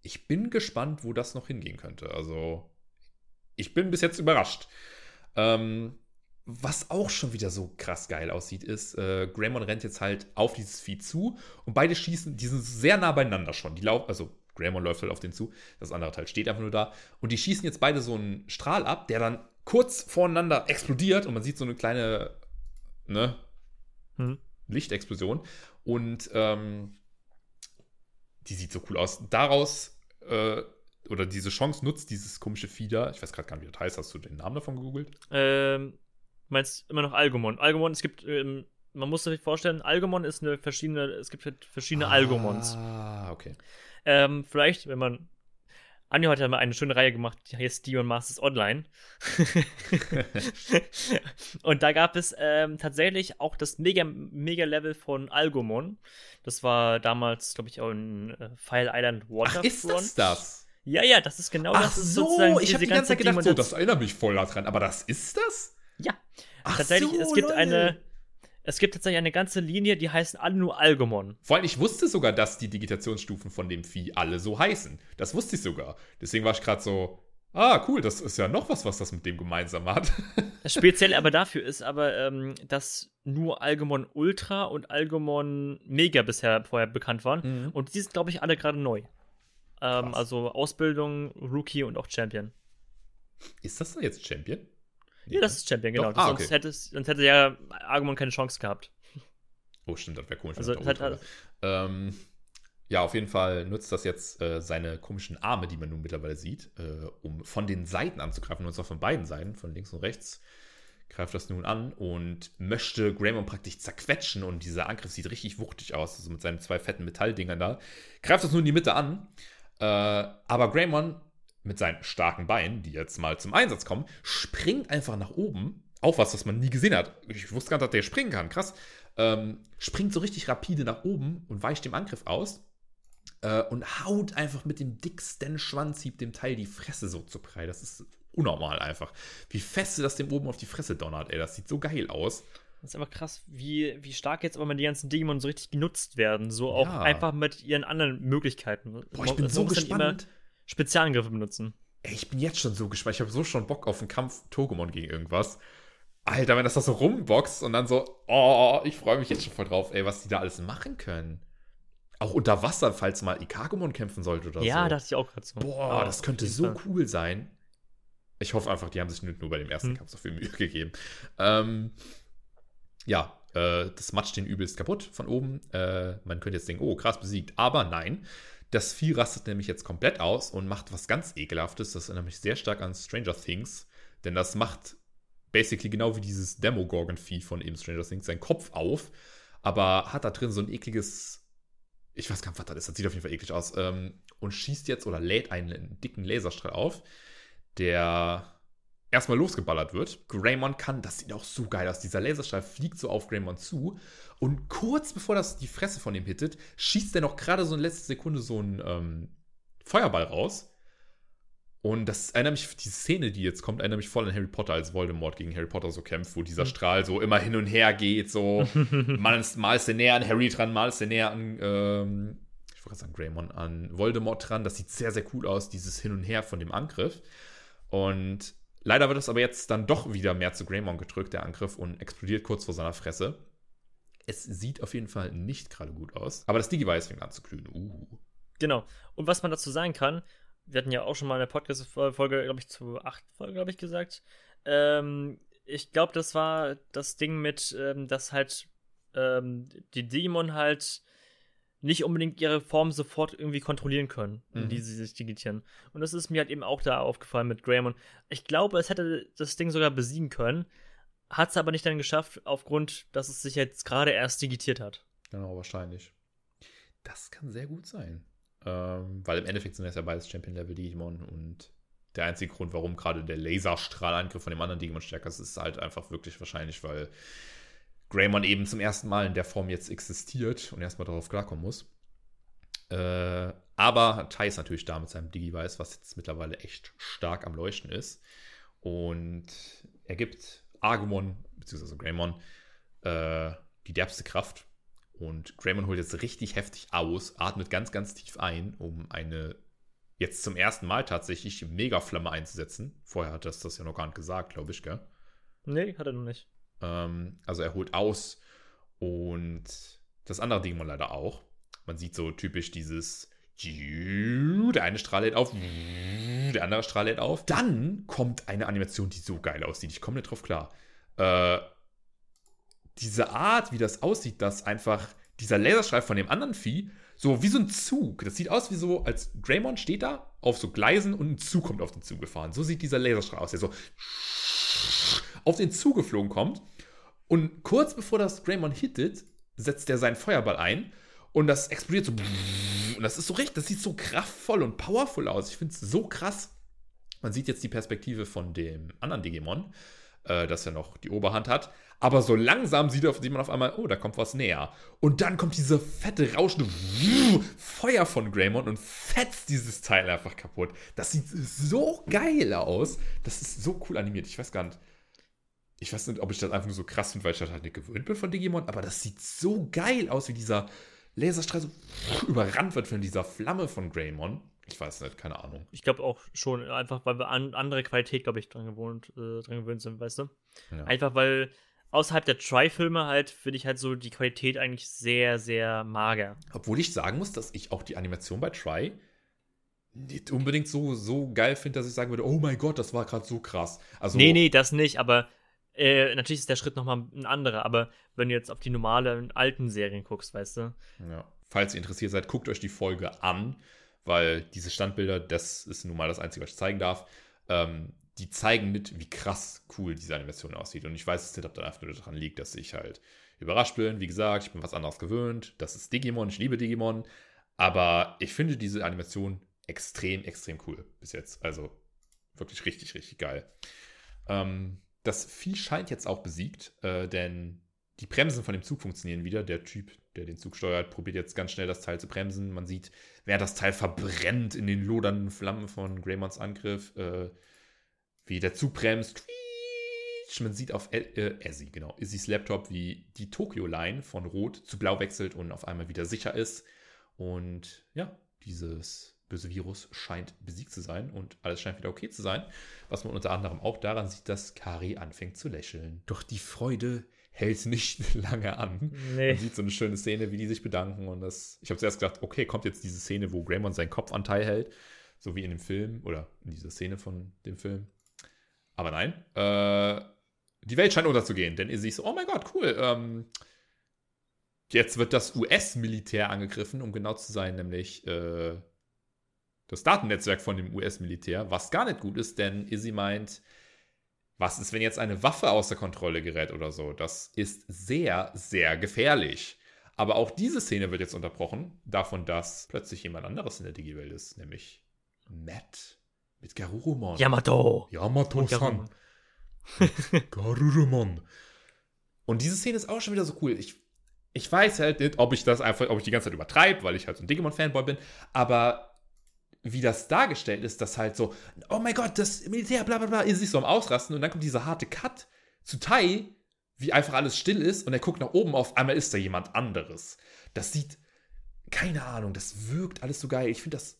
ich bin gespannt, wo das noch hingehen könnte. Also, ich bin bis jetzt überrascht. Ähm, was auch schon wieder so krass geil aussieht, ist, äh, Greymon rennt jetzt halt auf dieses Vieh zu und beide schießen, die sind sehr nah beieinander schon. Die laufen, also Greymon läuft halt auf den zu, das andere Teil steht einfach nur da. Und die schießen jetzt beide so einen Strahl ab, der dann kurz voreinander explodiert und man sieht so eine kleine ne, hm. Lichtexplosion. Und ähm, die sieht so cool aus. Daraus, äh, oder diese Chance nutzt dieses komische Fieder, ich weiß gerade gar nicht, wie das heißt, hast du den Namen davon gegoogelt? Ähm, meinst immer noch Algomon. Algomon, es gibt ähm, man muss sich vorstellen, Algomon ist eine verschiedene, es gibt verschiedene ah, Algomons. Ah, okay. Ähm, vielleicht, wenn man. Anjo hat ja mal eine schöne Reihe gemacht, die heißt Demon Masters Online. und da gab es ähm, tatsächlich auch das Mega-Level von Algomon. Das war damals, glaube ich, auch in äh, File Island Waterfront. Ach, ist das das? Ja, ja, das ist genau Ach das. Ist so, ich habe die ganze Zeit gedacht, so, das erinnert mich voll daran. Aber das ist das? Ja. Ach tatsächlich, so, es gibt Leute. eine es gibt tatsächlich eine ganze Linie, die heißen alle nur Algomon. Vor allem, ich wusste sogar, dass die Digitationsstufen von dem Vieh alle so heißen. Das wusste ich sogar. Deswegen war ich gerade so, ah, cool, das ist ja noch was, was das mit dem gemeinsam hat. Das Spezielle aber dafür ist aber, ähm, dass nur Algomon Ultra und Algomon Mega bisher vorher bekannt waren. Mhm. Und die sind, glaube ich, alle gerade neu. Ähm, also Ausbildung, Rookie und auch Champion. Ist das da jetzt Champion? Ja, das ist Champion, genau. Ah, okay. sonst, hätte, sonst hätte ja Argumon keine Chance gehabt. Oh, stimmt, das wäre komisch. Also, hat, hat, ähm, ja, auf jeden Fall nutzt das jetzt äh, seine komischen Arme, die man nun mittlerweile sieht, äh, um von den Seiten anzugreifen, und zwar von beiden Seiten, von links und rechts. Greift das nun an und möchte Greymon praktisch zerquetschen und dieser Angriff sieht richtig wuchtig aus, also mit seinen zwei fetten Metalldingern da. Greift das nun in die Mitte an, äh, aber Greymon mit seinen starken Beinen, die jetzt mal zum Einsatz kommen, springt einfach nach oben. Auch was, was man nie gesehen hat. Ich wusste gar nicht, dass der springen kann. Krass. Ähm, springt so richtig rapide nach oben und weicht dem Angriff aus. Äh, und haut einfach mit dem dicksten Schwanzhieb dem Teil die Fresse so zu brei. Das ist unnormal einfach. Wie feste das dem oben auf die Fresse donnert, ey. Das sieht so geil aus. Das ist einfach krass, wie, wie stark jetzt aber mal die ganzen Digimon so richtig genutzt werden. So auch ja. einfach mit ihren anderen Möglichkeiten. Boah, ich bin so gespannt. Spezialangriffe benutzen. Ey, ich bin jetzt schon so gespannt. Ich habe so schon Bock auf einen Kampf Togemon gegen irgendwas. Alter, wenn das da so rumboxt und dann so, oh, ich freue mich jetzt schon voll drauf, ey, was die da alles machen können. Auch unter Wasser, falls mal Ikagumon kämpfen sollte oder ja, so. Ja, dachte ich auch gerade so. Boah, das könnte so Fall. cool sein. Ich hoffe einfach, die haben sich nur bei dem ersten hm. Kampf so viel Mühe gegeben. Ähm, ja, äh, das matscht den übelst kaputt von oben. Äh, man könnte jetzt denken, oh, krass besiegt. Aber nein, das Vieh rastet nämlich jetzt komplett aus und macht was ganz Ekelhaftes. Das erinnert mich sehr stark an Stranger Things. Denn das macht basically genau wie dieses Demogorgon-Vieh von eben Stranger Things seinen Kopf auf. Aber hat da drin so ein ekliges. Ich weiß gar nicht, was das ist. Das sieht auf jeden Fall eklig aus. Ähm, und schießt jetzt oder lädt einen dicken Laserstrahl auf. der erstmal losgeballert wird. Greymon kann, das sieht auch so geil aus, dieser Laserstrahl fliegt so auf Greymon zu und kurz bevor das die Fresse von ihm hittet, schießt er noch gerade so in letzter Sekunde so einen ähm, Feuerball raus. Und das erinnert mich, die Szene, die jetzt kommt, erinnert mich voll an Harry Potter, als Voldemort gegen Harry Potter so kämpft, wo dieser mhm. Strahl so immer hin und her geht, so mal, mal ist der näher an Harry dran, mal ist der näher an, ähm, ich wollte sagen Greymon, an Voldemort dran. Das sieht sehr, sehr cool aus, dieses Hin und Her von dem Angriff. Und leider wird es aber jetzt dann doch wieder mehr zu Greymon gedrückt, der Angriff, und explodiert kurz vor seiner Fresse. Es sieht auf jeden Fall nicht gerade gut aus. Aber das Digivice fängt an zu glühen. Uh. Genau. Und was man dazu sagen kann, wir hatten ja auch schon mal eine Podcast-Folge, glaube ich, zu acht Folgen, glaube ich, gesagt. Ähm, ich glaube, das war das Ding mit, ähm, dass halt ähm, die Digimon halt nicht unbedingt ihre Form sofort irgendwie kontrollieren können, in mhm. die sie sich digitieren. Und das ist mir halt eben auch da aufgefallen mit Greymon. Ich glaube, es hätte das Ding sogar besiegen können, hat es aber nicht dann geschafft, aufgrund, dass es sich jetzt gerade erst digitiert hat. Genau, wahrscheinlich. Das kann sehr gut sein. Ähm, weil im Endeffekt sind das ja beides Champion-Level-Digimon und der einzige Grund, warum gerade der Laserstrahlangriff von dem anderen Digimon stärker ist, ist halt einfach wirklich wahrscheinlich, weil Greymon eben zum ersten Mal in der Form jetzt existiert und erstmal darauf klarkommen muss. Äh, aber Tai ist natürlich da mit seinem Digivice, was jetzt mittlerweile echt stark am Leuchten ist. Und er gibt Agumon, beziehungsweise Greymon, äh, die derbste Kraft und Greymon holt jetzt richtig heftig aus, atmet ganz, ganz tief ein, um eine jetzt zum ersten Mal tatsächlich Mega-Flamme einzusetzen. Vorher hat er das ja noch gar nicht gesagt, glaube ich, gell? Nee, hat er noch nicht. Ähm, also er holt aus und das andere Digimon leider auch. Man sieht so typisch dieses der eine Strahl lädt auf, der andere Strahl lädt auf. Dann kommt eine Animation, die so geil aussieht. Ich komme nicht drauf klar. Äh, diese Art, wie das aussieht, dass einfach dieser Laserstrahl von dem anderen Vieh so wie so ein Zug. Das sieht aus wie so, als Greymon steht da auf so Gleisen und ein Zug kommt auf den Zug gefahren. So sieht dieser Laserstrahl aus, der so auf den Zug geflogen kommt. Und kurz bevor das Greymon hittet, setzt er seinen Feuerball ein und das explodiert so. Und das ist so richtig, das sieht so kraftvoll und powerful aus. Ich finde es so krass. Man sieht jetzt die Perspektive von dem anderen Digimon, äh, das ja noch die Oberhand hat. Aber so langsam sieht, sieht man auf einmal, oh, da kommt was näher. Und dann kommt diese fette, rauschende Feuer von Greymon und fetzt dieses Teil einfach kaputt. Das sieht so geil aus. Das ist so cool animiert. Ich weiß gar nicht. Ich weiß nicht, ob ich das einfach nur so krass finde, weil ich das halt nicht gewöhnt bin von Digimon, aber das sieht so geil aus, wie dieser Laserstrahl so überrannt wird von dieser Flamme von Greymon. Ich weiß nicht, keine Ahnung. Ich glaube auch schon, einfach weil wir an andere Qualität, glaube ich, dran gewohnt, äh, dran gewöhnt sind, weißt du? Ja. Einfach weil außerhalb der Try-Filme halt, finde ich halt so die Qualität eigentlich sehr, sehr mager. Obwohl ich sagen muss, dass ich auch die Animation bei Try nicht unbedingt so, so geil finde, dass ich sagen würde, oh mein Gott, das war gerade so krass. Also, nee, nee, das nicht, aber äh, natürlich ist der Schritt nochmal ein anderer, aber wenn du jetzt auf die normalen alten Serien guckst, weißt du. Ja. Falls ihr interessiert seid, guckt euch die Folge an, weil diese Standbilder, das ist nun mal das Einzige, was ich zeigen darf. Ähm, die zeigen mit, wie krass cool diese Animation aussieht. Und ich weiß es nicht, ob das einfach nur daran liegt, dass ich halt überrascht bin. Wie gesagt, ich bin was anderes gewöhnt. Das ist Digimon, ich liebe Digimon. Aber ich finde diese Animation extrem, extrem cool bis jetzt. Also wirklich richtig, richtig geil. Ähm, das Vieh scheint jetzt auch besiegt, äh, denn die Bremsen von dem Zug funktionieren wieder. Der Typ, der den Zug steuert, probiert jetzt ganz schnell das Teil zu bremsen. Man sieht, während das Teil verbrennt in den lodernden Flammen von Greymons Angriff, äh, wie der Zug bremst. Man sieht auf äh, Essie, genau, Izzys Laptop, wie die Tokyo-Line von Rot zu Blau wechselt und auf einmal wieder sicher ist. Und ja, dieses böse Virus scheint besiegt zu sein und alles scheint wieder okay zu sein. Was man unter anderem auch daran sieht, dass Kari anfängt zu lächeln. Doch die Freude hält nicht lange an. Nee. Man sieht so eine schöne Szene, wie die sich bedanken. Und das, ich habe zuerst gedacht, okay, kommt jetzt diese Szene, wo Greymon seinen Kopfanteil hält, so wie in dem Film oder in dieser Szene von dem Film. Aber nein, äh, die Welt scheint unterzugehen, denn ihr seht so, oh mein Gott, cool. Ähm, jetzt wird das US-Militär angegriffen, um genau zu sein, nämlich äh, das Datennetzwerk von dem US-Militär, was gar nicht gut ist, denn Izzy meint, was ist, wenn jetzt eine Waffe außer Kontrolle gerät oder so? Das ist sehr, sehr gefährlich. Aber auch diese Szene wird jetzt unterbrochen, davon, dass plötzlich jemand anderes in der Digi-Welt ist, nämlich Matt Mit Garurumon. Yamato. Yamato-san. Garurumon. Und diese Szene ist auch schon wieder so cool. Ich, ich weiß halt nicht, ob ich das einfach, ob ich die ganze Zeit übertreibe, weil ich halt so ein Digimon-Fanboy bin, aber wie das dargestellt ist, dass halt so, oh mein Gott, das Militär, bla bla bla, ist sich so am Ausrasten und dann kommt dieser harte Cut zu Tai, wie einfach alles still ist und er guckt nach oben, auf einmal ist da jemand anderes. Das sieht, keine Ahnung, das wirkt alles so geil. Ich finde das,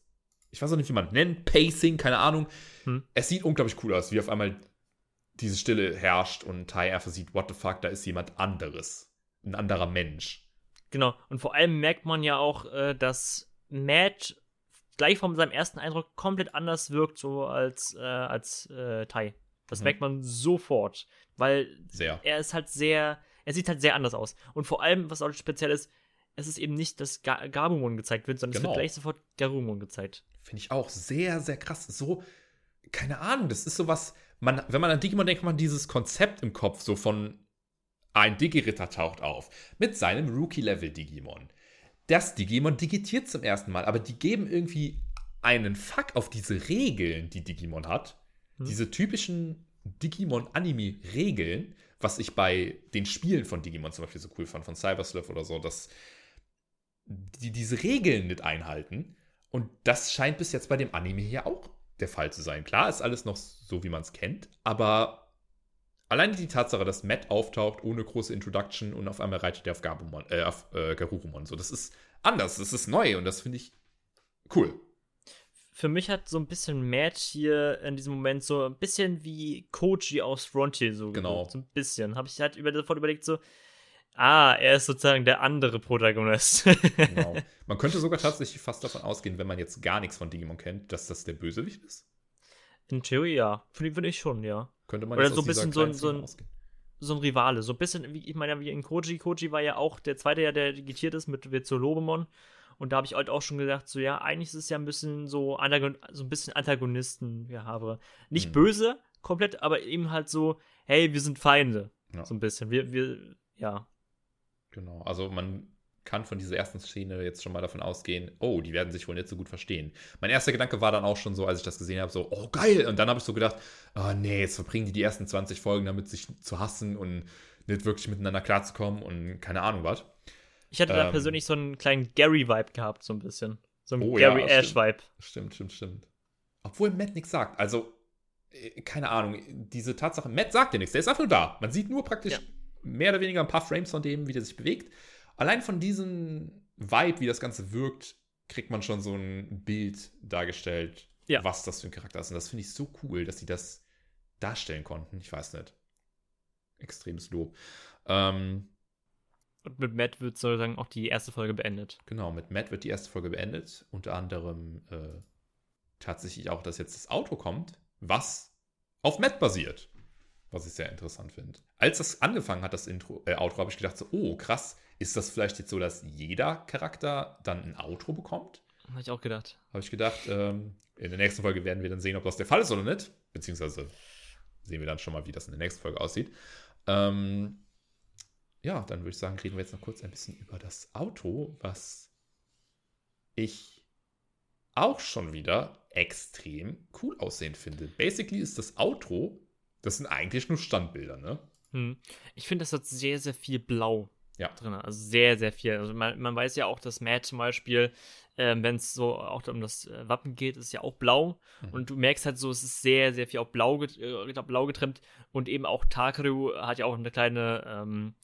ich weiß auch nicht, wie man nennt, Pacing, keine Ahnung. Hm. Es sieht unglaublich cool aus, wie auf einmal diese Stille herrscht und Tai einfach sieht, what the fuck, da ist jemand anderes. Ein anderer Mensch. Genau, und vor allem merkt man ja auch, äh, dass Matt gleich von seinem ersten Eindruck komplett anders wirkt, so als, äh, als äh, Tai. Das mhm. merkt man sofort, weil sehr. er ist halt sehr, er sieht halt sehr anders aus. Und vor allem, was auch speziell ist, es ist eben nicht, dass Ga Gabumon gezeigt wird, sondern genau. es wird genau. gleich sofort Garumon gezeigt. Finde ich auch sehr, sehr krass. So, keine Ahnung, das ist sowas, man, wenn man an Digimon denkt, man dieses Konzept im Kopf, so von ein Digi-Ritter taucht auf mit seinem Rookie-Level-Digimon. Das Digimon digitiert zum ersten Mal, aber die geben irgendwie einen Fuck auf diese Regeln, die Digimon hat. Hm. Diese typischen Digimon-Anime-Regeln, was ich bei den Spielen von Digimon zum Beispiel so cool fand, von Cybersleuth oder so, dass die diese Regeln nicht einhalten. Und das scheint bis jetzt bei dem Anime hier auch der Fall zu sein. Klar ist alles noch so, wie man es kennt, aber alleine die Tatsache, dass Matt auftaucht ohne große Introduction und auf einmal reitet er auf, Gabumon, äh, auf äh, Garurumon. So, das ist anders, das ist neu und das finde ich cool. Für mich hat so ein bisschen Matt hier in diesem Moment so ein bisschen wie Koji aus Frontier so genau. so ein bisschen. Habe ich halt über, sofort überlegt so, Ah, er ist sozusagen der andere Protagonist. genau. Man könnte sogar tatsächlich fast davon ausgehen, wenn man jetzt gar nichts von Digimon kennt, dass das der Bösewicht ist. In Theorie ja. Finde ich schon, ja. Könnte man Oder so ein bisschen so ein, so, ein, so ein Rivale. So ein bisschen, wie ich meine, wie in Koji. Koji war ja auch der zweite, der digitiert ist mit Lobemon. Und da habe ich halt auch schon gedacht, so ja, eigentlich ist es ja ein bisschen so, so ein bisschen Antagonisten, ja, habe. Nicht hm. böse, komplett, aber eben halt so, hey, wir sind Feinde. Ja. So ein bisschen. Wir, wir, ja. Genau, also man kann von dieser ersten Szene jetzt schon mal davon ausgehen, oh, die werden sich wohl nicht so gut verstehen. Mein erster Gedanke war dann auch schon so, als ich das gesehen habe, so, oh, geil. Und dann habe ich so gedacht, oh nee, jetzt verbringen die die ersten 20 Folgen damit, sich zu hassen und nicht wirklich miteinander klarzukommen und keine Ahnung was. Ich hatte ähm, da persönlich so einen kleinen Gary-Vibe gehabt, so ein bisschen. So einen oh, Gary-Ash-Vibe. Stimmt, stimmt, stimmt. Obwohl Matt nichts sagt. Also, äh, keine Ahnung, diese Tatsache, Matt sagt ja nichts, der ist einfach nur da. Man sieht nur praktisch ja mehr oder weniger ein paar Frames von dem, wie der sich bewegt. Allein von diesem Vibe, wie das Ganze wirkt, kriegt man schon so ein Bild dargestellt, ja. was das für ein Charakter ist. Und das finde ich so cool, dass sie das darstellen konnten. Ich weiß nicht. Extremes Lob. Ähm, und mit Matt wird sozusagen auch die erste Folge beendet. Genau, mit Matt wird die erste Folge beendet. Unter anderem äh, tatsächlich auch, dass jetzt das Auto kommt, was auf Matt basiert was ich sehr interessant finde. Als das angefangen hat, das Intro, äh, Outro, habe ich gedacht so, oh krass, ist das vielleicht jetzt so, dass jeder Charakter dann ein Outro bekommt? Habe ich auch gedacht. Habe ich gedacht, ähm, in der nächsten Folge werden wir dann sehen, ob das der Fall ist oder nicht. Beziehungsweise sehen wir dann schon mal, wie das in der nächsten Folge aussieht. Ähm, ja, dann würde ich sagen, reden wir jetzt noch kurz ein bisschen über das Auto, was ich auch schon wieder extrem cool aussehend finde. Basically ist das Outro das sind eigentlich nur Standbilder, ne? Hm. Ich finde, das hat sehr, sehr viel Blau ja. drin. Also sehr, sehr viel. Also man, man weiß ja auch, dass Matt zum Beispiel, äh, wenn es so auch um das äh, Wappen geht, ist ja auch blau. Mhm. Und du merkst halt so, es ist sehr, sehr viel auf blau, get äh, blau getrimmt. Und eben auch Takaru hat ja auch eine kleine, ähm,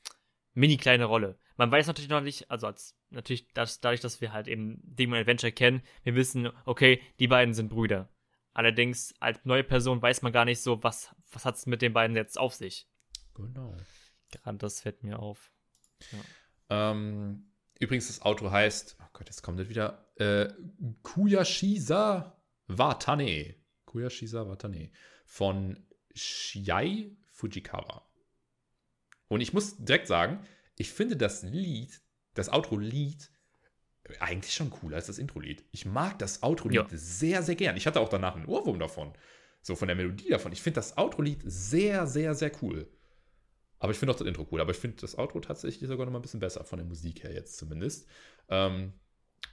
mini kleine Rolle. Man weiß natürlich noch nicht, also als natürlich das, dadurch, dass wir halt eben Demon Adventure kennen, wir wissen, okay, die beiden sind Brüder. Allerdings, als neue Person weiß man gar nicht so, was, was hat es mit den beiden jetzt auf sich. Genau. Gerade das fällt mir auf. Ja. Ähm, übrigens, das Auto heißt, oh Gott, jetzt kommt das wieder, äh, Kuyashisa Watane. Kuyashisa Watane. Von Shiai Fujikawa. Und ich muss direkt sagen, ich finde das Lied, das Outro-Lied, eigentlich schon cooler als das Intro-Lied. Ich mag das Outro-Lied ja. sehr, sehr gern. Ich hatte auch danach einen Ohrwurm davon. So von der Melodie davon. Ich finde das Outro-Lied sehr, sehr, sehr cool. Aber ich finde auch das Intro cool. Aber ich finde das Outro tatsächlich sogar noch mal ein bisschen besser, von der Musik her jetzt zumindest. Ähm,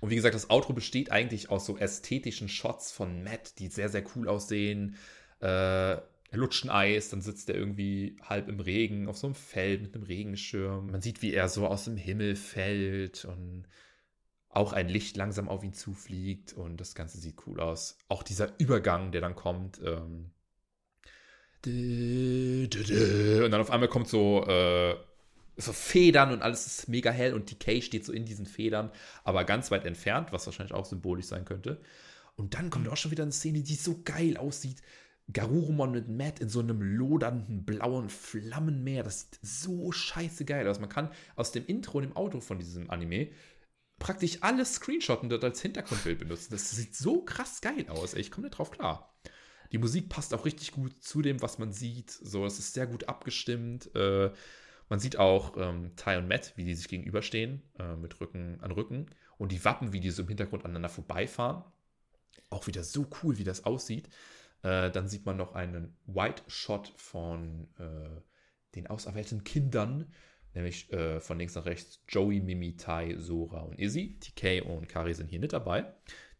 Und wie gesagt, das Outro besteht eigentlich aus so ästhetischen Shots von Matt, die sehr, sehr cool aussehen. Äh, er lutscht ein Eis, dann sitzt er irgendwie halb im Regen auf so einem Feld mit einem Regenschirm. Man sieht, wie er so aus dem Himmel fällt und auch ein Licht langsam auf ihn zufliegt und das Ganze sieht cool aus. Auch dieser Übergang, der dann kommt. Ähm, und dann auf einmal kommt so, äh, so Federn und alles ist mega hell und Decay steht so in diesen Federn, aber ganz weit entfernt, was wahrscheinlich auch symbolisch sein könnte. Und dann kommt auch schon wieder eine Szene, die so geil aussieht. Garurumon mit Matt in so einem lodernden blauen Flammenmeer. Das sieht so scheiße geil aus. Man kann aus dem Intro und dem Auto von diesem Anime praktisch alles screenshotten und dort als Hintergrundbild benutzen. Das sieht so krass geil aus. Ey, ich komme nicht drauf klar. Die Musik passt auch richtig gut zu dem, was man sieht. So, es ist sehr gut abgestimmt. Äh, man sieht auch ähm, Ty und Matt, wie die sich gegenüberstehen, äh, mit Rücken an Rücken. Und die Wappen, wie die so im Hintergrund aneinander vorbeifahren. Auch wieder so cool, wie das aussieht. Äh, dann sieht man noch einen White Shot von äh, den auserwählten Kindern, nämlich äh, von links nach rechts Joey, Mimi, Tai, Sora und Izzy. TK und Kari sind hier nicht dabei.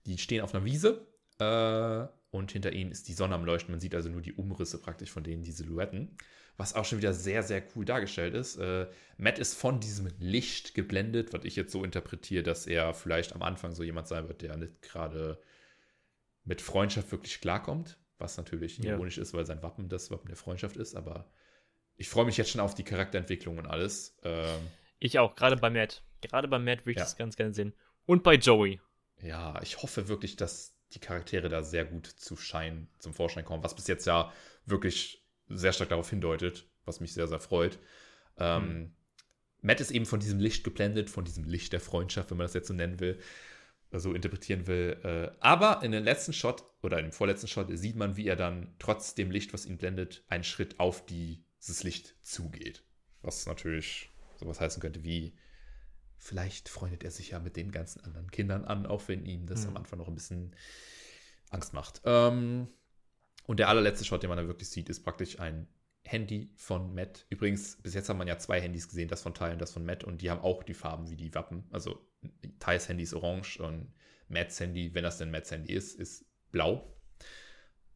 Die stehen auf einer Wiese äh, und hinter ihnen ist die Sonne am Leuchten. Man sieht also nur die Umrisse praktisch von denen, die Silhouetten. Was auch schon wieder sehr, sehr cool dargestellt ist. Äh, Matt ist von diesem Licht geblendet, was ich jetzt so interpretiere, dass er vielleicht am Anfang so jemand sein wird, der nicht gerade mit Freundschaft wirklich klarkommt was natürlich ja. ironisch ist, weil sein Wappen das Wappen der Freundschaft ist, aber ich freue mich jetzt schon auf die Charakterentwicklung und alles. Ähm, ich auch, gerade bei Matt. Gerade bei Matt würde ich ja. das ganz gerne sehen. Und bei Joey. Ja, ich hoffe wirklich, dass die Charaktere da sehr gut zu Schein, zum Vorschein kommen, was bis jetzt ja wirklich sehr stark darauf hindeutet, was mich sehr, sehr freut. Ähm, hm. Matt ist eben von diesem Licht geblendet, von diesem Licht der Freundschaft, wenn man das jetzt so nennen will so interpretieren will. Äh, aber in dem letzten Shot oder im vorletzten Shot sieht man, wie er dann trotz dem Licht, was ihn blendet, einen Schritt auf dieses Licht zugeht. Was natürlich sowas heißen könnte wie, vielleicht freundet er sich ja mit den ganzen anderen Kindern an, auch wenn ihm das mhm. am Anfang noch ein bisschen Angst macht. Ähm, und der allerletzte Shot, den man da wirklich sieht, ist praktisch ein Handy von Matt. Übrigens, bis jetzt hat man ja zwei Handys gesehen, das von Ty und das von Matt, und die haben auch die Farben wie die Wappen. Also Tys Handy ist orange und Matts Handy, wenn das denn Matts Handy ist, ist blau.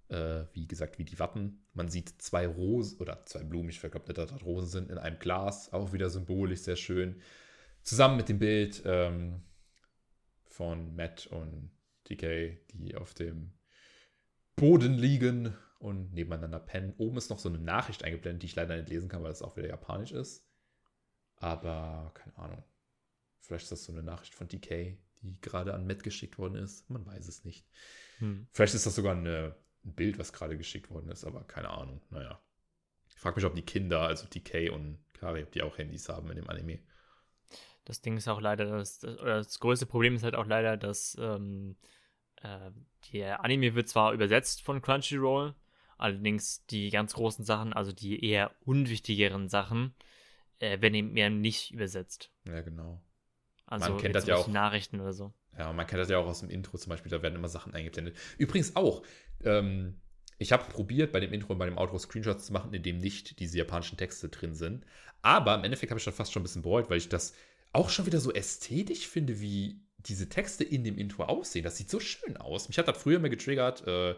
Äh, wie gesagt, wie die Wappen. Man sieht zwei Rosen oder zwei dass das Rosen sind, in einem Glas. Auch wieder symbolisch, sehr schön. Zusammen mit dem Bild ähm, von Matt und DK, die auf dem Boden liegen und nebeneinander pennen. Oben ist noch so eine Nachricht eingeblendet, die ich leider nicht lesen kann, weil das auch wieder japanisch ist. Aber keine Ahnung. Vielleicht ist das so eine Nachricht von DK, die gerade an Matt geschickt worden ist. Man weiß es nicht. Hm. Vielleicht ist das sogar eine, ein Bild, was gerade geschickt worden ist, aber keine Ahnung. Naja. Ich frage mich, ob die Kinder, also DK und Kari, ob die auch Handys haben in dem Anime. Das Ding ist auch leider, das, das größte Problem ist halt auch leider, dass ähm, äh, der Anime wird zwar übersetzt von Crunchyroll, allerdings die ganz großen Sachen, also die eher unwichtigeren Sachen, äh, werden eben mehr nicht übersetzt. Ja, genau. Also man kennt das ja auch. Nachrichten oder so. Ja, man kennt das ja auch aus dem Intro zum Beispiel, da werden immer Sachen eingeblendet. Übrigens auch, ähm, ich habe probiert, bei dem Intro und bei dem Outro Screenshots zu machen, in dem nicht diese japanischen Texte drin sind. Aber im Endeffekt habe ich das fast schon ein bisschen bereut, weil ich das auch schon wieder so ästhetisch finde, wie diese Texte in dem Intro aussehen. Das sieht so schön aus. Mich hat das früher immer getriggert, äh,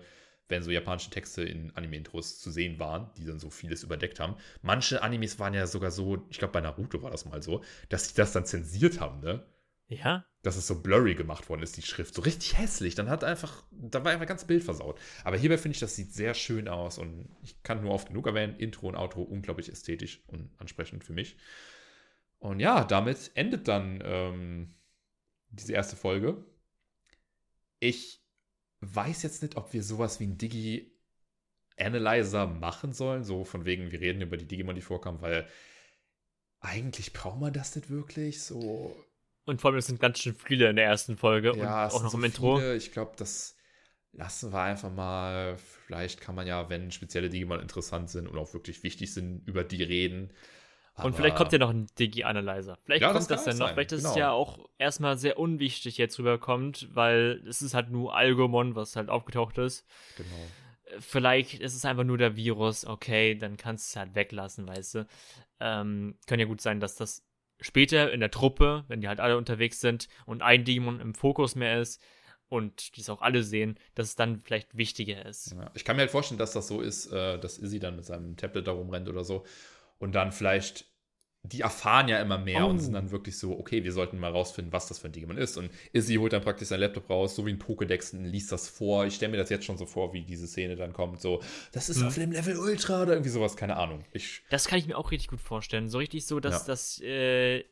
wenn so japanische Texte in Anime-Intros zu sehen waren, die dann so vieles überdeckt haben. Manche Animes waren ja sogar so, ich glaube bei Naruto war das mal so, dass sie das dann zensiert haben, ne? Ja. Dass es so blurry gemacht worden ist, die Schrift. So richtig hässlich. Dann hat einfach, da war einfach ganz Bild versaut. Aber hierbei finde ich, das sieht sehr schön aus und ich kann nur oft genug erwähnen, Intro und Outro unglaublich ästhetisch und ansprechend für mich. Und ja, damit endet dann ähm, diese erste Folge. Ich weiß jetzt nicht, ob wir sowas wie ein Digi Analyzer machen sollen, so von wegen, wir reden über die Digimon, die vorkamen, weil eigentlich braucht man das nicht wirklich, so. Und vor allem, es sind ganz schön viele in der ersten Folge ja, und auch noch so im Intro. Viele. Ich glaube, das lassen wir einfach mal. Vielleicht kann man ja, wenn spezielle Digimon interessant sind und auch wirklich wichtig sind, über die reden. Aber und vielleicht kommt ja noch ein Digi-Analyzer. Vielleicht ja, kommt das, das ja noch. Vielleicht ist genau. es ja auch erstmal sehr unwichtig jetzt rüberkommt, weil es ist halt nur Algomon, was halt aufgetaucht ist. Genau. Vielleicht ist es einfach nur der Virus, okay, dann kannst du es halt weglassen, weißt du. Ähm, kann ja gut sein, dass das später in der Truppe, wenn die halt alle unterwegs sind und ein Dämon im Fokus mehr ist und die es auch alle sehen, dass es dann vielleicht wichtiger ist. Ja, ich kann mir halt vorstellen, dass das so ist, äh, dass Izzy dann mit seinem Tablet da rumrennt oder so und dann vielleicht die erfahren ja immer mehr oh. und sind dann wirklich so, okay, wir sollten mal rausfinden, was das für ein Digimon ist. Und Izzy holt dann praktisch sein Laptop raus, so wie ein Pokédex und liest das vor. Ich stelle mir das jetzt schon so vor, wie diese Szene dann kommt. So, das ist hm. auf dem Level Ultra oder irgendwie sowas, keine Ahnung. Ich, das kann ich mir auch richtig gut vorstellen. So richtig so, dass, ja. dass äh,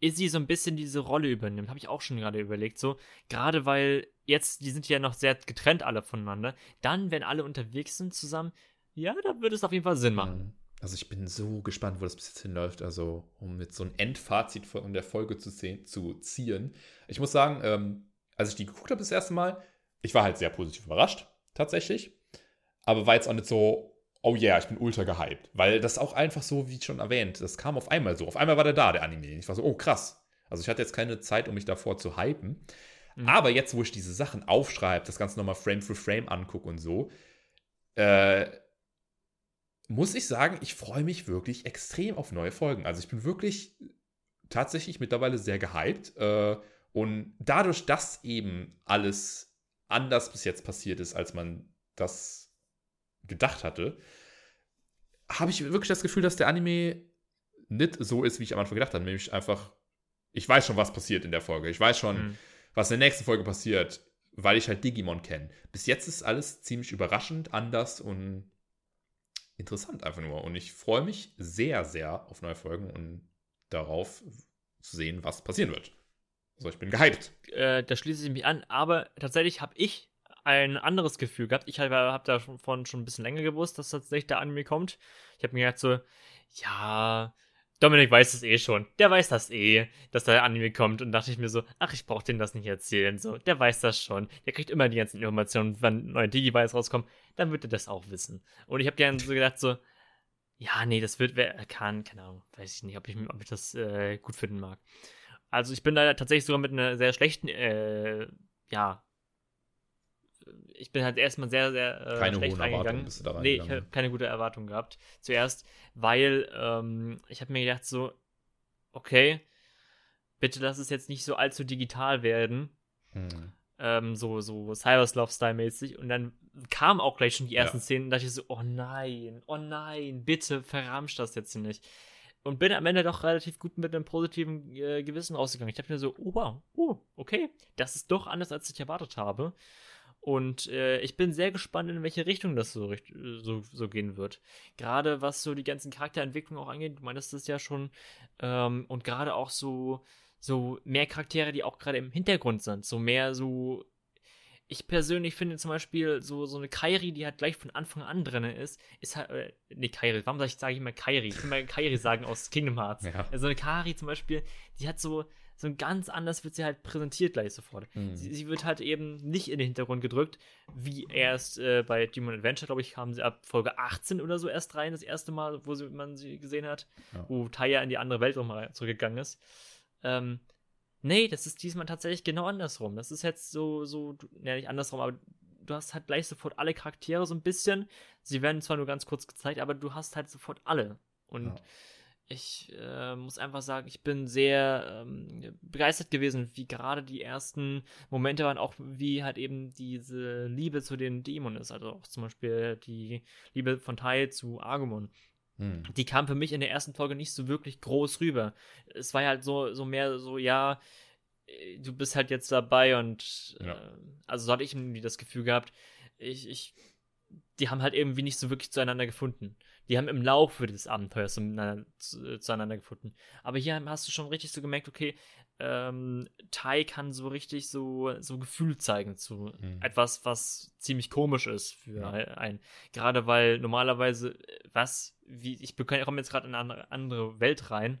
Izzy so ein bisschen diese Rolle übernimmt. Habe ich auch schon gerade überlegt. So, gerade weil jetzt, die sind ja noch sehr getrennt alle voneinander. Dann, wenn alle unterwegs sind zusammen, ja, da würde es auf jeden Fall Sinn machen. Mhm. Also ich bin so gespannt, wo das bis jetzt hinläuft. Also um jetzt so ein Endfazit von der Folge zu, zu ziehen. Ich muss sagen, ähm, als ich die geguckt habe das erste Mal, ich war halt sehr positiv überrascht, tatsächlich. Aber war jetzt auch nicht so, oh yeah, ich bin ultra gehypt. Weil das auch einfach so, wie schon erwähnt, das kam auf einmal so. Auf einmal war der da, der Anime. Ich war so, oh krass. Also ich hatte jetzt keine Zeit, um mich davor zu hypen. Mhm. Aber jetzt, wo ich diese Sachen aufschreibe, das Ganze nochmal Frame für Frame angucke und so, äh, muss ich sagen, ich freue mich wirklich extrem auf neue Folgen. Also ich bin wirklich tatsächlich mittlerweile sehr gehypt. Äh, und dadurch, dass eben alles anders bis jetzt passiert ist, als man das gedacht hatte, habe ich wirklich das Gefühl, dass der Anime nicht so ist, wie ich am Anfang gedacht habe. Nämlich einfach, ich weiß schon, was passiert in der Folge. Ich weiß schon, mhm. was in der nächsten Folge passiert, weil ich halt Digimon kenne. Bis jetzt ist alles ziemlich überraschend, anders und interessant einfach nur. Und ich freue mich sehr, sehr auf neue Folgen und darauf zu sehen, was passieren wird. Also ich bin gehypt. Äh, da schließe ich mich an, aber tatsächlich habe ich ein anderes Gefühl gehabt. Ich habe hab davon schon ein bisschen länger gewusst, dass tatsächlich der Anime kommt. Ich habe mir gedacht so, ja, Dominik weiß es eh schon. Der weiß das eh, dass der Anime kommt. Und dachte ich mir so, ach, ich brauche den das nicht erzählen. So, der weiß das schon. Der kriegt immer die ganzen Informationen. Wenn neue Digivice rauskommt, dann wird er das auch wissen. Und ich habe gerne so gedacht, so, ja, nee, das wird, wer kann, keine Ahnung, weiß ich nicht, ob ich, ob ich das äh, gut finden mag. Also ich bin da tatsächlich sogar mit einer sehr schlechten, äh, ja, ich bin halt erstmal sehr, sehr äh, keine schlecht reingegangen. Bist du da nee, ich habe keine gute Erwartung gehabt. Zuerst, weil ähm, ich habe mir gedacht, so, okay, bitte lass es jetzt nicht so allzu digital werden. Hm. Ähm, so, so Cyberslove-Style-mäßig. Und dann kamen auch gleich schon die ersten ja. Szenen und dachte ich so, oh nein, oh nein, bitte verramsch das jetzt nicht. Und bin am Ende doch relativ gut mit einem positiven äh, Gewissen rausgegangen. Ich dachte mir so, oh wow, oh, okay, das ist doch anders, als ich erwartet habe. Und äh, ich bin sehr gespannt, in welche Richtung das so, so, so gehen wird. Gerade was so die ganzen Charakterentwicklungen auch angeht, du meintest das ja schon. Ähm, und gerade auch so, so mehr Charaktere, die auch gerade im Hintergrund sind. So mehr so. Ich persönlich finde zum Beispiel so, so eine Kairi, die halt gleich von Anfang an drin ist, ist halt. Äh, nee, Kairi, warum sage ich, sage ich immer Kairi? Ich will mal Kairi sagen aus Kingdom Hearts. Ja. Also eine Kari zum Beispiel, die hat so so ganz anders wird sie halt präsentiert gleich sofort. Mhm. Sie, sie, wird halt eben nicht in den Hintergrund gedrückt, wie erst äh, bei Demon Adventure, glaube ich, kamen sie ab Folge 18 oder so erst rein, das erste Mal, wo sie, man sie gesehen hat, ja. wo Taya in die andere Welt nochmal zurückgegangen ist. Ähm, nee, das ist diesmal tatsächlich genau andersrum. Das ist jetzt so, so, ja, nicht andersrum, aber du hast halt gleich sofort alle Charaktere so ein bisschen. Sie werden zwar nur ganz kurz gezeigt, aber du hast halt sofort alle. Und ja ich äh, muss einfach sagen, ich bin sehr ähm, begeistert gewesen, wie gerade die ersten Momente waren, auch wie halt eben diese Liebe zu den Dämonen ist. Also auch zum Beispiel die Liebe von Tai zu Agumon. Hm. Die kam für mich in der ersten Folge nicht so wirklich groß rüber. Es war halt so, so mehr so, ja, äh, du bist halt jetzt dabei und ja. äh, also so hatte ich irgendwie das Gefühl gehabt, ich, ich, die haben halt irgendwie nicht so wirklich zueinander gefunden die haben im Laufe des Abenteuers zueinander, zu, zueinander gefunden. Aber hier hast du schon richtig so gemerkt, okay, ähm, Tai kann so richtig so, so Gefühl zeigen zu mhm. etwas, was ziemlich komisch ist für ja. einen. Gerade weil normalerweise, was, wie, ich komme jetzt gerade in eine andere Welt rein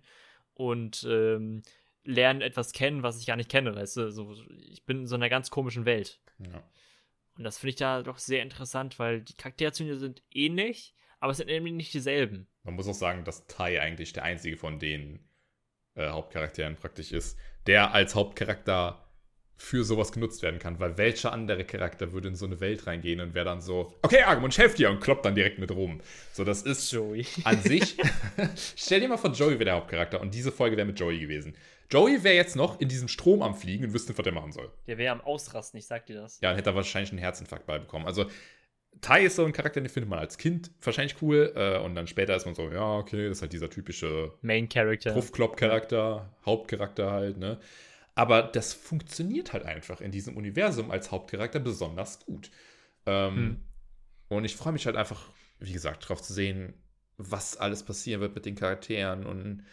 und ähm, lerne etwas kennen, was ich gar nicht kenne, weißt du, so, ich bin in so einer ganz komischen Welt. Ja. Und das finde ich da doch sehr interessant, weil die Charakterzüge sind ähnlich, aber es sind nämlich nicht dieselben. Man muss auch sagen, dass Tai eigentlich der einzige von den äh, Hauptcharakteren praktisch ist, der als Hauptcharakter für sowas genutzt werden kann, weil welcher andere Charakter würde in so eine Welt reingehen und wäre dann so, okay, Agam, ich helfe dir und kloppt dann direkt mit rum. So, das ist Joey. an sich. stell dir mal vor, Joey wäre der Hauptcharakter und diese Folge wäre mit Joey gewesen. Joey wäre jetzt noch in diesem Strom am Fliegen und wüsste, was er machen soll. Der wäre am Ausrasten, ich sag dir das. Ja, dann hätte er wahrscheinlich einen Herzinfarkt beibekommen. Also, Tai ist so ein Charakter, den findet man als Kind wahrscheinlich cool. Äh, und dann später ist man so, ja, okay, das ist halt dieser typische Main Character. Puffklopp-Charakter, Hauptcharakter halt, ne? Aber das funktioniert halt einfach in diesem Universum als Hauptcharakter besonders gut. Ähm, hm. Und ich freue mich halt einfach, wie gesagt, darauf zu sehen, was alles passieren wird mit den Charakteren. Und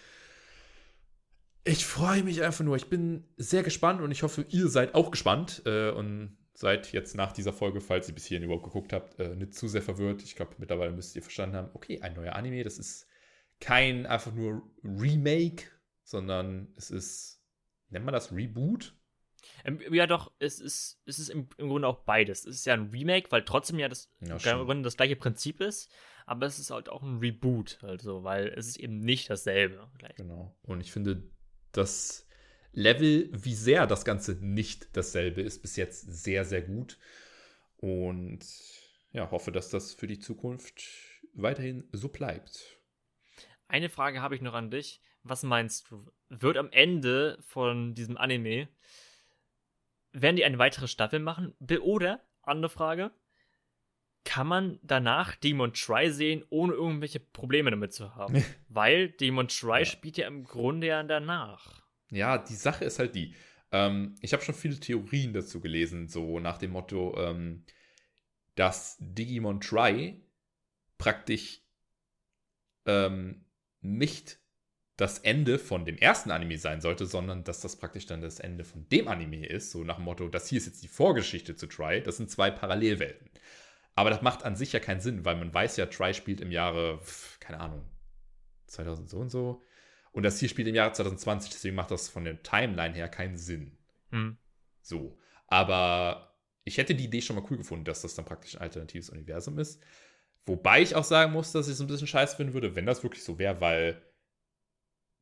ich freue mich einfach nur. Ich bin sehr gespannt und ich hoffe, ihr seid auch gespannt. Äh, und seid jetzt nach dieser Folge, falls ihr bis hierhin überhaupt geguckt habt, äh, nicht zu sehr verwirrt. Ich glaube, mittlerweile müsst ihr verstanden haben, okay, ein neuer Anime, das ist kein einfach nur Remake, sondern es ist nennt man das Reboot? Ähm, ja, doch, es ist, es ist im, im, Grunde auch beides. Es ist ja ein Remake, weil trotzdem ja das, ja, Grunde das gleiche Prinzip ist, aber es ist halt auch ein Reboot, also, weil es ist eben nicht dasselbe. Gleich. Genau. Und ich finde, das Level, wie sehr das Ganze nicht dasselbe ist, bis jetzt sehr, sehr gut. Und ja, hoffe, dass das für die Zukunft weiterhin so bleibt. Eine Frage habe ich noch an dich. Was meinst du? Wird am Ende von diesem Anime, werden die eine weitere Staffel machen? Oder, andere Frage, kann man danach Demon Try sehen, ohne irgendwelche Probleme damit zu haben? Weil Demon Try ja. spielt ja im Grunde ja danach. Ja, die Sache ist halt die. Ähm, ich habe schon viele Theorien dazu gelesen, so nach dem Motto, ähm, dass Digimon Try praktisch ähm, nicht das Ende von dem ersten Anime sein sollte, sondern dass das praktisch dann das Ende von dem Anime ist. So nach dem Motto, das hier ist jetzt die Vorgeschichte zu Try. Das sind zwei Parallelwelten. Aber das macht an sich ja keinen Sinn, weil man weiß ja, Try spielt im Jahre, keine Ahnung, 2000 so und so. Und das hier spielt im Jahre 2020, deswegen macht das von der Timeline her keinen Sinn. Hm. So. Aber ich hätte die Idee schon mal cool gefunden, dass das dann praktisch ein alternatives Universum ist. Wobei ich auch sagen muss, dass ich es ein bisschen scheiß finden würde, wenn das wirklich so wäre, weil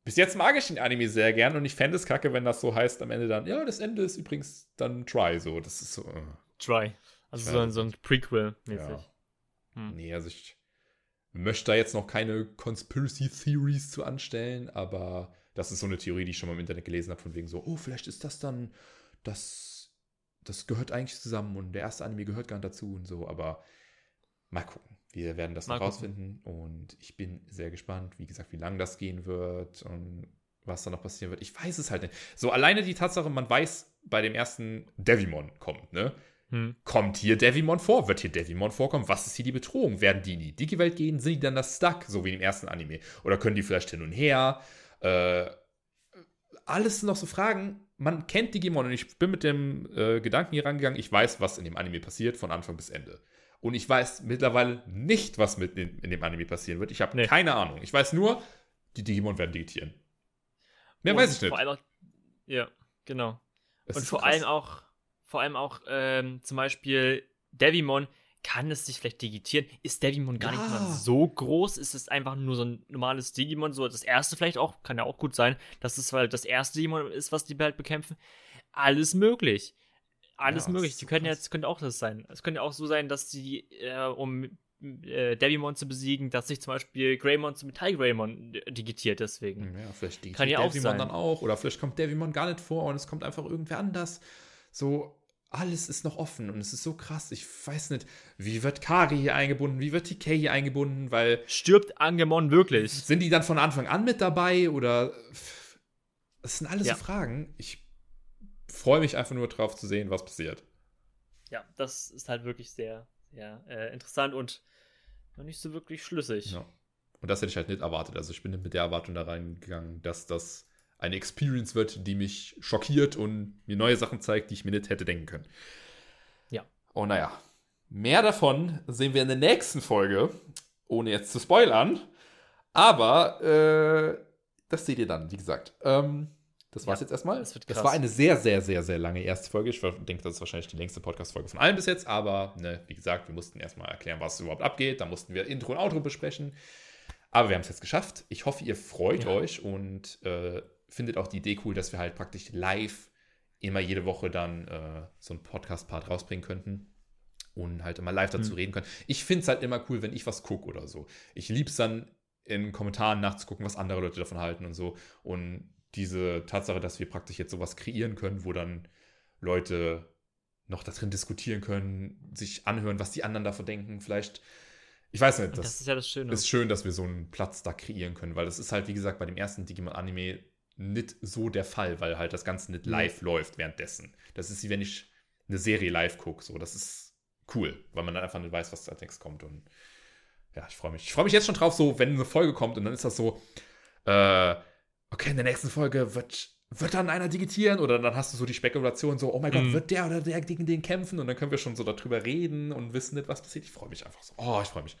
bis jetzt mag ich den Anime sehr gern und ich fände es kacke, wenn das so heißt am Ende dann, ja, das Ende ist übrigens dann Try, so. Das ist so. Uh. Try. Also so ein, so ein Prequel-mäßig. Ja. Hm. Nee, also ich möchte da jetzt noch keine Conspiracy Theories zu anstellen, aber das ist so eine Theorie, die ich schon mal im Internet gelesen habe, von wegen so, oh, vielleicht ist das dann, das, das gehört eigentlich zusammen und der erste Anime gehört gar nicht dazu und so, aber mal gucken. Wir werden das noch rausfinden und ich bin sehr gespannt, wie gesagt, wie lange das gehen wird und was da noch passieren wird. Ich weiß es halt nicht. So alleine die Tatsache, man weiß, bei dem ersten Devimon kommt, ne? Hm. Kommt hier Devimon vor? Wird hier Devimon vorkommen? Was ist hier die Bedrohung? Werden die in die Digi-Welt gehen? Sind die dann das Stuck, so wie im ersten Anime? Oder können die vielleicht hin und her? Äh, alles sind noch so Fragen. Man kennt Digimon und ich bin mit dem äh, Gedanken hier rangegangen, ich weiß, was in dem Anime passiert, von Anfang bis Ende. Und ich weiß mittlerweile nicht, was mit in, in dem Anime passieren wird. Ich habe nee. keine Ahnung. Ich weiß nur, die Digimon werden digitieren. Mehr und weiß ich nicht. Auch, ja, genau. Das und vor krass. allem auch, vor allem auch ähm, zum Beispiel Devimon kann es sich vielleicht digitieren? Ist Devimon gar ja. nicht mal so groß? Ist es einfach nur so ein normales Digimon? So das erste vielleicht auch, kann ja auch gut sein, dass es halt das erste Digimon ist, was die halt bekämpfen. Alles möglich alles ja, möglich. Die können jetzt könnte auch das sein. Es könnte auch so sein, dass sie, äh, um äh, Devimon zu besiegen, dass sich zum Beispiel Greymon zu Metall Greymon digitiert deswegen. Ja, vielleicht digitiert Kann ja Devimon auch sein. dann auch. Oder vielleicht kommt Devimon gar nicht vor und es kommt einfach irgendwer anders. So, alles ist noch offen und es ist so krass. Ich weiß nicht, wie wird Kari hier eingebunden, wie wird TK hier eingebunden, weil. Stirbt Angemon wirklich? Sind die dann von Anfang an mit dabei oder. Das sind alles ja. so Fragen. Ich freue mich einfach nur drauf zu sehen, was passiert. Ja, das ist halt wirklich sehr, sehr äh, interessant und noch nicht so wirklich schlüssig. Ja. Und das hätte ich halt nicht erwartet. Also ich bin mit der Erwartung da reingegangen, dass das eine Experience wird, die mich schockiert und mir neue Sachen zeigt, die ich mir nicht hätte denken können. Ja. Und oh, naja, mehr davon sehen wir in der nächsten Folge, ohne jetzt zu spoilern. Aber äh, das seht ihr dann, wie gesagt. Ähm, das war's ja, jetzt erstmal. Das, das, war eine sehr, sehr, sehr, sehr lange erste Folge. Ich denke, das ist wahrscheinlich die längste Podcast-Folge von allen bis jetzt. Aber ne, wie gesagt, wir mussten erstmal erklären, was überhaupt abgeht. Da mussten wir Intro und Outro besprechen. Aber wir haben es jetzt geschafft. Ich hoffe, ihr freut ja. euch und äh, findet auch die Idee cool, dass wir halt praktisch live immer jede Woche dann äh, so einen Podcast-Part rausbringen könnten und halt immer live dazu mhm. reden können. Ich finde es halt immer cool, wenn ich was gucke oder so. Ich liebe es dann in Kommentaren nachzugucken, was andere Leute davon halten und so. Und diese Tatsache, dass wir praktisch jetzt sowas kreieren können, wo dann Leute noch da drin diskutieren können, sich anhören, was die anderen davon denken, vielleicht. Ich weiß nicht, das, das ist ja das Schöne. Ist schön, dass wir so einen Platz da kreieren können, weil das ist halt, wie gesagt, bei dem ersten Digimon-Anime nicht so der Fall, weil halt das Ganze nicht live läuft währenddessen. Das ist wie wenn ich eine Serie live gucke. So, das ist cool, weil man dann einfach nicht weiß, was als nächstes kommt. Und ja, ich freue mich. Ich freue mich jetzt schon drauf, so, wenn eine Folge kommt und dann ist das so, äh, okay, in der nächsten Folge wird, wird dann einer digitieren oder dann hast du so die Spekulation so, oh mein Gott, mhm. wird der oder der gegen den kämpfen und dann können wir schon so darüber reden und wissen nicht, was passiert. Ich freue mich einfach so. Oh, ich freue mich.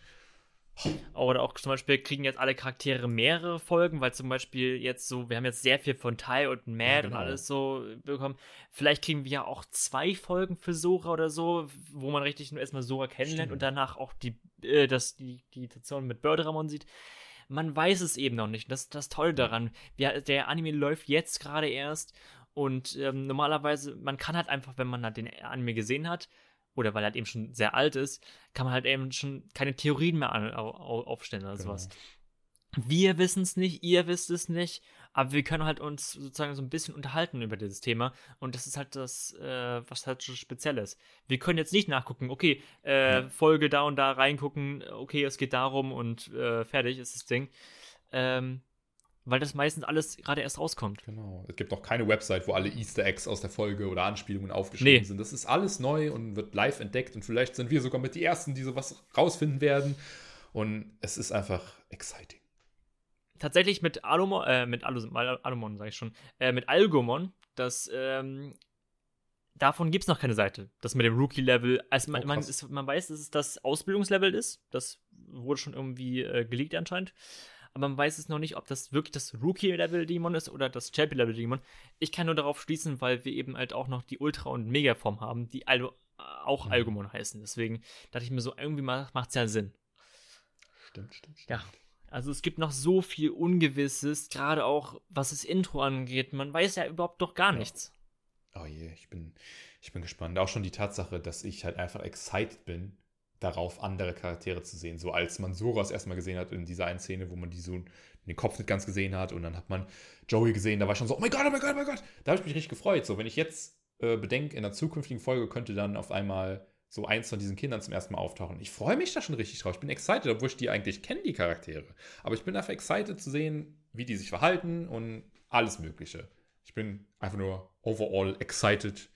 Oder auch zum Beispiel kriegen jetzt alle Charaktere mehrere Folgen, weil zum Beispiel jetzt so, wir haben jetzt sehr viel von Tai und Matt ja, genau. und alles so bekommen. Vielleicht kriegen wir ja auch zwei Folgen für Sora oder so, wo man richtig nur erstmal Sora kennenlernt Stimmt. und danach auch die, äh, das, die, die Situation mit Birdramon sieht. Man weiß es eben noch nicht. Das ist das Tolle daran. Wir, der Anime läuft jetzt gerade erst und ähm, normalerweise, man kann halt einfach, wenn man halt den Anime gesehen hat, oder weil er halt eben schon sehr alt ist, kann man halt eben schon keine Theorien mehr aufstellen oder genau. sowas. Wir wissen es nicht, ihr wisst es nicht, aber wir können halt uns sozusagen so ein bisschen unterhalten über dieses Thema und das ist halt das, äh, was halt so speziell ist. Wir können jetzt nicht nachgucken, okay, äh, ja. Folge da und da reingucken, okay, es geht darum und äh, fertig ist das Ding. Ähm, weil das meistens alles gerade erst rauskommt. Genau. Es gibt auch keine Website, wo alle Easter Eggs aus der Folge oder Anspielungen aufgeschrieben nee. sind. Das ist alles neu und wird live entdeckt und vielleicht sind wir sogar mit die Ersten, die sowas rausfinden werden. Und es ist einfach exciting. Tatsächlich mit Alumon, äh, mit Alumon, sage ich schon, äh, mit Algomon, das, ähm, davon gibt es noch keine Seite. Das mit dem Rookie-Level. Also man, oh, man, ist, man, weiß, dass es das Ausbildungslevel ist. Das wurde schon irgendwie äh, geleakt anscheinend aber man weiß es noch nicht, ob das wirklich das Rookie-Level-Demon ist oder das Champion-Level-Demon. Ich kann nur darauf schließen, weil wir eben halt auch noch die Ultra- und Mega-Form haben, die Al auch mhm. Algomon heißen. Deswegen dachte ich mir so, irgendwie macht es ja Sinn. Stimmt, stimmt, stimmt. Ja. Also es gibt noch so viel Ungewisses, gerade auch was das Intro angeht. Man weiß ja überhaupt doch gar ja. nichts. Oh je, ich bin, ich bin gespannt. Auch schon die Tatsache, dass ich halt einfach excited bin, darauf, andere Charaktere zu sehen. So als man Soros erstmal gesehen hat in dieser einen Szene, wo man die so den Kopf nicht ganz gesehen hat und dann hat man Joey gesehen, da war schon so, oh mein Gott, oh mein Gott, oh mein Gott. Da habe ich mich richtig gefreut. So, wenn ich jetzt äh, bedenke, in der zukünftigen Folge könnte dann auf einmal so eins von diesen Kindern zum ersten Mal auftauchen. Ich freue mich da schon richtig drauf. Ich bin excited, obwohl ich die eigentlich kenne, die Charaktere. Aber ich bin einfach excited zu sehen, wie die sich verhalten und alles Mögliche. Ich bin einfach nur overall excited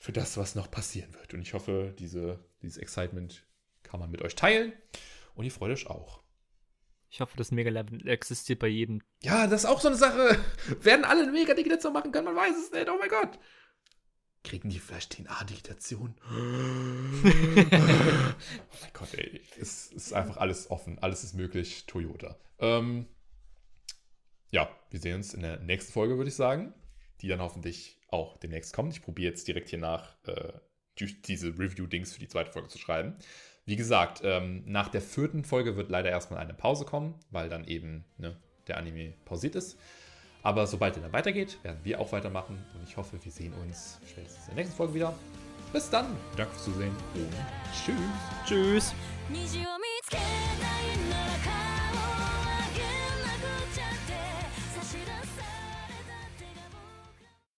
für das, was noch passieren wird. Und ich hoffe, diese, dieses Excitement kann man mit euch teilen und ihr freut euch auch. Ich hoffe, das Mega-Level existiert bei jedem. Ja, das ist auch so eine Sache. Werden alle eine Mega-Digitation machen können? Man weiß es nicht. Oh mein Gott. Kriegen die vielleicht DNA-Digitation? oh mein Gott, ey. Es ist einfach alles offen. Alles ist möglich. Toyota. Ähm, ja, wir sehen uns in der nächsten Folge, würde ich sagen. Die dann hoffentlich auch demnächst kommt. Ich probiere jetzt direkt hier nach äh, diese Review-Dings für die zweite Folge zu schreiben. Wie gesagt, ähm, nach der vierten Folge wird leider erstmal eine Pause kommen, weil dann eben ne, der Anime pausiert ist. Aber sobald er dann weitergeht, werden wir auch weitermachen. Und ich hoffe, wir sehen uns spätestens in der nächsten Folge wieder. Bis dann. Danke fürs Zusehen und tschüss. Tschüss.